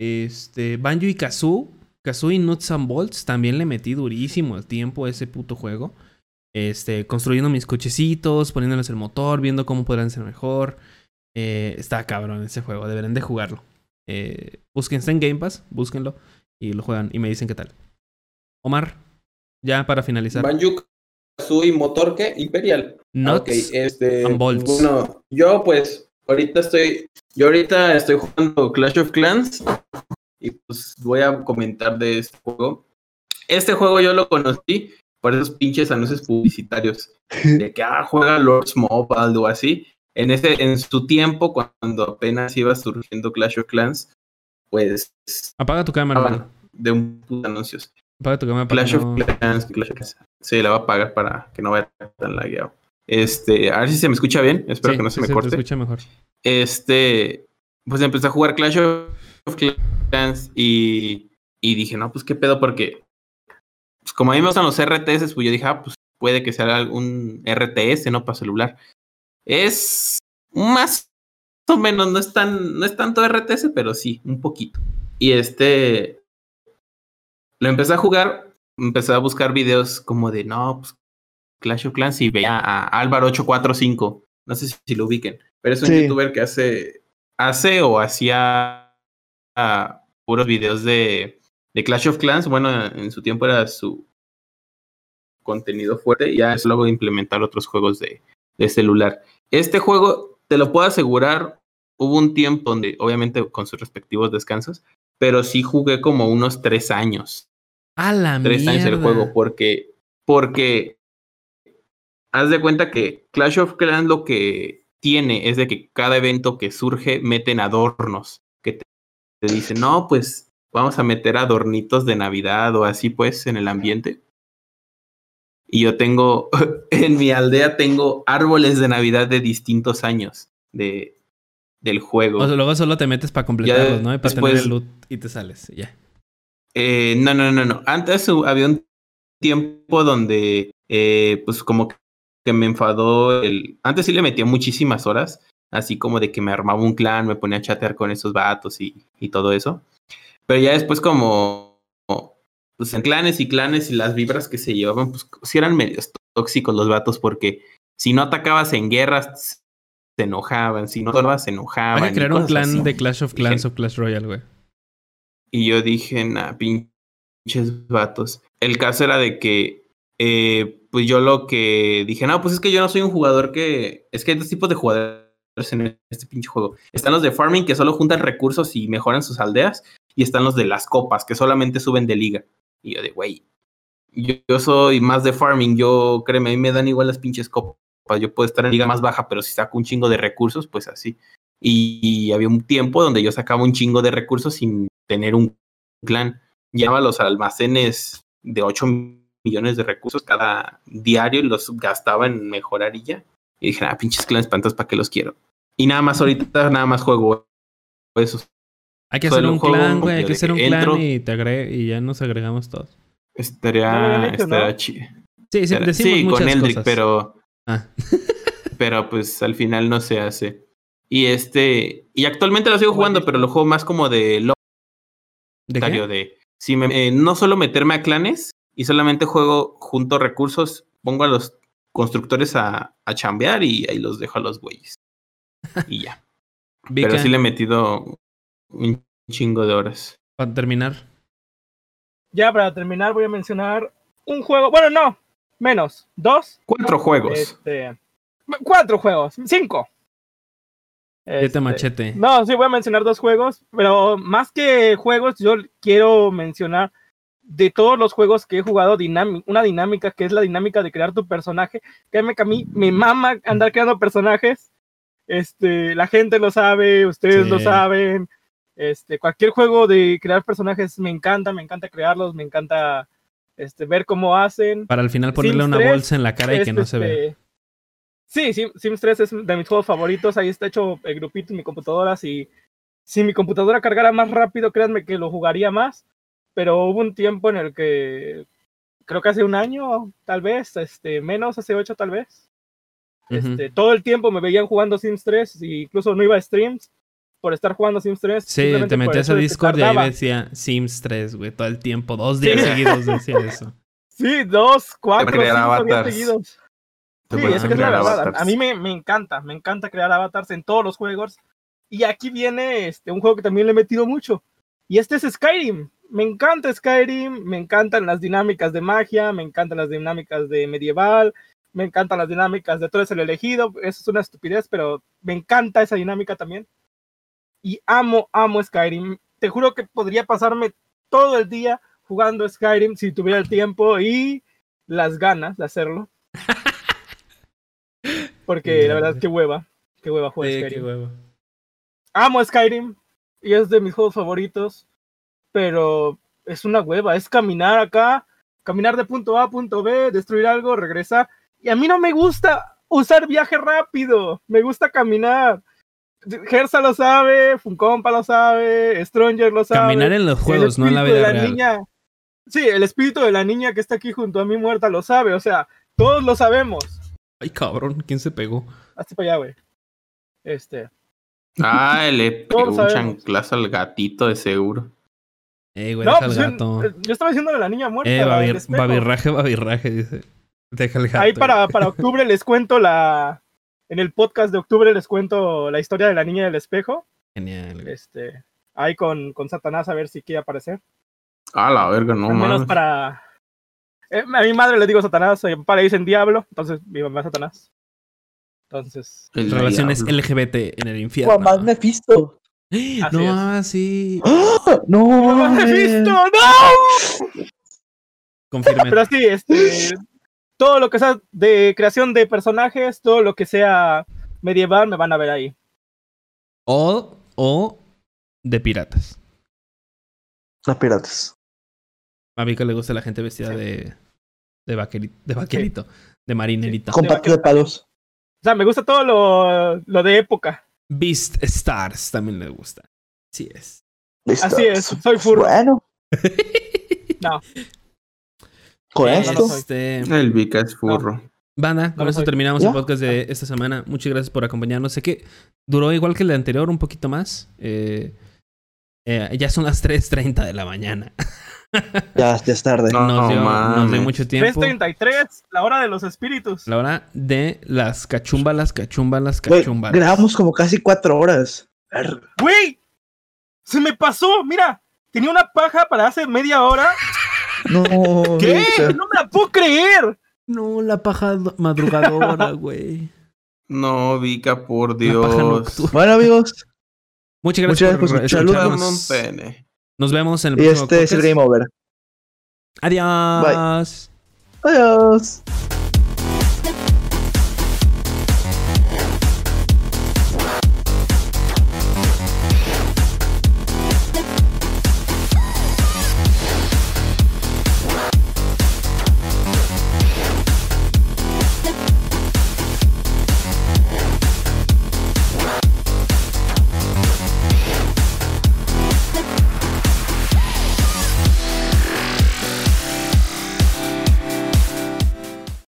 Este. Banjo y Kazoo. Kazoo y Nuts and Bolts. También le metí durísimo el tiempo a ese puto juego. Este. Construyendo mis cochecitos, poniéndoles el motor, viendo cómo podrán ser mejor. Eh, está cabrón ese juego, deberán de jugarlo. Eh, busquen, está en Game Pass, búsquenlo y lo juegan y me dicen qué tal. Omar, ya para finalizar. Banjo Kazooie Motor, ¿qué? Imperial. Ah, Nuts. Ok, este. and bolts. Bueno, yo pues ahorita estoy. Yo ahorita estoy jugando Clash of Clans. Y pues voy a comentar de este juego. Este juego yo lo conocí por esos pinches anuncios publicitarios. De que ah, juega Lords Mobile o así. En ese, en su tiempo, cuando apenas iba surgiendo Clash of Clans, pues Apaga tu cámara, Ah, de un puto anuncios. Apaga tu cámara para Clash of no- Clans, Clash of Clans. Sí, la va a pagar para que no vaya tan lagueado. Este, a ver si se me escucha bien. Espero Sí, que no se sí, me te corte. escucha mejor. Este, pues empecé a jugar Clash of Clans y, y dije, no, pues qué pedo, porque pues, como a mí me gustan los RTS, pues yo dije, ah, pues puede que sea algún RTS, ¿no? Para celular. Es más o menos, no es tan, no es tanto RTS, pero sí, un poquito. Y este, lo empecé a jugar, empecé a buscar videos como de, no, pues Clash of Clans y veía a Álvaro 845, no sé si, si lo ubiquen, pero es un Sí. youtuber que hace, hace o hacía ah, puros videos de, de Clash of Clans, bueno, en su tiempo era su contenido fuerte y ya es luego implementar otros juegos de, de celular. Este juego, te lo puedo asegurar, hubo un tiempo donde, obviamente con sus respectivos descansos, pero sí jugué como unos tres años A la tres años el juego porque porque haz de cuenta que Clash of Clans lo que tiene es de que cada evento que surge meten adornos que te, te dicen no pues vamos a meter adornitos de Navidad o así pues en el ambiente y yo tengo en mi aldea tengo árboles de Navidad de distintos años de del juego O sea, luego solo te metes para completarlos, ¿no? Y para tener después- el loot y te sales. Ya. Eh, no, no, no, no. Antes había un tiempo donde, eh, pues como que me enfadó el... Antes sí le metía muchísimas horas, así como de que me armaba un clan, me ponía a chatear con esos vatos y, y todo eso. Pero ya después como, pues en clanes y clanes y las vibras que se llevaban, pues sí eran medios tóxicos los vatos porque si no atacabas en guerras se enojaban, si no atacabas se enojaban. Hay que crear un clan así. de Clash of Clans Dije- o Clash Royale, güey. Y yo dije, nah, pinches vatos. El caso era de que, eh, pues yo lo que dije, no, pues es que yo no soy un jugador que. Es que hay dos tipos de jugadores en este pinche juego. Están los de farming que solo juntan recursos y mejoran sus aldeas. Y están los de las copas que solamente suben de liga. Y yo de, güey, yo, soy más de farming. Yo, créeme, a mí me dan igual las pinches copas. Yo puedo estar en liga más baja, pero si saco un chingo de recursos, pues así. Y, había un tiempo donde yo sacaba un chingo de recursos sin tener un clan. Llevaba los almacenes de 8 millones de recursos cada diario y los gastaba en mejorar y ya. Y dije, ah, pinches clanes espantos, ¿para qué los quiero? Y nada más ahorita, nada más juego eso. Hay que hacer un clan, güey. Hay de que hacer un clan y te y ya nos agregamos todos. Lo Estaría, estaría chido. Sí, sí, Estaría- decimos sí, muchas con Eldrick, cosas. pero, Ah. pero pues al final no se hace. Y este, y actualmente lo sigo jugando, pero lo juego más como de ¿De solitario, qué? de si me, eh, no solo meterme a clanes y solamente juego junto recursos, pongo a los constructores a, a chambear y ahí los dejo a los güeyes. Y ya. Vika, Pero sí le he metido un chingo de horas. para terminar. Ya para terminar voy a mencionar un juego, bueno no, menos, dos, Cuatro juegos. este, cuatro juegos, cinco. Este, machete. No, sí voy a mencionar dos juegos, pero más que juegos yo quiero mencionar de todos los juegos que he jugado una dinámica que es la dinámica de crear tu personaje. Créeme que a mí me mama andar creando personajes. Este, la gente lo sabe, ustedes lo saben. Este, cualquier juego de crear personajes me encanta, me encanta crearlos, me encanta este, ver cómo hacen. Para al final ponerle Sims una 3 bolsa en la cara y que no se vea. este, Sí, Sim- Sims 3 es de mis juegos favoritos. Ahí está hecho el grupito en mi computadora. Si, si mi computadora cargara más rápido, créanme que lo jugaría más. Pero hubo un tiempo en el que creo que hace un año, tal vez, este, menos, hace ocho tal vez. Este, todo el tiempo me veían jugando Sims 3 e incluso no iba a streams por estar jugando Sims 3. Sí, te metías a Discord y ahí decía Sims 3, güey, todo el tiempo. Dos días Sí. seguidos decía eso. Sí, dos, cuatro, cinco días avatars. seguidos. Te Sí, eso que es la verdad. avatars. A mí me, me encanta, me encanta crear avatars en todos los juegos. Y aquí viene este, un juego que también le he metido mucho. Y este es Skyrim. Me encanta Skyrim, me encantan las dinámicas de magia, me encantan las dinámicas de medieval, me encantan las dinámicas de tú eres el elegido. Eso es una estupidez, pero me encanta esa dinámica también. Y amo, amo Skyrim. Te juro que podría pasarme todo el día jugando Skyrim si tuviera el tiempo y las ganas de hacerlo. Porque la verdad, qué hueva. Qué hueva jugar Sí, Skyrim. qué. Amo Skyrim. y es de mis juegos favoritos, pero es una hueva, es caminar acá, caminar de punto A a punto B, destruir algo, regresar. Y a mí no me gusta usar viaje rápido, me gusta caminar. Gersa lo sabe, Funcompa lo sabe, Stranger lo sabe. Caminar en los juegos, no en la espíritu vida de real. niña. Sí, el espíritu de la niña que está aquí junto a mí muerta lo sabe, o sea, todos lo sabemos. Ay, cabrón, ¿quién se pegó? Hasta para allá, güey. Este. Ah, le pegó un chanclazo al gatito de seguro. Eh, güey, No, deja pues gato. yo estaba diciendo de la niña muerta. Eh, la babir, babirraje, babirraje, dice. Deja el gato. Ahí para, para octubre les cuento la. En el podcast de octubre les cuento la historia de la niña del espejo. Genial. Este. Ahí con, con Satanás a ver si quiere aparecer. Ah, la verga, no Al menos para. Eh, a mi madre le digo Satanás, a mi papá le dicen diablo, entonces mi mamá es Satanás. Entonces. El Relaciones diablo. LGBT en el infierno. Juan más Mephisto. Así no, es. ah, sí. ¡Mi No, mamá mames. Mephisto! ¡No! Confirme. Pero sí, este, todo lo que sea de creación de personajes, todo lo que sea medieval, me van a ver ahí. O, o de piratas. Los piratas. A mí que le gusta la gente vestida de, de, vaqueri- de vaquerito, de marinerito. Con de palos. O sea, me gusta todo lo, lo de época. Beast Stars también le gusta. Así es. Listo. Así es, soy furro. Bueno, No, con Eh, no esto. este, El Vika es furro. Banda, No con lo eso soy. terminamos ¿Ya? el podcast de esta semana. Muchas gracias por acompañarnos. Sé que duró igual que el de anterior, un poquito más. Eh, eh, ya son las 3.30 de la mañana. Ya, ya es tarde. No, nos, dio, nos dio mucho tiempo. 3.33, la hora de los espíritus. La hora de las cachumbalas, cachumbalas, cachumbalas. grabamos como casi cuatro horas. ¡Güey! Se me pasó, mira, tenía una paja para hace media hora. No. ¿Qué? No me la puedo creer. No, la paja do- madrugadora, güey. No, Vika, por Dios. Bueno, amigos, Muchas gracias Muchas por gracias por escucharnos. Un pene. Nos vemos en el y próximo este es el podcast. Game Over. Adiós. Adiós.